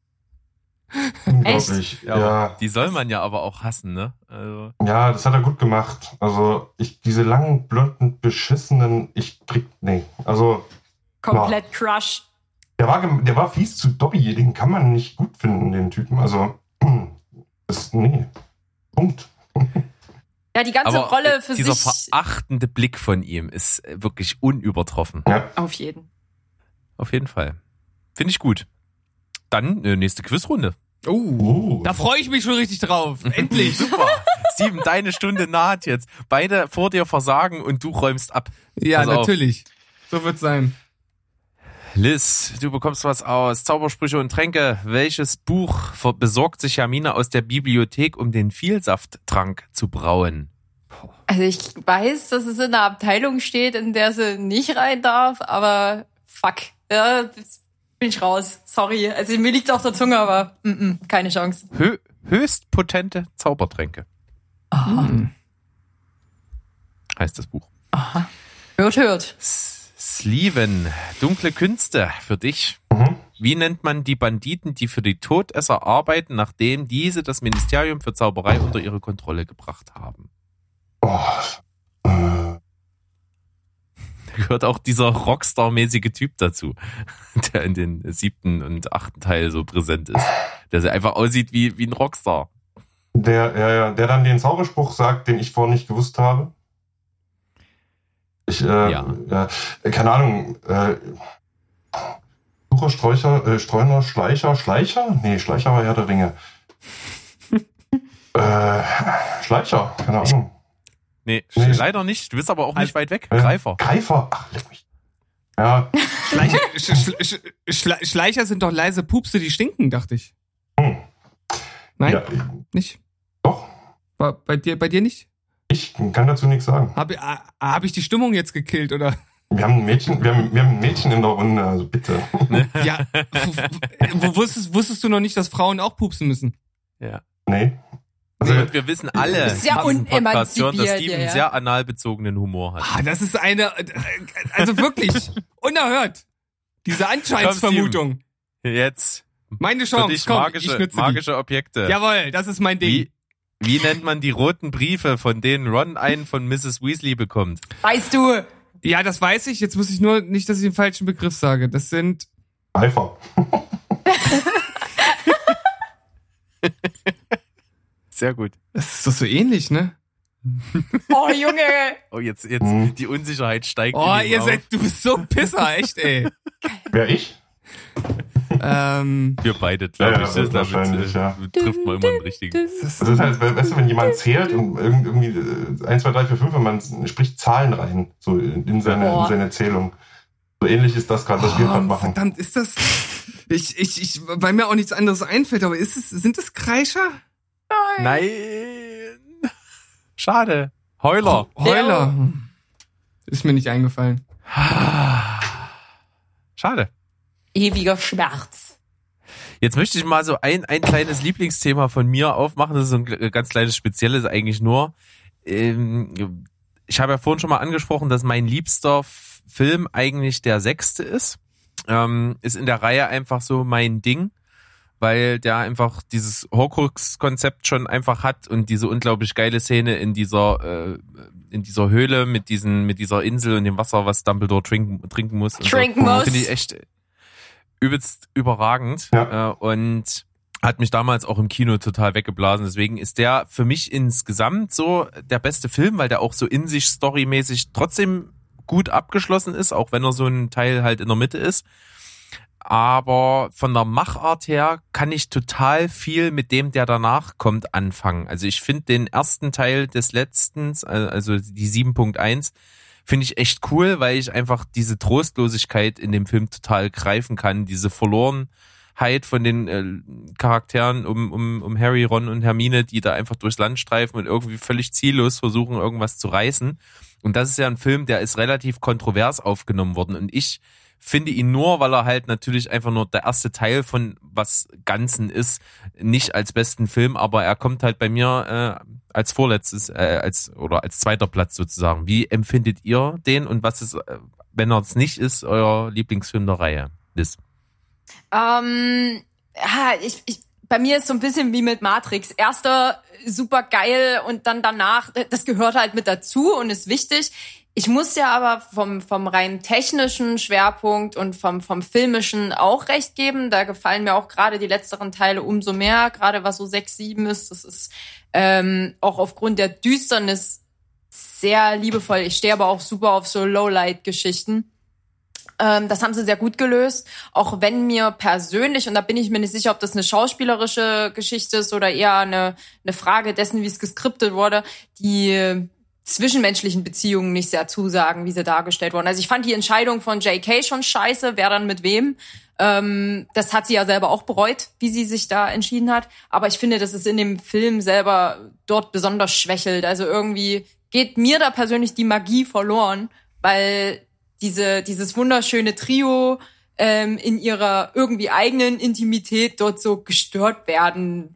Unglaublich. Ja, Ja, die soll man ja aber auch hassen, ne? Also, ja, das hat er gut gemacht. Also, ich, diese langen, blonden, beschissenen, ich krieg, nee. Also, Komplett Crush. Der war, der war fies zu Dobby, den kann man nicht gut finden, den Typen. Also, das, nee. Punkt. Ja, die ganze aber Rolle äh, für dieser sich. verachtende Blick von ihm ist äh, wirklich unübertroffen. Ja. Auf jeden. Auf jeden Fall. Finde ich gut. Dann äh, nächste Quizrunde. Oh, Uh. da freue ich mich schon richtig drauf. Endlich. Super. Steven, deine Stunde naht jetzt. Beide vor dir versagen und du räumst ab. Ja, Pass auf. natürlich. So wird's sein. Liz, du bekommst was aus Zaubersprüche und Tränke. Welches Buch besorgt sich Jamina aus der Bibliothek, um den Vielsafttrank zu brauen? Also ich weiß, dass es in einer Abteilung steht, in der sie nicht rein darf, aber fuck. Ja, bin ich raus. Sorry. Also mir liegt's auf der Zunge, aber mm -mm, keine Chance. Hö höchst potente Zaubertränke Aha. Hm. heißt das Buch. Aha. Hört, hört. S- Sleven, dunkle Künste für dich. Mhm. Wie nennt man die Banditen, die für die Todesser arbeiten, nachdem diese das Ministerium für Zauberei unter ihre Kontrolle gebracht haben? Oh. Äh, Da gehört auch dieser Rockstar-mäßige Typ dazu, der in den siebten und achten Teil so präsent ist. Der einfach aussieht wie, wie ein Rockstar. Der, ja, der dann den Zauberspruch sagt, den ich vorher nicht gewusst habe. Ich, äh, ja. äh, keine Ahnung, äh, Sucher, Sträucher, äh, Streuner, Schleicher, Schleicher? Nee, Schleicher war ja der Ringe. äh, Schleicher, keine Ahnung. Nee, nee, leider nicht. Du bist aber auch nicht weit weg. Greifer. Greifer, ach, leck mich. Ja. Schleicher, Sch Sch Schleicher sind doch leise Pupse, die stinken, dachte ich. Hm. Nein? Ja, nicht? Doch. War bei dir, bei dir nicht? Ich kann dazu nichts sagen. Habe hab ich die Stimmung jetzt gekillt, oder? Wir haben ein Mädchen, wir haben, wir haben ein Mädchen in der Runde, also bitte. ja. Wusstest, wusstest du noch nicht, dass Frauen auch pupsen müssen? Ja. Nee. Also, und wir wissen alle, sehr unemanzipiert, dass Steven ja, ja. sehr analbezogenen Humor hat. Ah, das ist eine, also wirklich, unerhört. Diese Anscheinsvermutung. Jetzt. Meine Chance, dich komm, magische, ich magische Objekte. Jawohl, das ist mein Ding. Wie, wie nennt man die roten Briefe, von denen Ron einen von Mrs. Weasley bekommt? Weißt du? Ja, das weiß ich. Jetzt muss ich nur nicht, dass ich den falschen Begriff sage. Das sind. Eifer. Sehr gut. Das ist doch so ähnlich, ne? Oh, Junge! Oh, jetzt, jetzt, hm. die Unsicherheit steigt. Oh, ihr seid, du bist so ein Pisser, echt, ey. Wer, ich? Ähm, Wir beide, glaube ja, ich. Das wahrscheinlich, damit, ja. trifft man immer einen richtigen. Das ist halt, weißt du, wenn jemand zählt und irgendwie 1, 2, 3, 4, 5, man spricht Zahlen rein, so in seine, in seine Zählung. So ähnlich ist das gerade, was oh, wir gerade machen. Verdammt, ist das, ich, ich, ich, weil mir auch nichts anderes einfällt, aber ist es, sind das Kreischer? Nein. Nein. Schade. Heuler. Heuler. Ist mir nicht eingefallen. Schade. Ewiger Schmerz. Jetzt möchte ich mal so ein, ein kleines Lieblingsthema von mir aufmachen. Das ist so ein ganz kleines Spezielles eigentlich nur. Ähm, ich habe ja vorhin schon mal angesprochen, dass mein liebster Film eigentlich der sechste ist. Ähm, ist in der Reihe einfach so mein Ding weil der einfach dieses Horcrux-Konzept schon einfach hat und diese unglaublich geile Szene in dieser äh, in dieser Höhle mit diesen mit dieser Insel und dem Wasser, was Dumbledore trinken, trinken muss. Trinken so. muss. Finde ich echt übelst überragend ja. äh, und hat mich damals auch im Kino total weggeblasen. Deswegen ist der für mich insgesamt so der beste Film, weil der auch so in sich storymäßig trotzdem gut abgeschlossen ist, auch wenn er so ein Teil halt in der Mitte ist aber von der Machart her kann ich total viel mit dem, der danach kommt, anfangen. Also ich finde den ersten Teil des letzten, also die 7.1, finde ich echt cool, weil ich einfach diese Trostlosigkeit in dem Film total greifen kann, diese Verlorenheit von den äh, Charakteren um, um, um Harry, Ron und Hermine, die da einfach durchs Land streifen und irgendwie völlig ziellos versuchen, irgendwas zu reißen. Und das ist ja ein Film, der ist relativ kontrovers aufgenommen worden. Und ich finde ihn nur, weil er halt natürlich einfach nur der erste Teil von was Ganzen ist, nicht als besten Film, aber er kommt halt bei mir äh, als vorletztes, äh, als oder als zweiter Platz sozusagen. Wie empfindet ihr den und was ist, äh, wenn er es nicht ist, euer Lieblingsfilm der Reihe? Liz? Ähm, ja, ich, ich, bei mir ist so ein bisschen wie mit Matrix. Erster super geil und dann danach, das gehört halt mit dazu und ist wichtig. Ich muss ja aber vom, vom rein technischen Schwerpunkt und vom, vom filmischen auch recht geben. Da gefallen mir auch gerade die letzteren Teile umso mehr, gerade was so 6, 7 ist. Das ist ähm, auch aufgrund der Düsternis sehr liebevoll. Ich stehe aber auch super auf so Lowlight-Geschichten. Ähm, das haben sie sehr gut gelöst. Auch wenn mir persönlich, und da bin ich mir nicht sicher, ob das eine schauspielerische Geschichte ist oder eher eine, eine Frage dessen, wie es geskriptet wurde, die zwischenmenschlichen Beziehungen nicht sehr zusagen, wie sie dargestellt wurden. Also ich fand die Entscheidung von JK schon scheiße, wer dann mit wem. Ähm, das hat sie ja selber auch bereut, wie sie sich da entschieden hat. Aber ich finde, dass es in dem Film selber dort besonders schwächelt. Also irgendwie geht mir da persönlich die Magie verloren, weil diese, dieses wunderschöne Trio ähm, in ihrer irgendwie eigenen Intimität dort so gestört werden.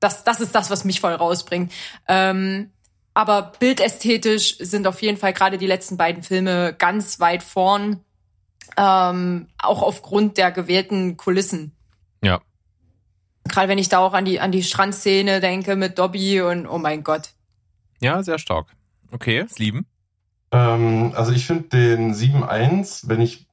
Das, das ist das, was mich voll rausbringt. Ähm, aber bildästhetisch sind auf jeden Fall gerade die letzten beiden Filme ganz weit vorn. Ähm, auch aufgrund der gewählten Kulissen. Ja. Gerade wenn ich da auch an die, an die Strandszene denke mit Dobby und oh mein Gott. Ja, sehr stark. Okay, Sieben. Ähm, also ich finde den 7.1, wenn ich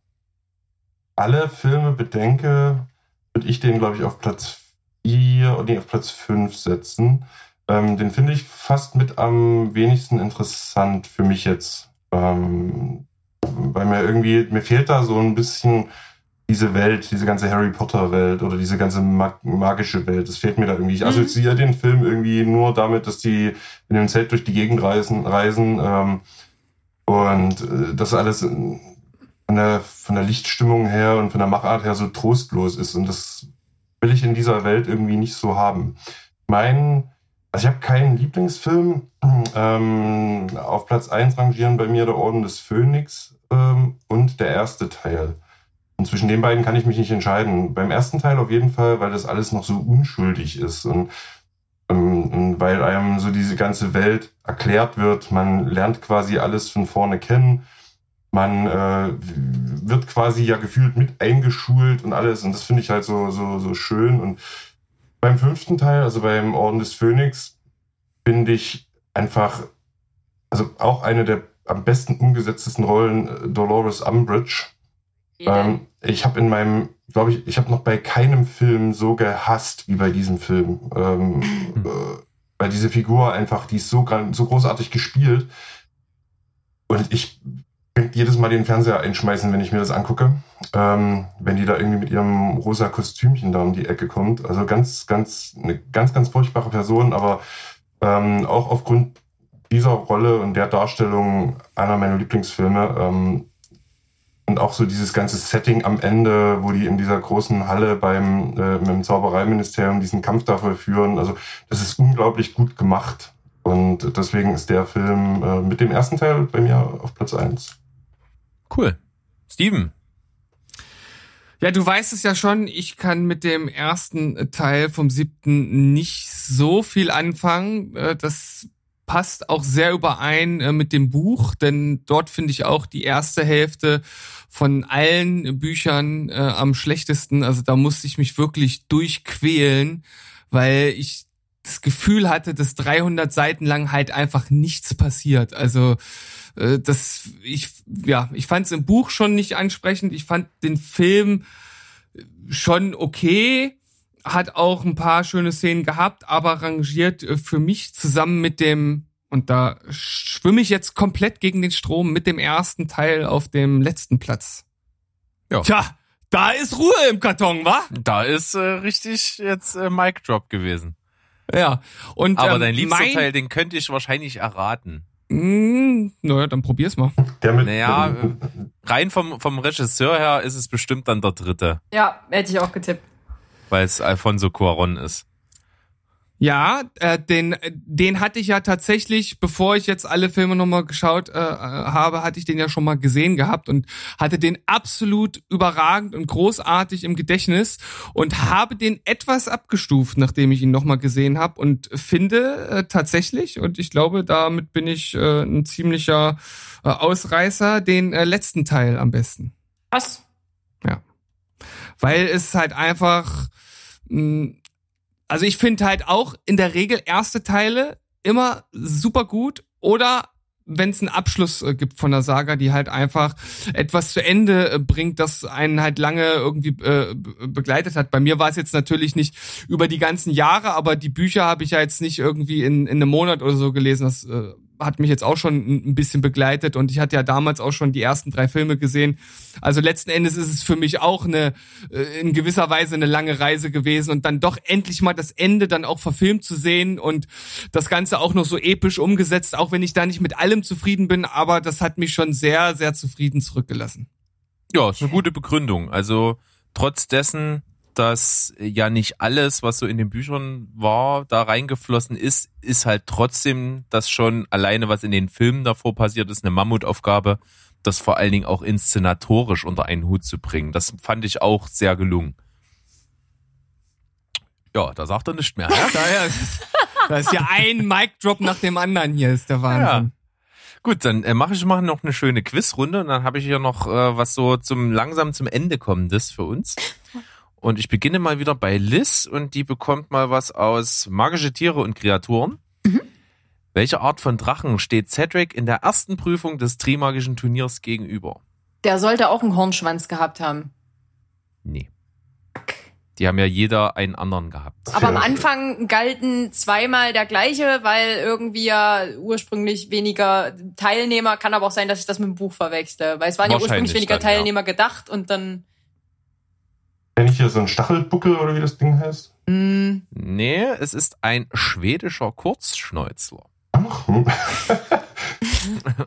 alle Filme bedenke, würde ich den, glaube ich, auf Platz 4, nee, auf Platz 5 setzen. Ähm, den finde ich fast mit am wenigsten interessant für mich jetzt. Ähm, weil mir irgendwie, mir fehlt da so ein bisschen diese Welt, diese ganze Harry Potter Welt oder diese ganze mag magische Welt. Das fehlt mir da irgendwie. Ich mhm. assoziiere den Film irgendwie nur damit, dass die in dem Zelt durch die Gegend reisen, reisen ähm, und äh, das alles von der, von der Lichtstimmung her und von der Machart her so trostlos ist. Und das will ich in dieser Welt irgendwie nicht so haben. Mein, also ich habe keinen Lieblingsfilm. Ähm, auf Platz eins rangieren bei mir der Orden des Phönix ähm, und der erste Teil. Und zwischen den beiden kann ich mich nicht entscheiden. Beim ersten Teil auf jeden Fall, weil das alles noch so unschuldig ist und, ähm, und weil einem so diese ganze Welt erklärt wird. Man lernt quasi alles von vorne kennen. Man äh, wird quasi ja gefühlt mit eingeschult und alles. Und das finde ich halt so, so, so schön. Und beim fünften Teil, also beim Orden des Phönix, finde ich einfach, also auch eine der am besten umgesetztesten Rollen, äh, Dolores Umbridge ähm, ich habe in meinem, glaube ich, ich habe noch bei keinem Film so gehasst wie bei diesem Film. Ähm, äh, weil diese Figur einfach, die ist so, so großartig gespielt. Und ich jedes Mal den Fernseher einschmeißen, wenn ich mir das angucke. Ähm, wenn die da irgendwie mit ihrem rosa Kostümchen da um die Ecke kommt. Also ganz, ganz, eine ganz, ganz furchtbare Person, aber ähm, auch aufgrund dieser Rolle und der Darstellung einer meiner Lieblingsfilme ähm, und auch so dieses ganze Setting am Ende, wo die in dieser großen Halle beim äh, mit dem Zaubereiministerium diesen Kampf da vollführen. Also das ist unglaublich gut gemacht. Und deswegen ist der Film äh, mit dem ersten Teil bei mir auf Platz eins. Cool. Steven. Ja, du weißt es ja schon, ich kann mit dem ersten Teil vom siebten nicht so viel anfangen. Äh, das passt auch sehr überein äh, mit dem Buch, denn dort finde ich auch die erste Hälfte von allen Büchern äh, am schlechtesten. Also da musste ich mich wirklich durchquälen, weil ich das Gefühl hatte, dass 300 Seiten lang halt einfach nichts passiert. Also äh, das, ich, ja, ich fand es im Buch schon nicht ansprechend. Ich fand den Film schon okay hat auch ein paar schöne Szenen gehabt, aber rangiert äh, für mich zusammen mit dem, und da schwimme ich jetzt komplett gegen den Strom, mit dem ersten Teil auf dem letzten Platz. Ja. Tja, da ist Ruhe im Karton, wa? Da ist äh, richtig jetzt äh, Mic Drop gewesen. Ja. Und, aber ähm, dein liebster mein... Teil, den könnte ich wahrscheinlich erraten. Mm, naja, dann probier's mal. Der mit naja, rein vom, vom Regisseur her ist es bestimmt dann der dritte. Ja, hätte ich auch getippt weil es Alfonso Cuaron ist. Ja, äh, den, den hatte ich ja tatsächlich, bevor ich jetzt alle Filme nochmal geschaut äh, habe, hatte ich den ja schon mal gesehen gehabt und hatte den absolut überragend und großartig im Gedächtnis und habe den etwas abgestuft, nachdem ich ihn nochmal gesehen habe und finde äh, tatsächlich, und ich glaube, damit bin ich äh, ein ziemlicher äh, Ausreißer, den äh, letzten Teil am besten. Was? Ja. Weil es halt einfach also ich finde halt auch in der Regel erste Teile immer super gut oder wenn es einen Abschluss äh, gibt von der Saga, die halt einfach etwas zu Ende äh, bringt, das einen halt lange irgendwie äh, begleitet hat. Bei mir war es jetzt natürlich nicht über die ganzen Jahre, aber die Bücher habe ich ja jetzt nicht irgendwie in, in einem Monat oder so gelesen. Das äh, hat mich jetzt auch schon ein bisschen begleitet und ich hatte ja damals auch schon die ersten drei Filme gesehen. Also letzten Endes ist es für mich auch eine äh, in gewisser Weise eine lange Reise gewesen und dann doch endlich mal das Ende dann auch verfilmt zu sehen und das Ganze auch noch so episch umgesetzt, auch wenn ich da nicht mit allem zufrieden bin, aber das hat mich schon sehr, sehr zufrieden zurückgelassen. Ja, ist eine gute Begründung. Also trotz dessen, dass ja nicht alles, was so in den Büchern war, da reingeflossen ist, ist halt trotzdem das schon alleine, was in den Filmen davor passiert ist, eine Mammutaufgabe, das vor allen Dingen auch inszenatorisch unter einen Hut zu bringen. Das fand ich auch sehr gelungen. Ja, da sagt er nicht mehr. Ja, daher das ist ja ein Mic-Drop nach dem anderen hier, ist der Wahnsinn. Ja. Gut, dann äh, mache ich mal noch eine schöne Quizrunde und dann habe ich hier noch äh, was so zum langsam zum Ende kommendes für uns. Und ich beginne mal wieder bei Liz und die bekommt mal was aus magische Tiere und Kreaturen. Mhm. Welche Art von Drachen steht Cedric in der ersten Prüfung des Trimagischen Turniers gegenüber? Der sollte auch einen Hornschwanz gehabt haben. Nee. Die haben ja jeder einen anderen gehabt. Aber am Ja. Anfang galten zweimal der gleiche, weil irgendwie ja ursprünglich weniger Teilnehmer, kann aber auch sein, dass ich das mit dem Buch verwechsle. Weil es waren ja ursprünglich weniger dann, ja. Teilnehmer gedacht und dann. Kenn ich hier so einen Stachelbuckel oder wie das Ding heißt? Mh, Nee, es ist ein schwedischer Kurzschnäuzler. Ach, hm.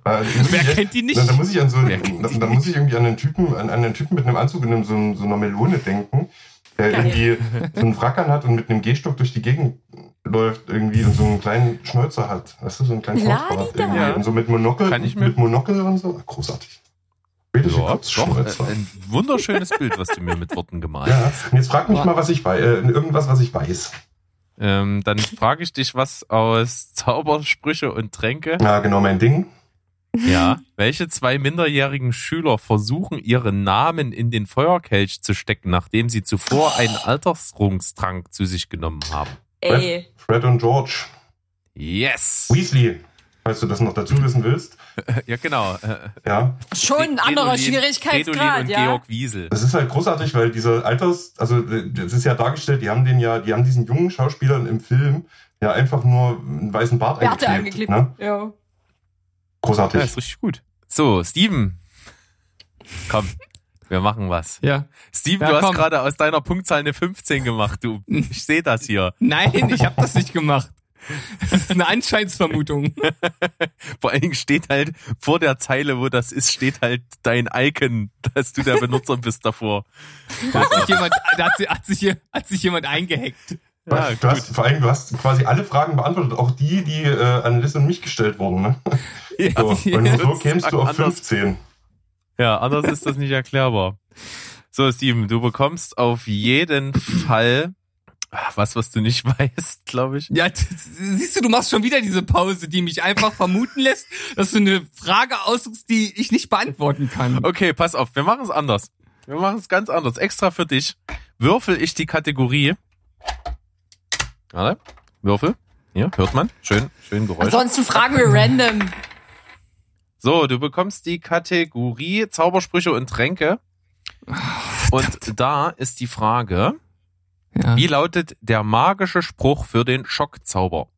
Äh, muss Wer kennt die nicht? Dann, dann muss ich an so dann, dann muss ich irgendwie an einen Typen, an, an einen Typen mit einem Anzug und einem, so, so einer Melone denken, der Geil. irgendwie so einen Frackern hat und mit einem Gehstock durch die Gegend läuft irgendwie und so einen kleinen Schnäuzer hat. Weißt du, so einen kleinen Schnauzbart hat da. irgendwie. Ja. Und so mit Monokel, Kann ich mir- mit Monokel und so. Großartig. Schwedische Ja, doch, äh, ein wunderschönes Bild, was du mir mit Worten gemalt Ja, hast. und jetzt frag mich mal, was ich weiß, äh, irgendwas, was ich weiß. Ähm, dann frage ich dich was aus Zaubersprüche und Tränke. Ja, genau mein Ding. Ja. Welche zwei minderjährigen Schüler versuchen, ihre Namen in den Feuerkelch zu stecken, nachdem sie zuvor einen Altersrungstrank zu sich genommen haben? ey. Fred und George. Yes! Weasley, falls du das noch dazu wissen willst. Ja, genau. Ja, Schon ein anderer Schwierigkeitsgrad, Fridolin und ja. Georg Wiesel. Das ist halt großartig, weil dieser Alters, also das ist ja dargestellt, die haben den ja, die haben diesen jungen Schauspielern im Film ja einfach nur einen weißen Bart Bärte eingeklebt. angeklebt. Ne? Ja. Großartig. Ja, ist richtig gut. So, Steven. Komm, wir machen was. Ja. Steven, Ja, du hast komm. gerade aus deiner Punktzahl eine 15 gemacht. Du, ich sehe das hier. Nein, ich habe das nicht gemacht. Das ist eine Anscheinsvermutung. Vor allen Dingen steht halt vor der Zeile, wo das ist, steht halt dein Icon, dass du der Benutzer bist davor. Da hat sich jemand, da hat, sich- hat, sich, hat sich jemand eingehackt. Ja, du hast, vor allem, du hast quasi alle Fragen beantwortet, auch die, die äh, an Liz und mich gestellt wurden. Ne? Ja, So, und so das kämst du auf anders. 15. Ja, anders ist das nicht erklärbar. So, Steven, du bekommst auf jeden Fall was, was du nicht weißt, glaube ich. Ja, siehst du, du machst schon wieder diese Pause, die mich einfach vermuten lässt, dass du eine Frage aussuchst, die ich nicht beantworten kann. Okay, pass auf, wir machen es anders. Wir machen es ganz anders. Extra für dich würfel ich die Kategorie. Warte, Würfel. Hier, hört man. Schön, schön Geräusch. Ansonsten fragen wir random. So, du bekommst die Kategorie Zaubersprüche und Tränke. Und da ist die Frage, Ja. wie lautet der magische Spruch für den Schockzauber?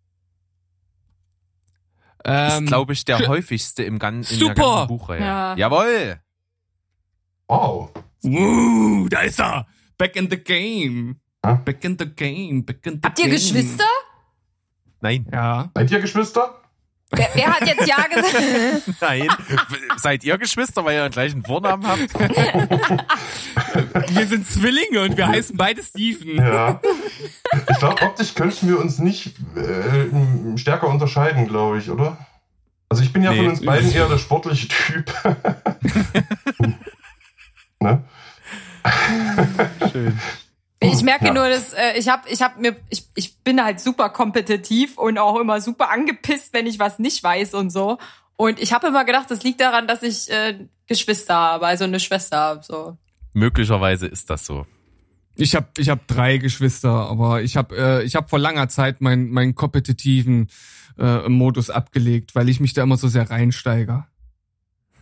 Ist, Ähm, glaube ich, der häufigste im Gan in der Super! ganzen Buchreihe. Ja. Jawohl! Wow. uh, da ist er. Back in the game. Back in the game. Back in the Habt ihr game. Geschwister? Nein, Ja. Seid ihr Geschwister? Wer, wer hat jetzt Ja gesagt? nein. Seid ihr Geschwister, weil ihr den gleichen Vornamen habt? Wir sind Zwillinge und wir heißen beide Steven. Ja. Ich glaube, optisch könnten wir uns nicht äh, stärker unterscheiden, glaube ich, oder? Also ich bin ja Nee. von uns beiden eher der sportliche Typ. ne? Schön. Ich merke Ja. nur, dass äh, ich habe, ich habe mir, ich, ich bin halt super kompetitiv und auch immer super angepisst, wenn ich was nicht weiß und so. Und ich habe immer gedacht, das liegt daran, dass ich äh, Geschwister habe, also eine Schwester habe. So. Möglicherweise ist das so. Ich habe ich hab drei Geschwister, aber ich habe äh, ich hab vor langer Zeit meinen meinen kompetitiven äh, Modus abgelegt, weil ich mich da immer so sehr reinsteiger.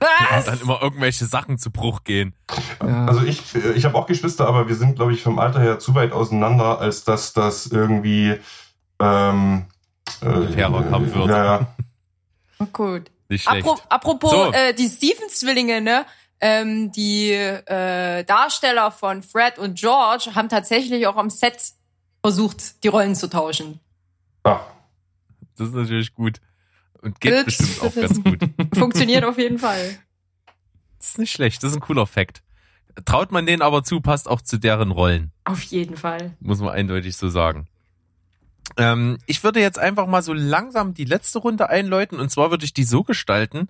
Was? dann immer irgendwelche Sachen zu Bruch gehen. Ja. Also ich, ich habe auch Geschwister, aber wir sind, glaube ich, vom Alter her zu weit auseinander, als dass das irgendwie ähm, äh, Fairer Kampf wird. Ja, ja. Oh, gut. Nicht schlecht. Apro apropos So. äh, die Stevens-Zwillinge, ne? Ähm, die äh, Darsteller von Fred und George haben tatsächlich auch am Set versucht, die Rollen zu tauschen. Ah, Das ist natürlich gut. Und geht Ups. bestimmt auch ganz gut. Funktioniert auf jeden Fall. Das ist nicht schlecht. Das ist ein cooler Fact. Traut man denen aber zu, passt auch zu deren Rollen. Auf jeden Fall. Muss man eindeutig so sagen. Ähm, ich würde jetzt einfach mal so langsam die letzte Runde einläuten. Und zwar würde ich die so gestalten,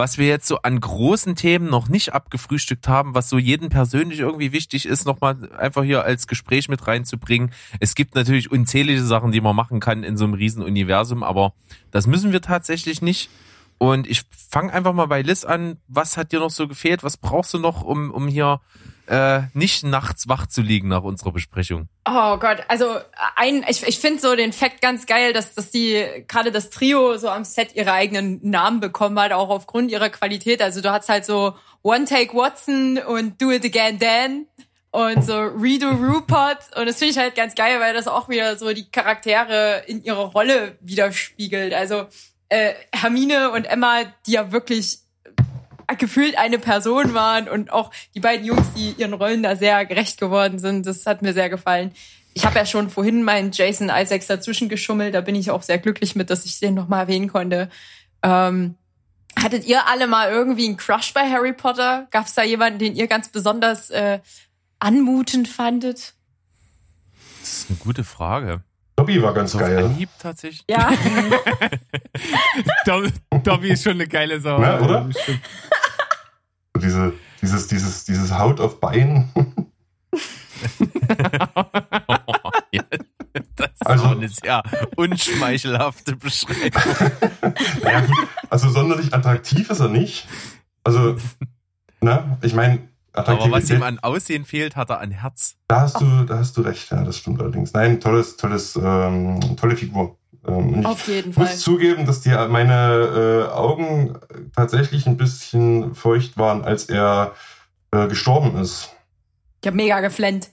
was wir jetzt so an großen Themen noch nicht abgefrühstückt haben, was so jedem persönlich irgendwie wichtig ist, nochmal einfach hier als Gespräch mit reinzubringen. Es gibt natürlich unzählige Sachen, die man machen kann in so einem Riesenuniversum, aber das müssen wir tatsächlich nicht. Und ich fange einfach mal bei Liz an. Was hat dir noch so gefehlt? Was brauchst du noch, um, um hier äh, nicht nachts wach zu liegen nach unserer Besprechung? Oh Gott, also ein, ich, ich finde so den Fakt ganz geil, dass, dass die gerade das Trio so am Set ihre eigenen Namen bekommen hat, auch aufgrund ihrer Qualität. Also du hast halt so One Take Watson und Do It Again Dan. und so Redo Rupert. Und das finde ich halt ganz geil, weil das auch wieder so die Charaktere in ihrer Rolle widerspiegelt. Also äh, Hermine und Emma, die ja wirklich gefühlt eine Person waren und auch die beiden Jungs, die ihren Rollen da sehr gerecht geworden sind. Das hat mir sehr gefallen. Ich habe ja schon vorhin meinen Jason Isaacs dazwischen geschummelt. Da bin ich auch sehr glücklich mit, dass ich den nochmal erwähnen konnte. Ähm, hattet ihr alle mal irgendwie einen Crush bei Harry Potter? Gab es da jemanden, den ihr ganz besonders äh, anmutend fandet? Das ist eine gute Frage. Dobby war ganz geil. Anhieb tatsächlich. Ja. Dobby, Dobby ist schon eine geile Sau. Ja, oder? Diese, dieses, dieses, dieses Haut auf Bein. das ist Also- auch eine sehr unschmeichelhafte Beschreibung. ja, gut. Also sonderlich attraktiv ist er nicht. Also, ne, ich meine, Aber was ihm an Aussehen fehlt, hat er an Herz. da hast du, da hast du recht, ja, das stimmt allerdings. Nein, tolles, tolles, ähm, tolle Figur. Ähm, und ich Auf jeden Fall. muss zugeben, dass die meine äh, Augen tatsächlich ein bisschen feucht waren, als er äh, gestorben ist. Ich habe mega geflennt.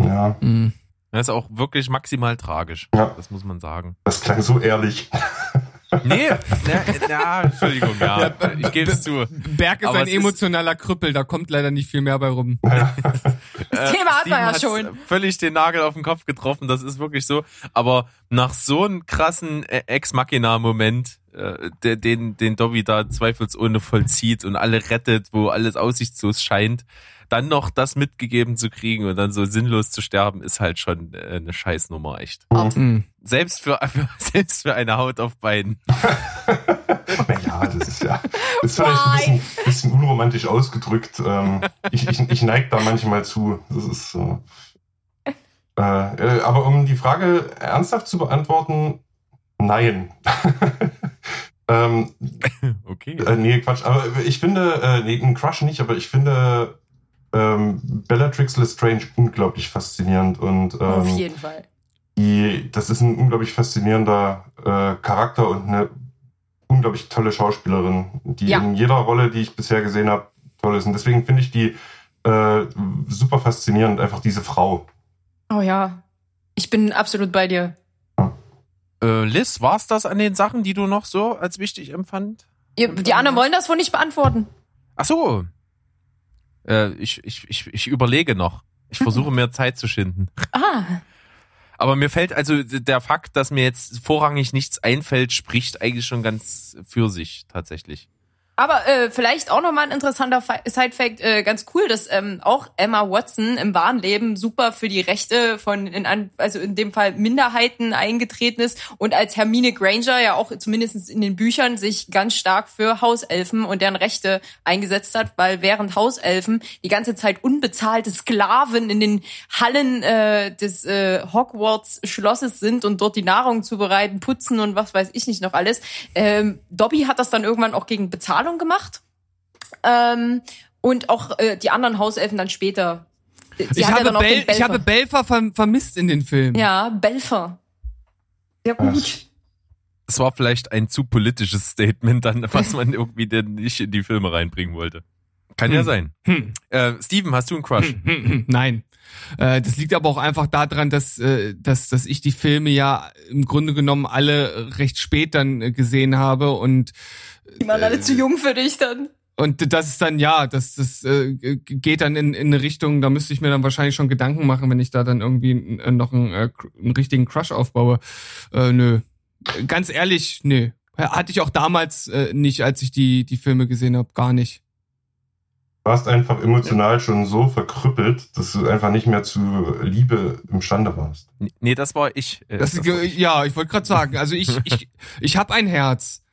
Ja, Mhm. Das ist auch wirklich maximal tragisch. Ja. Das muss man sagen. das klang so ehrlich. Nee, na, na, Entschuldigung, ja. Ja, ich gebe es zu. Berg ist Aber ein es ist- emotionaler Krüppel, da kommt leider nicht viel mehr bei rum. Das Thema hat man ja schon. Völlig den Nagel auf den Kopf getroffen, das ist wirklich so. Aber nach so einem krassen äh, Ex-Machina-Moment, äh, der- den, den Dobby da zweifelsohne vollzieht und alle rettet, wo alles aussichtslos scheint, dann noch das mitgegeben zu kriegen und dann so sinnlos zu sterben, ist halt schon äh, eine Scheißnummer, echt. Mhm. Selbst für, selbst für eine Haut auf Beinen. naja, das ist ja, das ist vielleicht ein bisschen, bisschen unromantisch ausgedrückt. Ähm, ich, ich, ich neige da manchmal zu. Das ist so. Äh, äh, aber um die Frage ernsthaft zu beantworten, nein. ähm, Okay. äh, nee, Quatsch. Aber ich finde, äh, nee, ein Crush nicht, aber ich finde ähm, Bellatrix Lestrange unglaublich faszinierend und Auf ähm, jeden Fall. die, das ist ein unglaublich faszinierender äh, Charakter und eine unglaublich tolle Schauspielerin, die Ja. in jeder Rolle, die ich bisher gesehen habe, toll ist. Und deswegen finde ich die äh, super faszinierend, einfach diese Frau. Oh ja. Ich bin absolut bei dir. Äh, Liz, war's das an den Sachen, die du noch so als wichtig empfand? Die anderen wollen das wohl nicht beantworten. Ach so. Äh, ich, ich, ich, ich überlege noch. Ich versuche mir Zeit zu schinden. Ah. Aber mir fällt also der Fakt, dass mir jetzt vorrangig nichts einfällt, spricht eigentlich schon ganz für sich tatsächlich. Aber äh, vielleicht auch nochmal ein interessanter Fa- Side-Fact, äh, ganz cool, dass ähm, auch Emma Watson im wahren Leben super für die Rechte von, in, also in dem Fall Minderheiten eingetreten ist und als Hermine Granger ja auch zumindest in den Büchern sich ganz stark für Hauselfen und deren Rechte eingesetzt hat, weil während Hauselfen die ganze Zeit unbezahlte Sklaven in den Hallen äh, des äh, Hogwarts-Schlosses sind und dort die Nahrung zubereiten, putzen und was weiß ich nicht noch alles. Ähm, Dobby hat das dann irgendwann auch gegen Bezahlung gemacht. Ähm, und auch äh, die anderen Hauselfen dann später. Sie Ich ja habe, dann auch Bel ich habe Belfer verm vermisst in den Filmen. ja, Belfer. Sehr gut. Es war vielleicht ein zu politisches Statement dann, was man irgendwie denn nicht in die Filme reinbringen wollte. Kann ja Hm. sein. Hm. Äh, Steven, hast du einen Crush? Hm, hm, hm, Nein. Äh, das liegt aber auch einfach daran, dass, äh, dass, dass ich die Filme ja im Grunde genommen alle recht spät dann äh, gesehen habe und Die waren alle zu jung für dich dann. und das ist dann ja, das das äh, geht dann in, in eine Richtung, da müsste ich mir dann wahrscheinlich schon Gedanken machen, wenn ich da dann irgendwie noch einen, äh, einen richtigen Crush aufbaue. Äh, nö, ganz ehrlich, nö. Hatte ich auch damals äh, nicht, als ich die die Filme gesehen habe, gar nicht. Du warst einfach emotional schon so verkrüppelt, dass du einfach nicht mehr zu Liebe imstande warst. Nee, das war ich. Äh, Das, das war ich. ja, ich wollte gerade sagen, also ich, ich, ich habe ein Herz.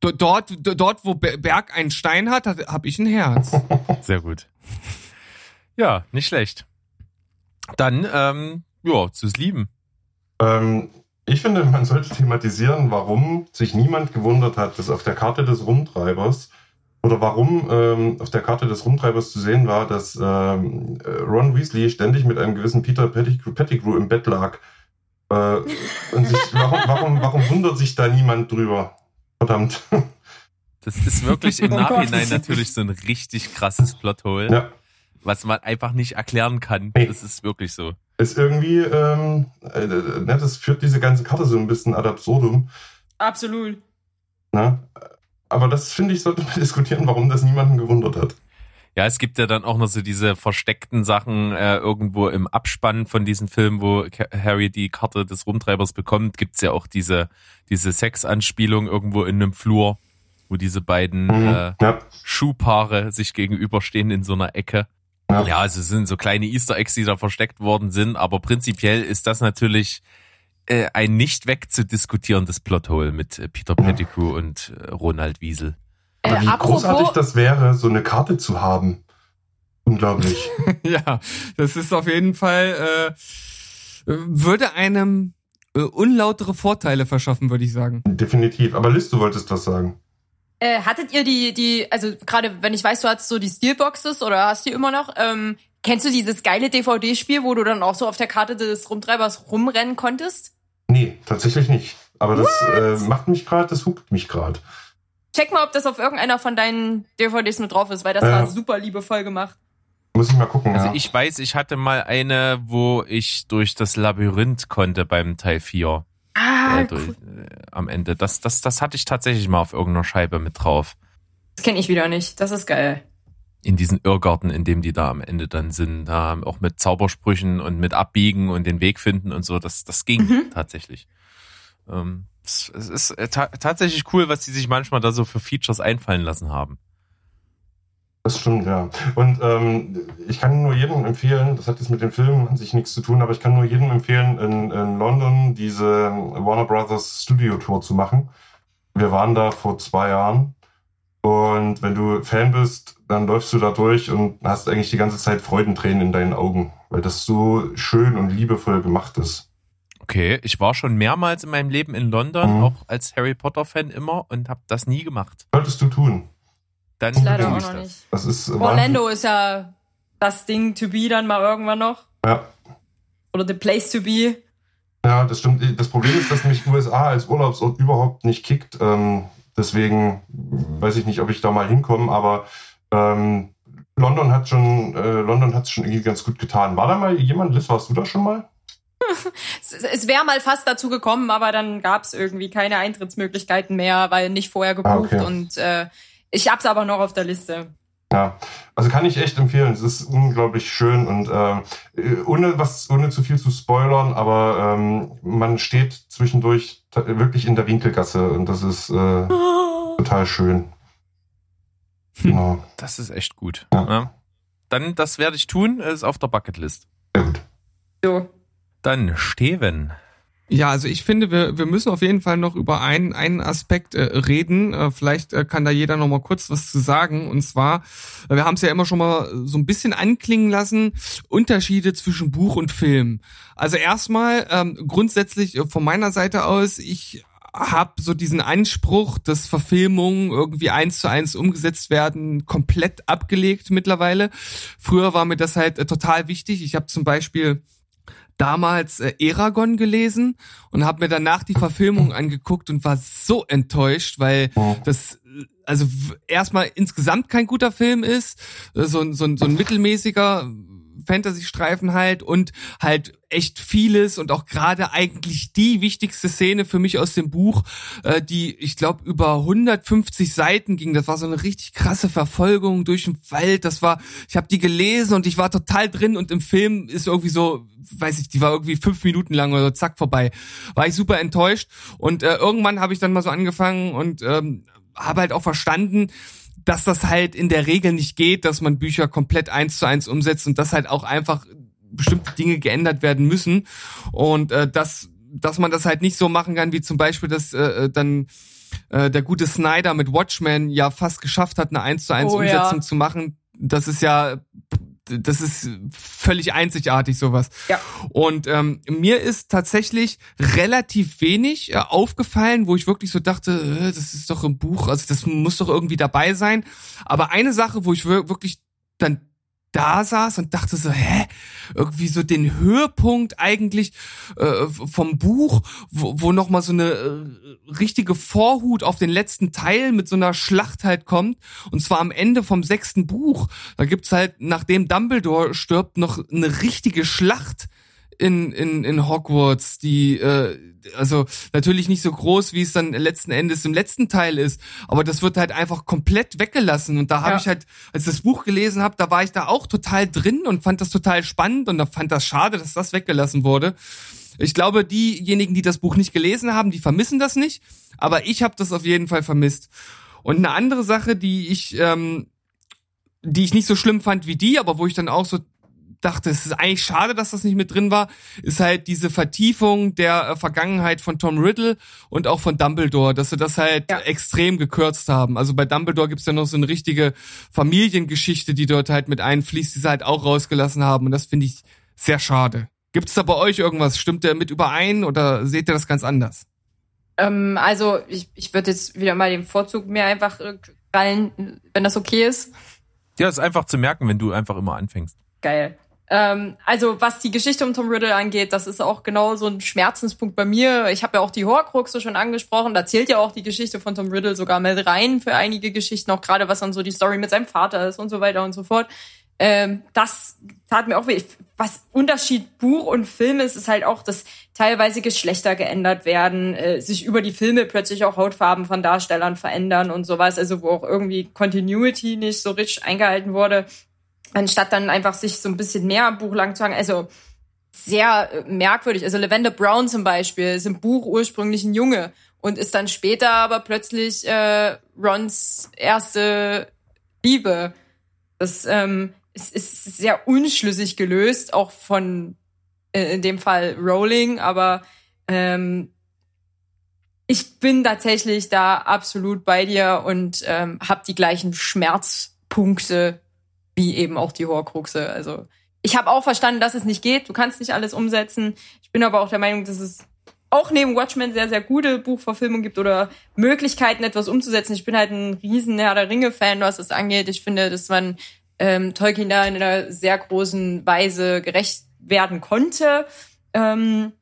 Do- Dort, do- dort, wo Be- Berg einen Stein hat, habe ich ein Herz. Sehr gut. Ja, nicht schlecht. Dann, ähm, ja, zu's Lieben. Ähm, ich finde, man sollte thematisieren, warum sich niemand gewundert hat, dass auf der Karte des Rumtreibers oder warum ähm, auf der Karte des Rumtreibers zu sehen war, dass ähm, äh, Ron Weasley ständig mit einem gewissen Peter Pettigrew, Pettigrew im Bett lag. Äh, und sich, warum, warum, warum wundert sich da niemand drüber? Verdammt. Das ist wirklich im Oh. Nachhinein natürlich so ein richtig krasses Plothole. ja. was man einfach nicht erklären kann. Nee. Das ist wirklich so. Ist irgendwie, ähm, äh, ne, das führt diese ganze Karte so ein bisschen ad absurdum. Absolut. Ne? Aber das finde ich, sollte man diskutieren, warum das niemanden gewundert hat. Ja, es gibt ja dann auch noch so diese versteckten Sachen äh, irgendwo im Abspann von diesem Film, wo Harry die Karte des Rumtreibers bekommt, gibt's ja auch diese, diese Sexanspielung irgendwo in einem Flur, wo diese beiden Mhm. äh, Ja, Schuhpaare sich gegenüberstehen in so einer Ecke. Ja. Ja, also es sind so kleine Easter Eggs, die da versteckt worden sind, aber prinzipiell ist das natürlich äh, ein nicht wegzudiskutierendes Plothole mit äh, Peter. Pettigrew und äh, Ronald Wiesel. aber Äh, wie großartig apropos, das wäre, so eine Karte zu haben. Unglaublich. ja, das ist auf jeden Fall, äh, würde einem äh, unlautere Vorteile verschaffen, würde ich sagen. Definitiv. Aber Liz, du wolltest was sagen. äh, hattet ihr die, die, also gerade wenn ich weiß, du hast so die Steelboxes oder hast die immer noch, ähm, kennst du dieses geile DVD-Spiel, wo du dann auch so auf der Karte des Rumtreibers rumrennen konntest? Nee, tatsächlich nicht. Aber das äh, macht mich gerade, das huckt mich gerade. Check mal, ob das auf irgendeiner von deinen DVDs mit drauf ist, weil das Ja. war super liebevoll gemacht. Muss ich mal gucken. Also ja. ich weiß, ich hatte mal eine, wo ich durch das Labyrinth konnte beim Teil 4. Ah, äh, durch, äh, am Ende. Das, das, das hatte ich tatsächlich mal auf irgendeiner Scheibe mit drauf. Das kenne ich wieder nicht. Das ist geil. In diesen Irrgarten, in dem die da am Ende dann sind, da auch mit Zaubersprüchen und mit Abbiegen und den Weg finden und so, das, das ging Mhm. tatsächlich. Ähm, es, es ist äh, ta tatsächlich cool, was die sich manchmal da so für Features einfallen lassen haben. Das stimmt, ja. Und ähm, ich kann nur jedem empfehlen, das hat jetzt mit den Filmen an sich nichts zu tun, aber ich kann nur jedem empfehlen, in, in London diese Warner Brothers Studio Tour zu machen. Wir waren da vor zwei Jahren. Und wenn du Fan bist, dann läufst du da durch und hast eigentlich die ganze Zeit Freudentränen in deinen Augen, weil das so schön und liebevoll gemacht ist. Okay, ich war schon mehrmals in meinem Leben in London, Mhm. auch als Harry Potter Fan immer und habe das nie gemacht. Solltest du tun. Dann Leider tu auch ich noch das. nicht. Das ist Orlando ist ja das Ding to be dann mal irgendwann noch. Ja, Oder the place to be. Ja, das stimmt. Das Problem ist, dass mich USA als Urlaubsort überhaupt nicht kickt. Ähm, deswegen weiß ich nicht, ob ich da mal hinkomme, aber ähm, London hat schon, äh, London hat es schon irgendwie ganz gut getan. War da mal jemand, Liz, warst du da schon mal? Es, wäre mal fast dazu gekommen, aber dann gab es irgendwie keine Eintrittsmöglichkeiten mehr, weil nicht vorher gebucht. Ah, okay. Und äh, ich hab's aber noch auf der Liste. Ja, also kann ich echt empfehlen. Es ist unglaublich schön und ähm, äh, ohne was, ohne zu viel zu spoilern, aber ähm, man steht zwischendurch wirklich in der Winkelgasse und das ist äh, total schön. Hm. Genau. Das ist echt gut. Ja. Ja. Dann, das werde ich tun, ist auf der Bucketlist. Sehr gut. So. Dann Steven. Ja, also ich finde, wir, wir müssen auf jeden Fall noch über einen, einen Aspekt äh, reden. Äh, vielleicht äh, kann da jeder noch mal kurz was zu sagen. Und zwar, äh, wir haben es ja immer schon mal so ein bisschen anklingen lassen, Unterschiede zwischen Buch und Film. Also erstmal ähm, grundsätzlich äh, von meiner Seite aus, ich habe so diesen Anspruch, dass Verfilmungen irgendwie eins zu eins umgesetzt werden, komplett abgelegt mittlerweile. Früher war mir das halt äh, total wichtig. Ich habe zum Beispiel damals äh, Eragon gelesen und habe mir danach die Verfilmung angeguckt und war so enttäuscht, weil das also erstmal insgesamt kein guter Film ist, äh, so, so, so ein mittelmäßiger Fantasy-Streifen halt und halt echt vieles und auch gerade eigentlich die wichtigste Szene für mich aus dem Buch, äh, die ich glaube über 150 Seiten ging. Das war so eine richtig krasse Verfolgung durch den Wald. Das war, ich habe die gelesen und ich war total drin und im Film ist irgendwie so, weiß ich, die war irgendwie fünf Minuten lang oder so, zack vorbei. War ich super enttäuscht und äh, irgendwann habe ich dann mal so angefangen und ähm, habe halt auch verstanden, dass das halt in der Regel nicht geht, dass man Bücher komplett eins zu eins umsetzt und dass halt auch einfach bestimmte Dinge geändert werden müssen und äh, dass dass man das halt nicht so machen kann wie zum Beispiel, dass äh, dann äh, der gute Snyder mit Watchmen ja fast geschafft hat, eine eins zu eins Oh, ja. Umsetzung zu machen. Das ist ja das ist völlig einzigartig sowas. Ja. Und ähm, mir ist tatsächlich relativ wenig äh, aufgefallen, wo ich wirklich so dachte, äh, das ist doch im Buch, also das muss doch irgendwie dabei sein. Aber eine Sache, wo ich wir- wirklich dann da saß und dachte so, hä, irgendwie so den Höhepunkt eigentlich äh, vom Buch, wo, wo noch mal so eine äh, richtige Vorhut auf den letzten Teil mit so einer Schlacht halt kommt und zwar am Ende vom sechsten Buch. Da gibt's halt, nachdem Dumbledore stirbt, noch eine richtige Schlacht in, in, in Hogwarts, die äh, also natürlich nicht so groß, wie es dann letzten Endes im letzten Teil ist, aber das wird halt einfach komplett weggelassen. Und da habe ja. ich halt, als ich das Buch gelesen habe, da war ich da auch total drin und fand das total spannend und da fand das schade, dass das weggelassen wurde. Ich glaube, diejenigen, die das Buch nicht gelesen haben, die vermissen das nicht, aber ich habe das auf jeden Fall vermisst. Und eine andere Sache, die ich ähm, die ich nicht so schlimm fand wie die, aber wo ich dann auch so dachte, es ist eigentlich schade, dass das nicht mit drin war, ist halt diese Vertiefung der äh, Vergangenheit von Tom Riddle und auch von Dumbledore, dass sie das halt ja. extrem gekürzt haben. Also bei Dumbledore gibt's ja noch so eine richtige Familiengeschichte, die dort halt mit einfließt, die sie halt auch rausgelassen haben. Und das finde ich sehr schade. Gibt's da bei euch irgendwas? Stimmt der mit überein oder seht ihr das ganz anders? Ähm, also ich, ich würde jetzt wieder mal den Vorzug mir einfach äh, krallen, wenn das okay ist. Ja, ist einfach zu merken, wenn du einfach immer anfängst. Geil. Ähm, also was die Geschichte um Tom Riddle angeht, das ist auch genau so ein Schmerzenspunkt bei mir. Ich habe ja auch die Horcruxe schon angesprochen. Da zählt ja auch die Geschichte von Tom Riddle sogar mit rein für einige Geschichten, auch gerade was dann so die Story mit seinem Vater ist und so weiter und so fort. Ähm, das tat mir auch weh. Was Unterschied Buch und Film ist, ist halt auch, dass teilweise Geschlechter geändert werden, äh, sich über die Filme plötzlich auch Hautfarben von Darstellern verändern und sowas, also wo auch irgendwie Continuity nicht so richtig eingehalten wurde anstatt dann einfach sich so ein bisschen mehr Buch lang zu sagen. Also sehr äh, merkwürdig. Also Lavender Brown zum Beispiel ist im Buch ursprünglich ein Junge und ist dann später aber plötzlich äh, Rons erste Liebe. Das ähm, ist, ist sehr unschlüssig gelöst, auch von äh, in dem Fall Rowling, aber ähm, ich bin tatsächlich da absolut bei dir und ähm, habe die gleichen Schmerzpunkte wie eben auch die Horcruxe. Also ich habe auch verstanden, dass es nicht geht. Du kannst nicht alles umsetzen. Ich bin aber auch der Meinung, dass es auch neben Watchmen sehr, sehr gute Buchverfilmungen gibt oder Möglichkeiten, etwas umzusetzen. Ich bin halt ein riesen Herr der Ringe-Fan, was das angeht. Ich finde, dass man ähm, Tolkien da in einer sehr großen Weise gerecht werden konnte. Ähm,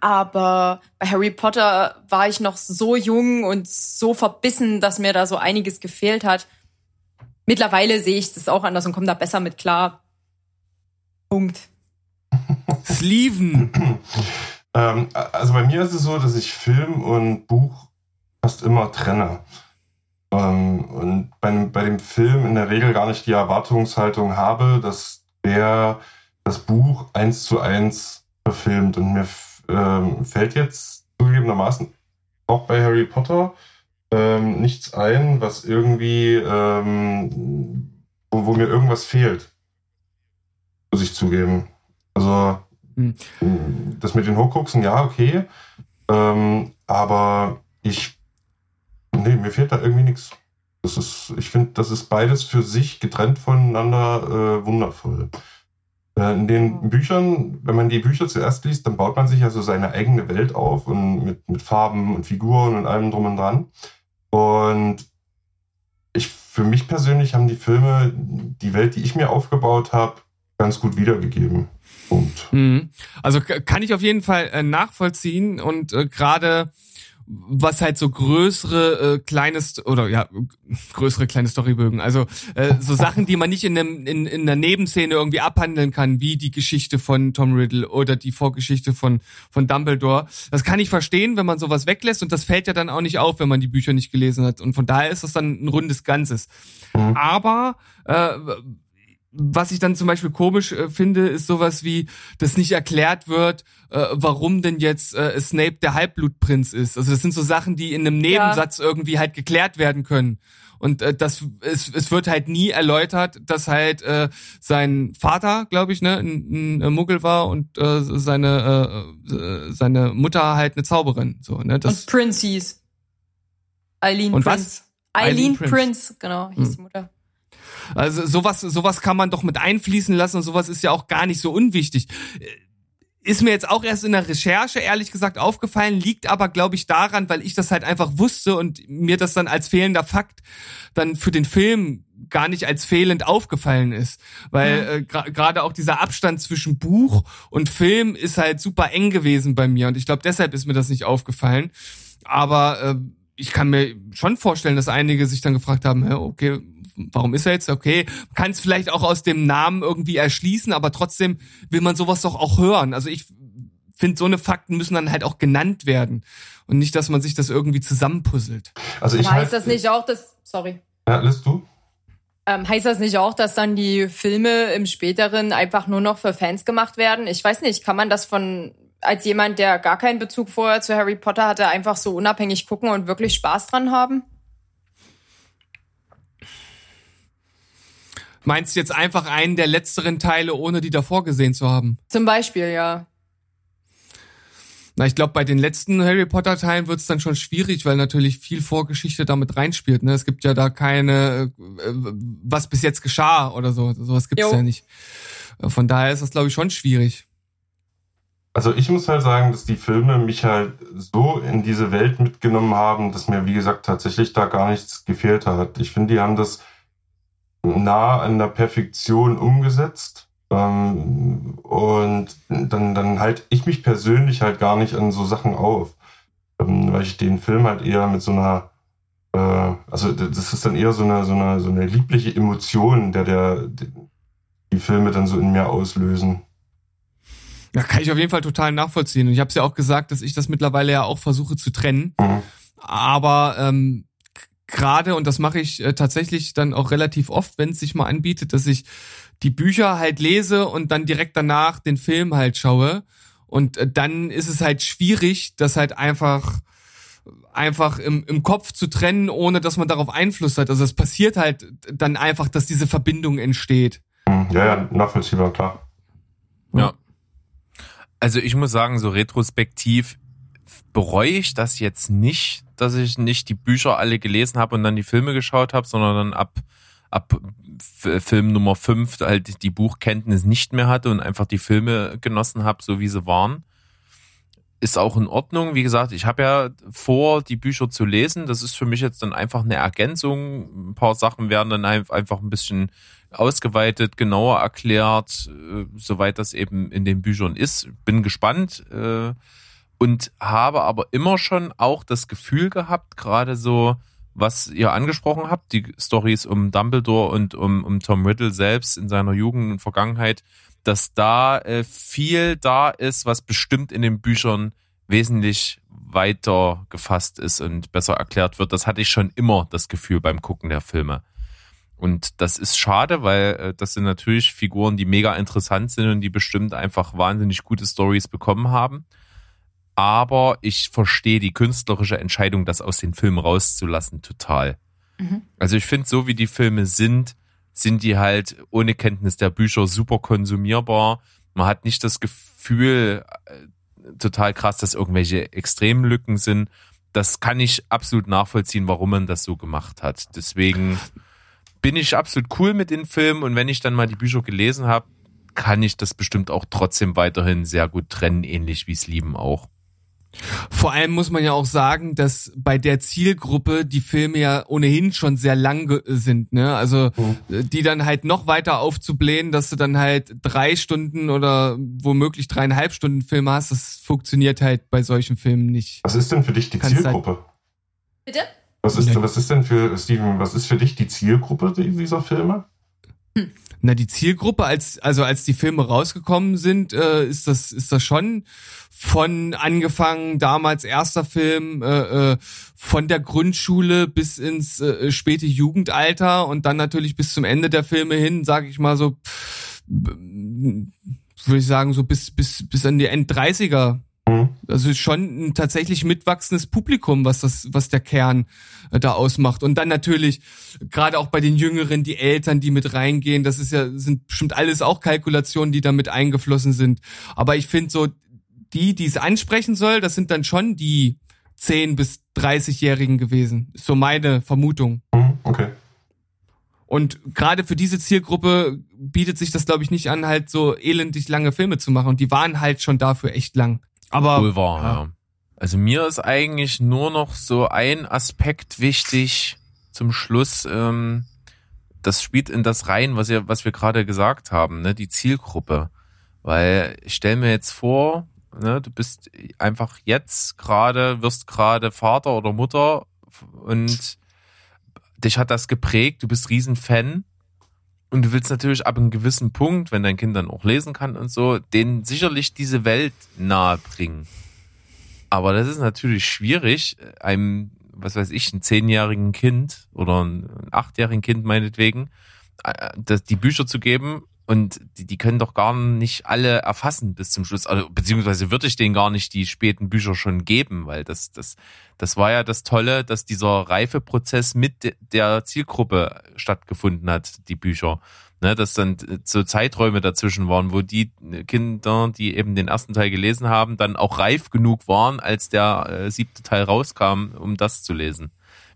aber bei Harry Potter war ich noch so jung und so verbissen, dass mir da so einiges gefehlt hat mittlerweile sehe ich das auch anders und komme da besser mit klar. Punkt. Sleeven. ähm, also bei mir ist es so, dass ich Film und Buch fast immer trenne. Ähm, und bei, bei dem Film in der Regel gar nicht die Erwartungshaltung habe, dass der das Buch eins zu eins verfilmt. Und mir ähm, fällt jetzt zugegebenermaßen auch bei Harry Potter ähm, nichts ein, was irgendwie, ähm, wo, wo, mir irgendwas fehlt. Muss ich zugeben. Also, hm. das mit den Hochgucksen, ja, okay. Ähm, aber ich, nee, mir fehlt da irgendwie nichts. Das ist, ich finde, das ist beides für sich getrennt voneinander äh, wundervoll. Äh, in den Büchern, wenn man die Bücher zuerst liest, dann baut man sich also seine eigene Welt auf und mit, mit Farben und Figuren und allem drum und dran. Und ich, für mich persönlich haben die Filme die Welt, die ich mir aufgebaut habe, ganz gut wiedergegeben. Punkt. Mhm. Also kann ich auf jeden Fall äh, nachvollziehen und äh, gerade was halt so größere äh, kleines oder ja größere kleine Storybögen, also äh, so Sachen, die man nicht in einem in, in einer Nebenszene irgendwie abhandeln kann, wie die Geschichte von Tom Riddle oder die Vorgeschichte von von Dumbledore. Das kann ich verstehen, wenn man sowas weglässt und das fällt ja dann auch nicht auf, wenn man die Bücher nicht gelesen hat und von daher ist das dann ein rundes Ganzes. Mhm. Aber äh, was ich dann zum Beispiel komisch äh, finde, ist sowas wie, dass nicht erklärt wird, äh, warum denn jetzt äh, Snape der Halbblutprinz ist. Also das sind so Sachen, die in einem Nebensatz ja. irgendwie halt geklärt werden können. Und äh, das es, es wird halt nie erläutert, dass halt äh, sein Vater, glaube ich, ne, ein, ein Muggel war und äh, seine äh, seine Mutter halt eine Zauberin. So, ne? Das und Prince hieß. Eileen und Prince. Was? Eileen Prince. Prince, genau, hieß hm. die Mutter. Also sowas, sowas kann man doch mit einfließen lassen und sowas ist ja auch gar nicht so unwichtig. ist mir jetzt auch erst in der Recherche ehrlich gesagt aufgefallen, liegt aber glaube ich daran, weil ich das halt einfach wusste und mir das dann als fehlender Fakt dann für den Film gar nicht als fehlend aufgefallen ist, weil äh, gerade auch dieser Abstand zwischen Buch und Film ist halt super eng gewesen bei mir und ich glaube deshalb ist mir das nicht aufgefallen, aber äh, ich kann mir schon vorstellen, dass einige sich dann gefragt haben, okay, warum ist er jetzt okay? Kann es vielleicht auch aus dem Namen irgendwie erschließen, aber trotzdem will man sowas doch auch hören. Also ich finde, so eine Fakten müssen dann halt auch genannt werden und nicht, dass man sich das irgendwie zusammenpuzzelt. Also ich heißt das nicht auch, dass sorry. Ja, lässt du? Ähm, heißt das nicht auch, dass dann die Filme im späteren einfach nur noch für Fans gemacht werden? Ich weiß nicht, kann man das von als jemand, der gar keinen Bezug vorher zu Harry Potter hatte, einfach so unabhängig gucken und wirklich Spaß dran haben? Meinst du jetzt einfach einen der letzteren Teile, ohne die davor gesehen zu haben? Zum Beispiel, ja. Na, ich glaube, bei den letzten Harry Potter Teilen wird es dann schon schwierig, weil natürlich viel Vorgeschichte damit reinspielt. Ne? Es gibt ja da keine, äh, was bis jetzt geschah oder so. Sowas gibt es ja nicht. Von daher ist das, glaube ich, schon schwierig. Also ich muss halt sagen, dass die Filme mich halt so in diese Welt mitgenommen haben, dass mir, wie gesagt, tatsächlich da gar nichts gefehlt hat. Ich finde, die haben das nah an der Perfektion umgesetzt. Ähm, und dann, dann halt ich mich persönlich halt gar nicht an so Sachen auf. Ähm, weil ich den Film halt eher mit so einer, äh, also das ist dann eher so eine, so eine, so eine liebliche Emotion, der, der die Filme dann so in mir auslösen. Ja, kann ich auf jeden Fall total nachvollziehen. Und ich habe es ja auch gesagt, dass ich das mittlerweile ja auch versuche zu trennen. Mhm. Aber ähm, gerade, und das mache ich äh, tatsächlich dann auch relativ oft, wenn es sich mal anbietet, dass ich die Bücher halt lese und dann direkt danach den Film halt schaue. Und äh, dann ist es halt schwierig, das halt einfach einfach im, im Kopf zu trennen, ohne dass man darauf Einfluss hat. Also es passiert halt dann einfach, dass diese Verbindung entsteht. Ja, ja, nachvollziehbar, klar. Ja. Also ich muss sagen, so retrospektiv bereue ich das jetzt nicht, dass ich nicht die Bücher alle gelesen habe und dann die Filme geschaut habe, sondern dann ab, ab Film Nummer 5 halt die Buchkenntnis nicht mehr hatte und einfach die Filme genossen habe, so wie sie waren. Ist auch in Ordnung. Wie gesagt, ich habe ja vor, die Bücher zu lesen. Das ist für mich jetzt dann einfach eine Ergänzung. Ein paar Sachen werden dann einfach ein bisschen ausgeweitet, genauer erklärt, äh, soweit das eben in den Büchern ist. Bin gespannt. Äh, und habe aber immer schon auch das Gefühl gehabt, gerade so, was ihr angesprochen habt, die Stories um Dumbledore und um, um Tom Riddle selbst in seiner Jugend und Vergangenheit, dass da äh, viel da ist, was bestimmt in den Büchern wesentlich weiter gefasst ist und besser erklärt wird. Das hatte ich schon immer das Gefühl beim Gucken der Filme. Und das ist schade, weil äh, das sind natürlich Figuren, die mega interessant sind und die bestimmt einfach wahnsinnig gute Stories bekommen haben aber ich verstehe die künstlerische Entscheidung, das aus den Filmen rauszulassen, total. Mhm. Also ich finde, so wie die Filme sind, sind die halt ohne Kenntnis der Bücher super konsumierbar. Man hat nicht das Gefühl, äh, total krass, dass irgendwelche Extremlücken sind. Das kann ich absolut nachvollziehen, warum man das so gemacht hat. Deswegen bin ich absolut cool mit den Filmen und wenn ich dann mal die Bücher gelesen habe, kann ich das bestimmt auch trotzdem weiterhin sehr gut trennen, ähnlich wie es lieben auch. Vor allem muss man ja auch sagen, dass bei der Zielgruppe die Filme ja ohnehin schon sehr lang sind, ne? Also mhm. die dann halt noch weiter aufzublähen, dass du dann halt drei Stunden oder womöglich dreieinhalb Stunden Filme hast, das funktioniert halt bei solchen Filmen nicht. Was ist denn für dich die Kannst halt Zielgruppe? Halt Bitte? Was ist, was ist denn für, Steven, was ist für dich die Zielgruppe dieser Filme? Hm. Na, die Zielgruppe, als, also als die Filme rausgekommen sind, äh, ist das, ist das schon von angefangen, damals erster Film, äh, äh, von der Grundschule bis ins äh, späte Jugendalter und dann natürlich bis zum Ende der Filme hin, sage ich mal so, würde ich sagen, so bis, bis, bis an die End-30er Mhm. Also schon ein tatsächlich mitwachsendes Publikum, was das, was der Kern äh, da ausmacht. Und dann natürlich gerade auch bei den Jüngeren, die Eltern, die mit reingehen, das ist ja sind bestimmt alles auch Kalkulationen, die damit eingeflossen sind. Aber ich finde so die, die es ansprechen soll, das sind dann schon die 10 bis 30-Jährigen gewesen. Ist so meine Vermutung. Mhm, okay. Und gerade für diese Zielgruppe bietet sich das, glaube ich, nicht an, halt so elendig lange Filme zu machen. Und die waren halt schon dafür echt lang. Aber wahr, ja. ja. Also mir ist eigentlich nur noch so ein Aspekt wichtig zum Schluss. Ähm, das spielt in das rein, was, ihr, was wir gerade gesagt haben, ne? die Zielgruppe. Weil ich stell mir jetzt vor, ne, du bist einfach jetzt gerade, wirst gerade Vater oder Mutter und dich hat das geprägt, du bist Riesenfan und du willst natürlich ab einem gewissen Punkt, wenn dein Kind dann auch lesen kann und so, denen sicherlich diese Welt nahe bringen. Aber das ist natürlich schwierig, einem, was weiß ich, ein zehnjährigen Kind oder ein achtjährigen Kind meinetwegen, äh, das, die Bücher zu geben und die, die können doch gar nicht alle erfassen bis zum Schluss. Also, beziehungsweise würde ich denen gar nicht die späten Bücher schon geben, weil das, das, das war ja das Tolle, dass dieser Reifeprozess mit der Zielgruppe stattgefunden hat, die Bücher. Ne, dass dann so Zeiträume dazwischen waren, wo die Kinder, die eben den ersten Teil gelesen haben, dann auch reif genug waren, als der äh, siebte Teil rauskam, um das zu lesen.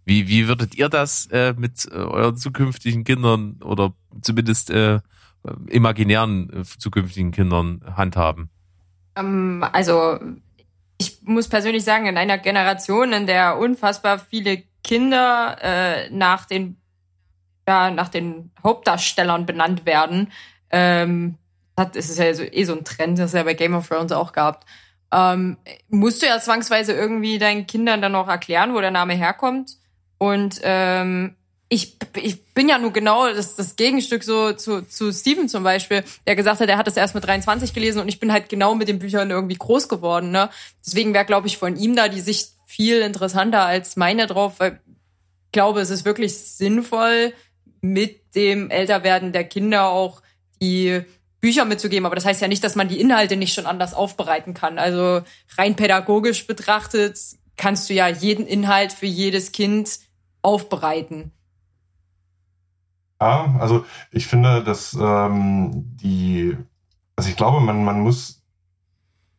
Wie, wie würdet ihr das äh, mit äh, euren zukünftigen Kindern oder zumindest äh, imaginären äh, zukünftigen Kindern handhaben? Ähm, also ich muss persönlich sagen, in einer Generation, in der unfassbar viele Kinder äh, nach den ja, nach den Hauptdarstellern benannt werden, ähm, hat, ist es ja so, eh so ein Trend, das es ja bei Game of Thrones auch gab. Ähm, musst du ja zwangsweise irgendwie deinen Kindern dann auch erklären, wo der Name herkommt. Und ähm, ich, ich bin ja nur genau das, das Gegenstück so zu, zu Steven zum Beispiel, der gesagt hat, er hat das erst mit 23 gelesen und ich bin halt genau mit den Büchern irgendwie groß geworden. Ne? Deswegen wäre, glaube ich, von ihm da die Sicht viel interessanter als meine drauf, weil ich glaube, es ist wirklich sinnvoll, mit dem Älterwerden der Kinder auch die Bücher mitzugeben. Aber das heißt ja nicht, dass man die Inhalte nicht schon anders aufbereiten kann. Also rein pädagogisch betrachtet kannst du ja jeden Inhalt für jedes Kind aufbereiten. Ja, also ich finde, dass ähm, die, also ich glaube, man, man muss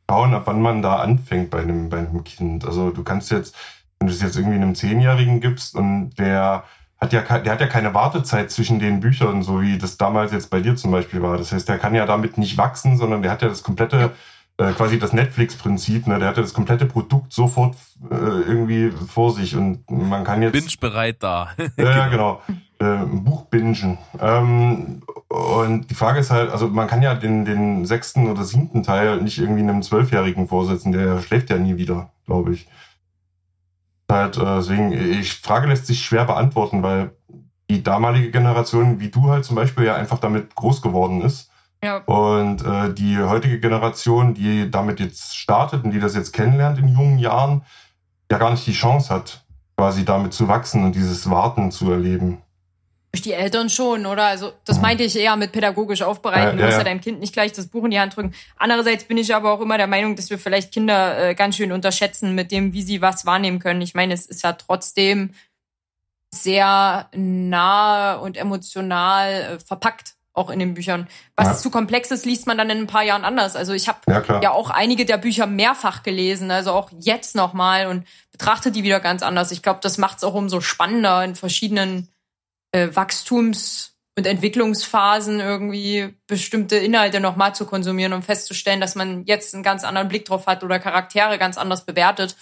schauen, ab wann man da anfängt bei einem, bei einem Kind. Also du kannst jetzt, wenn du es jetzt irgendwie einem Zehnjährigen gibst und der hat ja, der hat ja keine Wartezeit zwischen den Büchern, so wie das damals jetzt bei dir zum Beispiel war. Das heißt, der kann ja damit nicht wachsen, sondern der hat ja das komplette, äh, quasi das Netflix-Prinzip, ne? Der hat ja das komplette Produkt sofort äh, irgendwie vor sich und man kann jetzt. Binge bereit da. ja, genau äh, Buch bingen. Ähm, und die Frage ist halt, also man kann ja den, den sechsten oder siebten Teil nicht irgendwie einem Zwölfjährigen vorsetzen, der schläft ja nie wieder, glaube ich. Halt, äh, deswegen, ich Frage lässt sich schwer beantworten, weil die damalige Generation, wie du halt zum Beispiel, ja einfach damit groß geworden ist. Ja. Und äh, die heutige Generation, die damit jetzt startet und die das jetzt kennenlernt in jungen Jahren, ja gar nicht die Chance hat, quasi damit zu wachsen und dieses Warten zu erleben. Durch die Eltern schon, oder? Also das meinte ich eher mit pädagogisch aufbereiten. Du musst ja deinem Kind nicht gleich das Buch in die Hand drücken. Andererseits bin ich aber auch immer der Meinung, dass wir vielleicht Kinder äh, ganz schön unterschätzen mit dem, wie sie was wahrnehmen können. Ich meine, es ist ja trotzdem sehr nah und emotional äh, verpackt, auch in den Büchern. Was ja. zu komplex ist, liest man dann in ein paar Jahren anders. Also ich habe ja, ja, auch einige der Bücher mehrfach gelesen, also auch jetzt nochmal und betrachte die wieder ganz anders. Ich glaube, das macht es auch umso spannender in verschiedenen äh, Wachstums- und Entwicklungsphasen irgendwie bestimmte Inhalte nochmal zu konsumieren und festzustellen, dass man jetzt einen ganz anderen Blick drauf hat oder Charaktere ganz anders bewertet.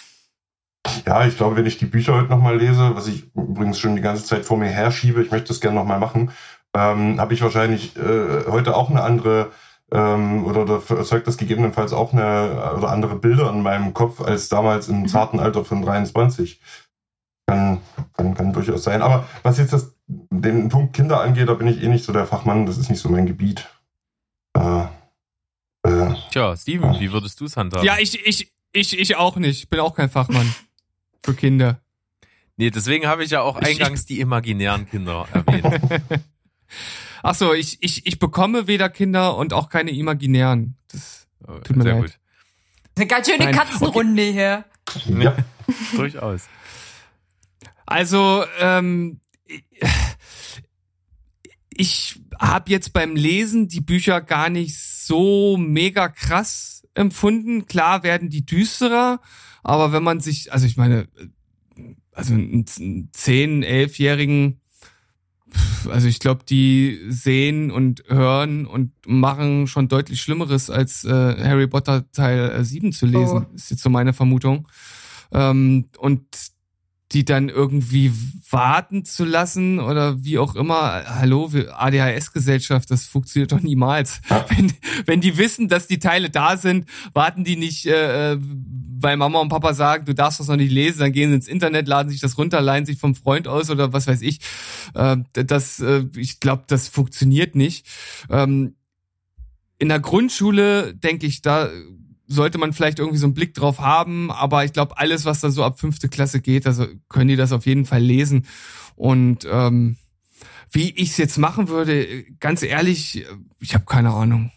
Ja, ich glaube, wenn ich die Bücher heute nochmal lese, was ich übrigens schon die ganze Zeit vor mir herschiebe, ich möchte das gerne nochmal machen, ähm, habe ich wahrscheinlich äh, heute auch eine andere ähm, oder, oder erzeugt das gegebenenfalls auch eine oder andere Bilder in meinem Kopf als damals im mhm. zarten Alter von 23. Kann, kann, kann durchaus sein. Aber was jetzt das, den Punkt Kinder angeht, da bin ich eh nicht so der Fachmann. Das ist nicht so mein Gebiet. Äh, äh, Tja, Steven, ja. wie würdest du es handhaben? Ja, ich, ich, ich, ich auch nicht. Ich bin auch kein Fachmann für Kinder. Nee, deswegen habe ich ja auch eingangs ich, die imaginären Kinder erwähnt. Ach so, ich, ich, ich bekomme weder Kinder und auch keine imaginären. Das oh, tut mir Sehr leid. Gut. Eine ganz schöne Nein. Katzenrunde okay. hier. Ja, durchaus. Also, ähm, ich habe jetzt beim Lesen die Bücher gar nicht so mega krass empfunden. Klar werden die düsterer, aber wenn man sich, also ich meine, also einen 10, 11-jährigen also ich glaube, die sehen und hören und machen schon deutlich Schlimmeres, als äh, Harry Potter Teil äh, 7 zu lesen, oh. ist jetzt so meine Vermutung. Ähm, und die dann irgendwie warten zu lassen oder wie auch immer. Hallo, ADHS-Gesellschaft, das funktioniert doch niemals. Wenn, wenn die wissen, dass die Teile da sind, warten die nicht, äh, weil Mama und Papa sagen, du darfst das noch nicht lesen, dann gehen sie ins Internet, laden sich das runter, leihen sich vom Freund aus oder was weiß ich. Äh, das, äh, ich glaube, das funktioniert nicht. Ähm, in der Grundschule denke ich, da sollte man vielleicht irgendwie so einen Blick drauf haben, aber ich glaube, alles, was dann so ab fünfte Klasse geht, also können die das auf jeden Fall lesen. Und ähm, wie ich es jetzt machen würde, ganz ehrlich, ich habe keine Ahnung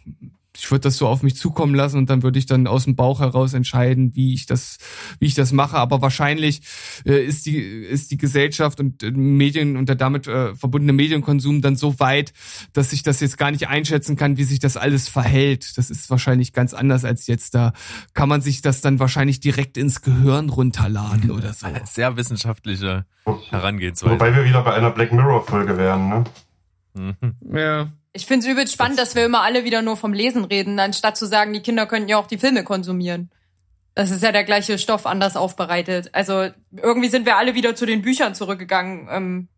ich würde das so auf mich zukommen lassen und dann würde ich dann aus dem Bauch heraus entscheiden, wie ich das, wie ich das mache. Aber wahrscheinlich äh, ist die ist die Gesellschaft und äh, Medien und der damit äh, verbundene Medienkonsum dann so weit, dass ich das jetzt gar nicht einschätzen kann, wie sich das alles verhält. Das ist wahrscheinlich ganz anders als jetzt. Da kann man sich das dann wahrscheinlich direkt ins Gehirn runterladen oder so. Sehr wissenschaftliche Herangehensweise. Wobei wir wieder bei einer Black Mirror Folge wären, ne? Mhm. Ja. Ich finde es übelst spannend, dass wir immer alle wieder nur vom Lesen reden, anstatt zu sagen, die Kinder könnten ja auch die Filme konsumieren. Das ist ja der gleiche Stoff anders aufbereitet. Also irgendwie sind wir alle wieder zu den Büchern zurückgegangen. Ähm,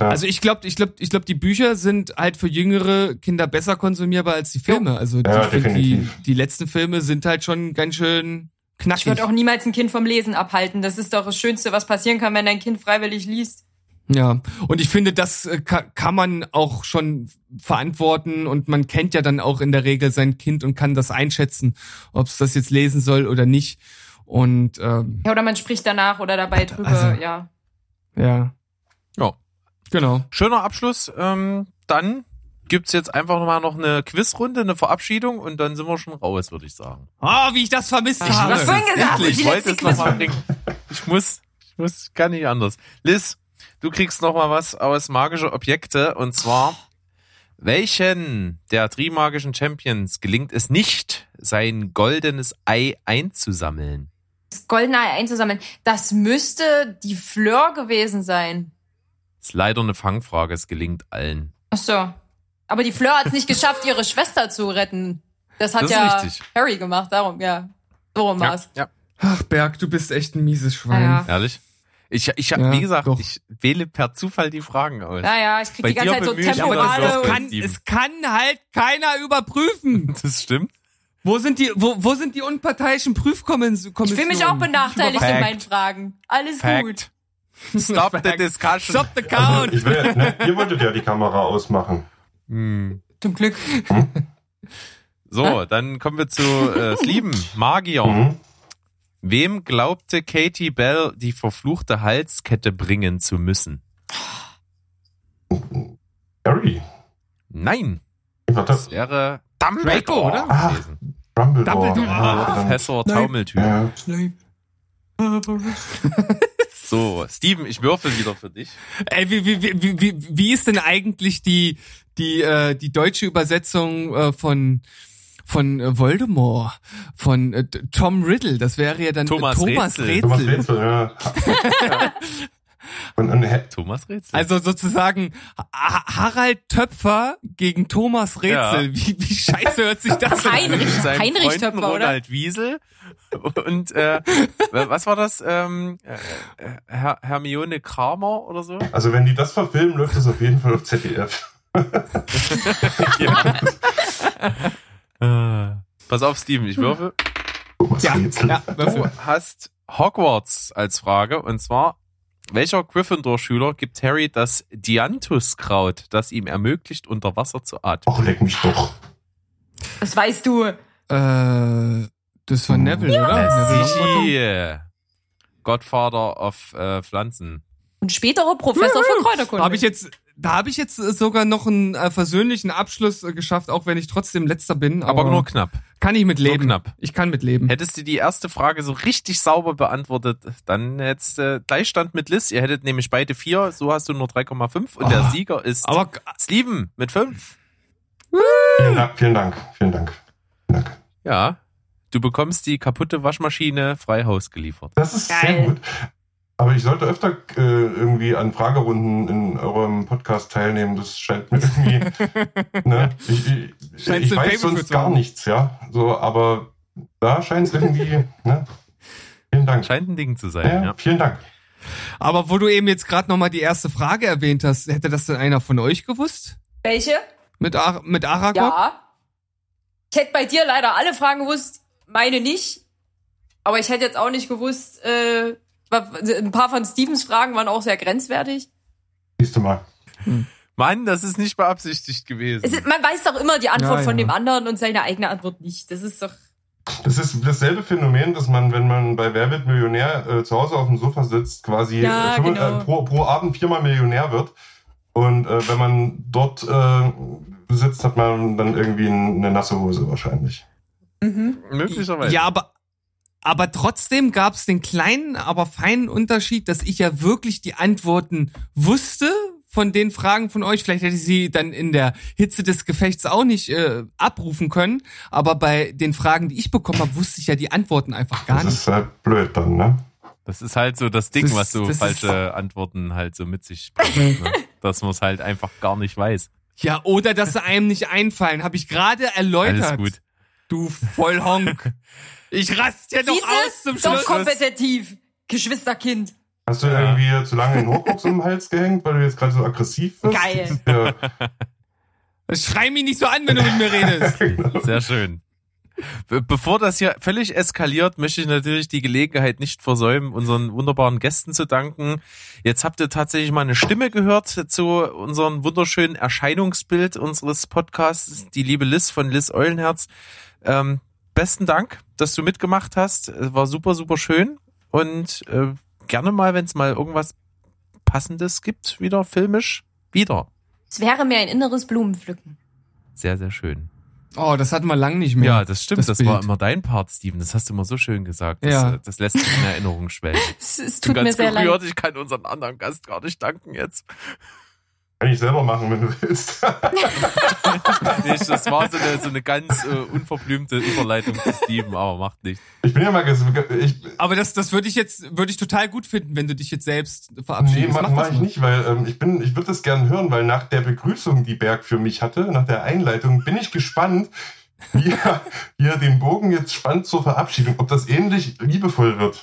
also ich glaube, ich glaube, ich glaube, die Bücher sind halt für jüngere Kinder besser konsumierbar als die Filme. Also ja, die, die, die letzten Filme sind halt schon ganz schön knackig. Ich würde auch niemals ein Kind vom Lesen abhalten. Das ist doch das Schönste, was passieren kann, wenn dein Kind freiwillig liest. Ja, und ich finde, das äh, kann man auch schon verantworten und man kennt ja dann auch in der Regel sein Kind und kann das einschätzen, ob es das jetzt lesen soll oder nicht. Und ähm, ja, oder man spricht danach oder dabei drüber, also, ja. Ja. Ja. Genau. Schöner Abschluss. Ähm, dann gibt's jetzt einfach nochmal noch eine Quizrunde, eine Verabschiedung und dann sind wir schon raus, würde ich sagen. Ah, oh, wie ich das vermisst ich habe. Ich, gesagt, ich wollte es nochmal bringen. Ich muss, ich muss, kann nicht anders. Liz, Du kriegst noch mal was aus magische Objekte und zwar welchen der Trimagischen Champions gelingt es nicht, sein goldenes Ei einzusammeln? Das goldene Ei einzusammeln, das müsste die Fleur gewesen sein. Ist leider eine Fangfrage, es gelingt allen. Ach so. Aber die Fleur hat es nicht geschafft, ihre Schwester zu retten. Das hat das ja richtig. Harry gemacht, darum, ja. So rum war's. Ja, ja. Ach, Berg, du bist echt ein mieses Schwein. Ja. Ehrlich? Ich, ich habe, ja, wie gesagt, doch. ich wähle per Zufall die Fragen aus. Naja, ich krieg die ganze Zeit so temporale. Es, kann, es kann halt keiner überprüfen. Das stimmt. Wo sind die, wo, wo sind die unparteiischen Prüfkommissionen? Ich fühle mich auch benachteiligt Fact. in meinen Fragen. Alles Fact. gut. Stop the discussion. Stop the count. Ich will, ihr wolltet ja die Kamera ausmachen. Hm. Zum Glück. Hm? So, dann kommen wir zu äh, Sleeven, Magier. Mhm. Wem glaubte Katie Bell, die verfluchte Halskette bringen zu müssen? Harry. Nein. Das wäre Dumbledore, oder? Ah, Dumbledore. Dumbledore. Ah, Professor Taumeltür. Ja. so, Steven, ich würfel wieder für dich. Ey, wie, wie, wie, wie, wie ist denn eigentlich die, die, äh, die deutsche Übersetzung äh, von von äh, Voldemort, von äh, Tom Riddle, das wäre ja dann Thomas, Thomas Rätsel. Rätsel. Thomas Rätsel, ja. Und, und, Thomas Rätsel. Also sozusagen Harald Töpfer gegen Thomas Rätsel. Ja. Wie, wie scheiße hört sich das an? Heinrich, Heinrich Töpfer, oder? Ronald Wiesel. Und äh, was war das? Ähm, äh, Her Hermione Kramer oder so? Also wenn die das verfilmen, läuft das auf jeden Fall auf ZDF. ja. Äh, pass auf, Steven, ich würfe. Ja, ja, Du hast Hogwarts als Frage und zwar, welcher Gryffindor-Schüler gibt Harry das Dianthuskraut, das ihm ermöglicht, unter Wasser zu atmen? Ach, leck mich doch. Das weißt du. Äh, das war Neville, ja. oder? Neville Godfather of äh, Pflanzen. Und späterer Professor für Kräuterkunde. Habe ich jetzt da habe ich jetzt sogar noch einen äh, versöhnlichen Abschluss äh, geschafft, auch wenn ich trotzdem letzter bin. Aber, aber nur knapp. Kann ich mit leben. Nur knapp. Ich kann mit leben. Hättest du die erste Frage so richtig sauber beantwortet, dann hättest du äh, Gleichstand mit Liz. Ihr hättet nämlich beide vier, so hast du nur 3,5 und oh, der Sieger ist aber, Steven mit 5. Vielen Dank, vielen Dank, vielen Dank. Vielen Dank. Ja, du bekommst die kaputte Waschmaschine frei Haus geliefert. Das ist Geil. sehr gut. Aber ich sollte öfter äh, irgendwie an Fragerunden in eurem Podcast teilnehmen. Das scheint mir irgendwie. ne? Ich, ich, ich weiß sonst gar nichts, ja. So, aber da scheint es irgendwie. Ne? Vielen Dank. Scheint ein Ding zu sein. Ja, ja. Vielen Dank. Aber wo du eben jetzt gerade nochmal die erste Frage erwähnt hast, hätte das denn einer von euch gewusst? Welche? Mit, Ar mit Aragog? Ja. Ich hätte bei dir leider alle Fragen gewusst, meine nicht. Aber ich hätte jetzt auch nicht gewusst, äh, ein paar von Stevens Fragen waren auch sehr grenzwertig. Siehst du mal. Hm. Mann, das ist nicht beabsichtigt gewesen. Ist, man weiß doch immer die Antwort ja, von dem anderen und seine eigene Antwort nicht. Das ist doch. Das ist dasselbe Phänomen, dass man, wenn man bei Wer wird Millionär äh, zu Hause auf dem Sofa sitzt, quasi ja, äh, genau. äh, pro, pro, Abend viermal Millionär wird. Und äh, wenn man dort äh, sitzt, hat man dann irgendwie eine nasse Hose wahrscheinlich. Mhm. Möglicherweise. Ja, aber aber trotzdem gab es den kleinen, aber feinen Unterschied, dass ich ja wirklich die Antworten wusste von den Fragen von euch. Vielleicht hätte ich sie dann in der Hitze des Gefechts auch nicht äh, abrufen können. Aber bei den Fragen, die ich bekommen habe, wusste ich ja die Antworten einfach gar das nicht. Das ist halt blöd dann, ne? Das ist halt so das Ding, das was so falsche Antworten halt so mit sich bringt. ne? Dass man es halt einfach gar nicht weiß. Ja, oder dass sie einem nicht einfallen. Habe ich gerade erläutert. Alles gut. Du Vollhonk. Ich rast ja doch aus zum Schluss. Doch kompetitiv, Geschwisterkind. Hast du ja. irgendwie zu lange den Hochbox um den Hals gehängt, weil du jetzt gerade so aggressiv bist? Geil. Ja. Schrei mich nicht so an, wenn du mit mir redest. Sehr schön. Bevor das hier völlig eskaliert, möchte ich natürlich die Gelegenheit nicht versäumen, unseren wunderbaren Gästen zu danken. Jetzt habt ihr tatsächlich mal eine Stimme gehört zu unserem wunderschönen Erscheinungsbild unseres Podcasts, die liebe Liz von Liz Eulenherz. Ähm, besten Dank, dass du mitgemacht hast. War super, super schön. Und äh, gerne mal, wenn es mal irgendwas Passendes gibt, wieder filmisch, wieder. Es wäre mir ein inneres Blumenpflücken. Sehr, sehr schön. Oh, das hatten wir lang nicht mehr. Ja, das stimmt. Das, das war immer dein Part, Steven. Das hast du immer so schön gesagt. Das, ja. das lässt sich in Erinnerung schwelgen. es, es tut mir sehr gerührt. leid. Ich kann unseren anderen Gast gar nicht danken jetzt. Kann ich selber machen, wenn du willst. das war so eine, so eine ganz äh, unverblümte Überleitung zu Steven, aber macht nichts. Ich bin ja mal ich, Aber das, das würde ich jetzt, würde ich total gut finden, wenn du dich jetzt selbst verabschiedest. Nee, mach, mach ich nicht, weil ähm, ich bin, ich würde das gerne hören, weil nach der Begrüßung, die Berg für mich hatte, nach der Einleitung, bin ich gespannt, wie er, wie er den Bogen jetzt spannt zur Verabschiedung, ob das ähnlich liebevoll wird.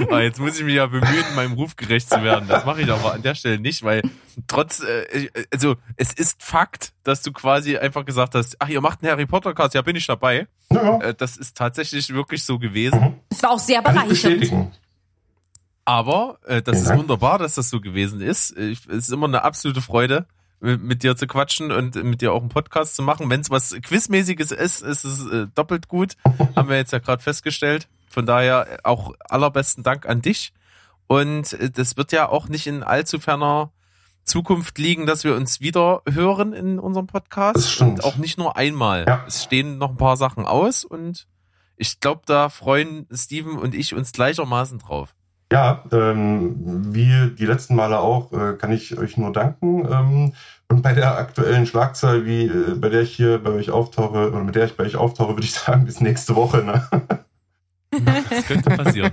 aber jetzt muss ich mich ja bemühen, meinem Ruf gerecht zu werden. Das mache ich aber an der Stelle nicht, weil trotz, äh, also es ist Fakt, dass du quasi einfach gesagt hast, ach, ihr macht einen Harry Potter Cast, ja, bin ich dabei. Ja. Äh, das ist tatsächlich wirklich so gewesen. Mhm. Es war auch sehr bereichernd. Aber äh, das Vielen ist wunderbar, dass das so gewesen ist. Ich, es ist immer eine absolute Freude, mit, dir zu quatschen und mit dir auch einen Podcast zu machen. Wenn es was Quizmäßiges ist, ist es äh, doppelt gut. Haben wir jetzt ja gerade festgestellt. Von daher auch allerbesten Dank an dich. Und äh, das wird ja auch nicht in allzu ferner Zukunft liegen, dass wir uns wieder hören in unserem Podcast. Und auch nicht nur einmal. Ja. Es stehen noch ein paar Sachen aus und ich glaube, da freuen Steven und ich uns gleichermaßen drauf. Ja, ähm, wie die letzten Male auch, äh, kann ich euch nur danken. Ähm, und bei der aktuellen Schlagzahl, wie äh, bei der ich hier bei euch auftauche, oder mit der ich bei euch auftauche, würde ich sagen, bis nächste Woche. Ne? Das könnte passieren.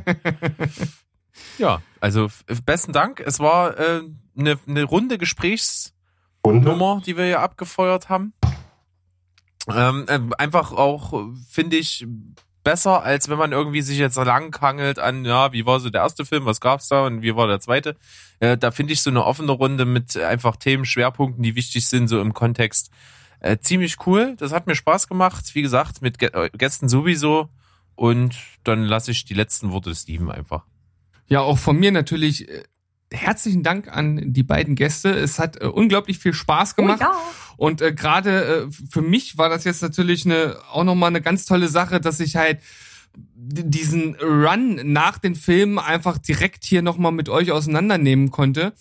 ja, also besten Dank. Es war äh, eine, eine runde Gesprächsnummer, die wir hier abgefeuert haben. Ähm, äh, einfach auch, finde ich, besser, als wenn man irgendwie sich jetzt langhangelt an, ja, wie war so der erste Film, was gab's da und wie war der zweite. Äh, da finde ich so eine offene Runde mit einfach Themen, Schwerpunkten, die wichtig sind, so im Kontext. Äh, ziemlich cool. Das hat mir Spaß gemacht. Wie gesagt, mit äh, Gästen sowieso. Und dann lasse ich die letzten Worte Steven einfach. Ja, auch von mir natürlich äh, herzlichen Dank an die beiden Gäste. Es hat äh, unglaublich viel Spaß Oh, gemacht. ja. Und äh, gerade äh, für mich war das jetzt natürlich eine auch nochmal eine ganz tolle Sache, dass ich halt diesen Run nach den Filmen einfach direkt hier nochmal mit euch auseinandernehmen konnte.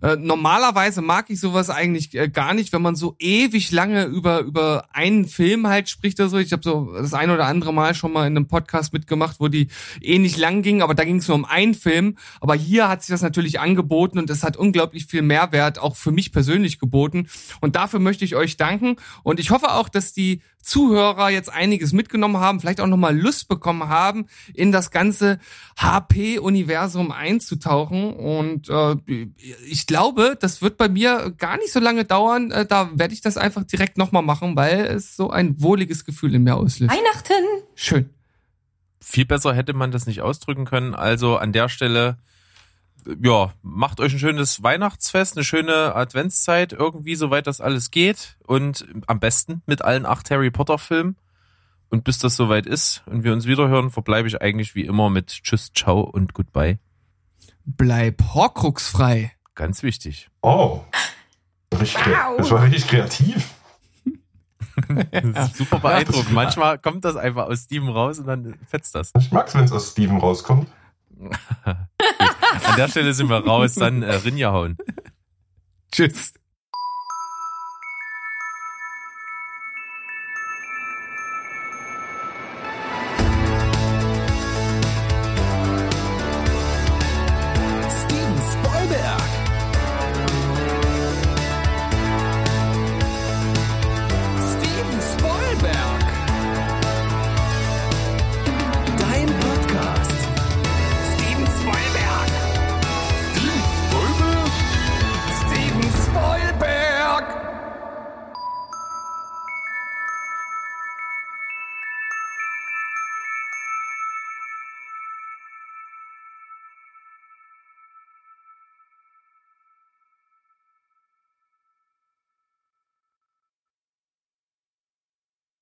Äh, normalerweise mag ich sowas eigentlich äh, gar nicht, wenn man so ewig lange über über einen Film halt spricht oder so. Ich habe so das ein oder andere Mal schon mal in einem Podcast mitgemacht, wo die ähnlich lang ging, aber da ging es nur um einen Film. Aber hier hat sich das natürlich angeboten und es hat unglaublich viel Mehrwert auch für mich persönlich geboten. Und dafür möchte ich euch danken. Und ich hoffe auch, dass die Zuhörer jetzt einiges mitgenommen haben, vielleicht auch nochmal Lust bekommen haben, in das ganze HP-Universum einzutauchen. Und äh, ich glaube, das wird bei mir gar nicht so lange dauern. Äh, da werde ich das einfach direkt nochmal machen, weil es so ein wohliges Gefühl in mir auslöst. Weihnachten! Schön. Viel besser hätte man das nicht ausdrücken können. Also an der Stelle ja, macht euch ein schönes Weihnachtsfest, eine schöne Adventszeit, irgendwie, soweit das alles geht. Und am besten mit allen acht Harry Potter Filmen. Und bis das soweit ist und wir uns wiederhören, verbleibe ich eigentlich wie immer mit Tschüss, Ciao und Goodbye. Bleib Horcruxfrei. Ganz wichtig. Oh. Wow. Das war richtig kreativ. Super beeindruckend. Manchmal kommt das einfach aus Steven raus und dann fetzt das. Ich mag's, wenn es aus Steven rauskommt. An der Stelle sind wir raus, dann äh, Rinja hauen. Tschüss.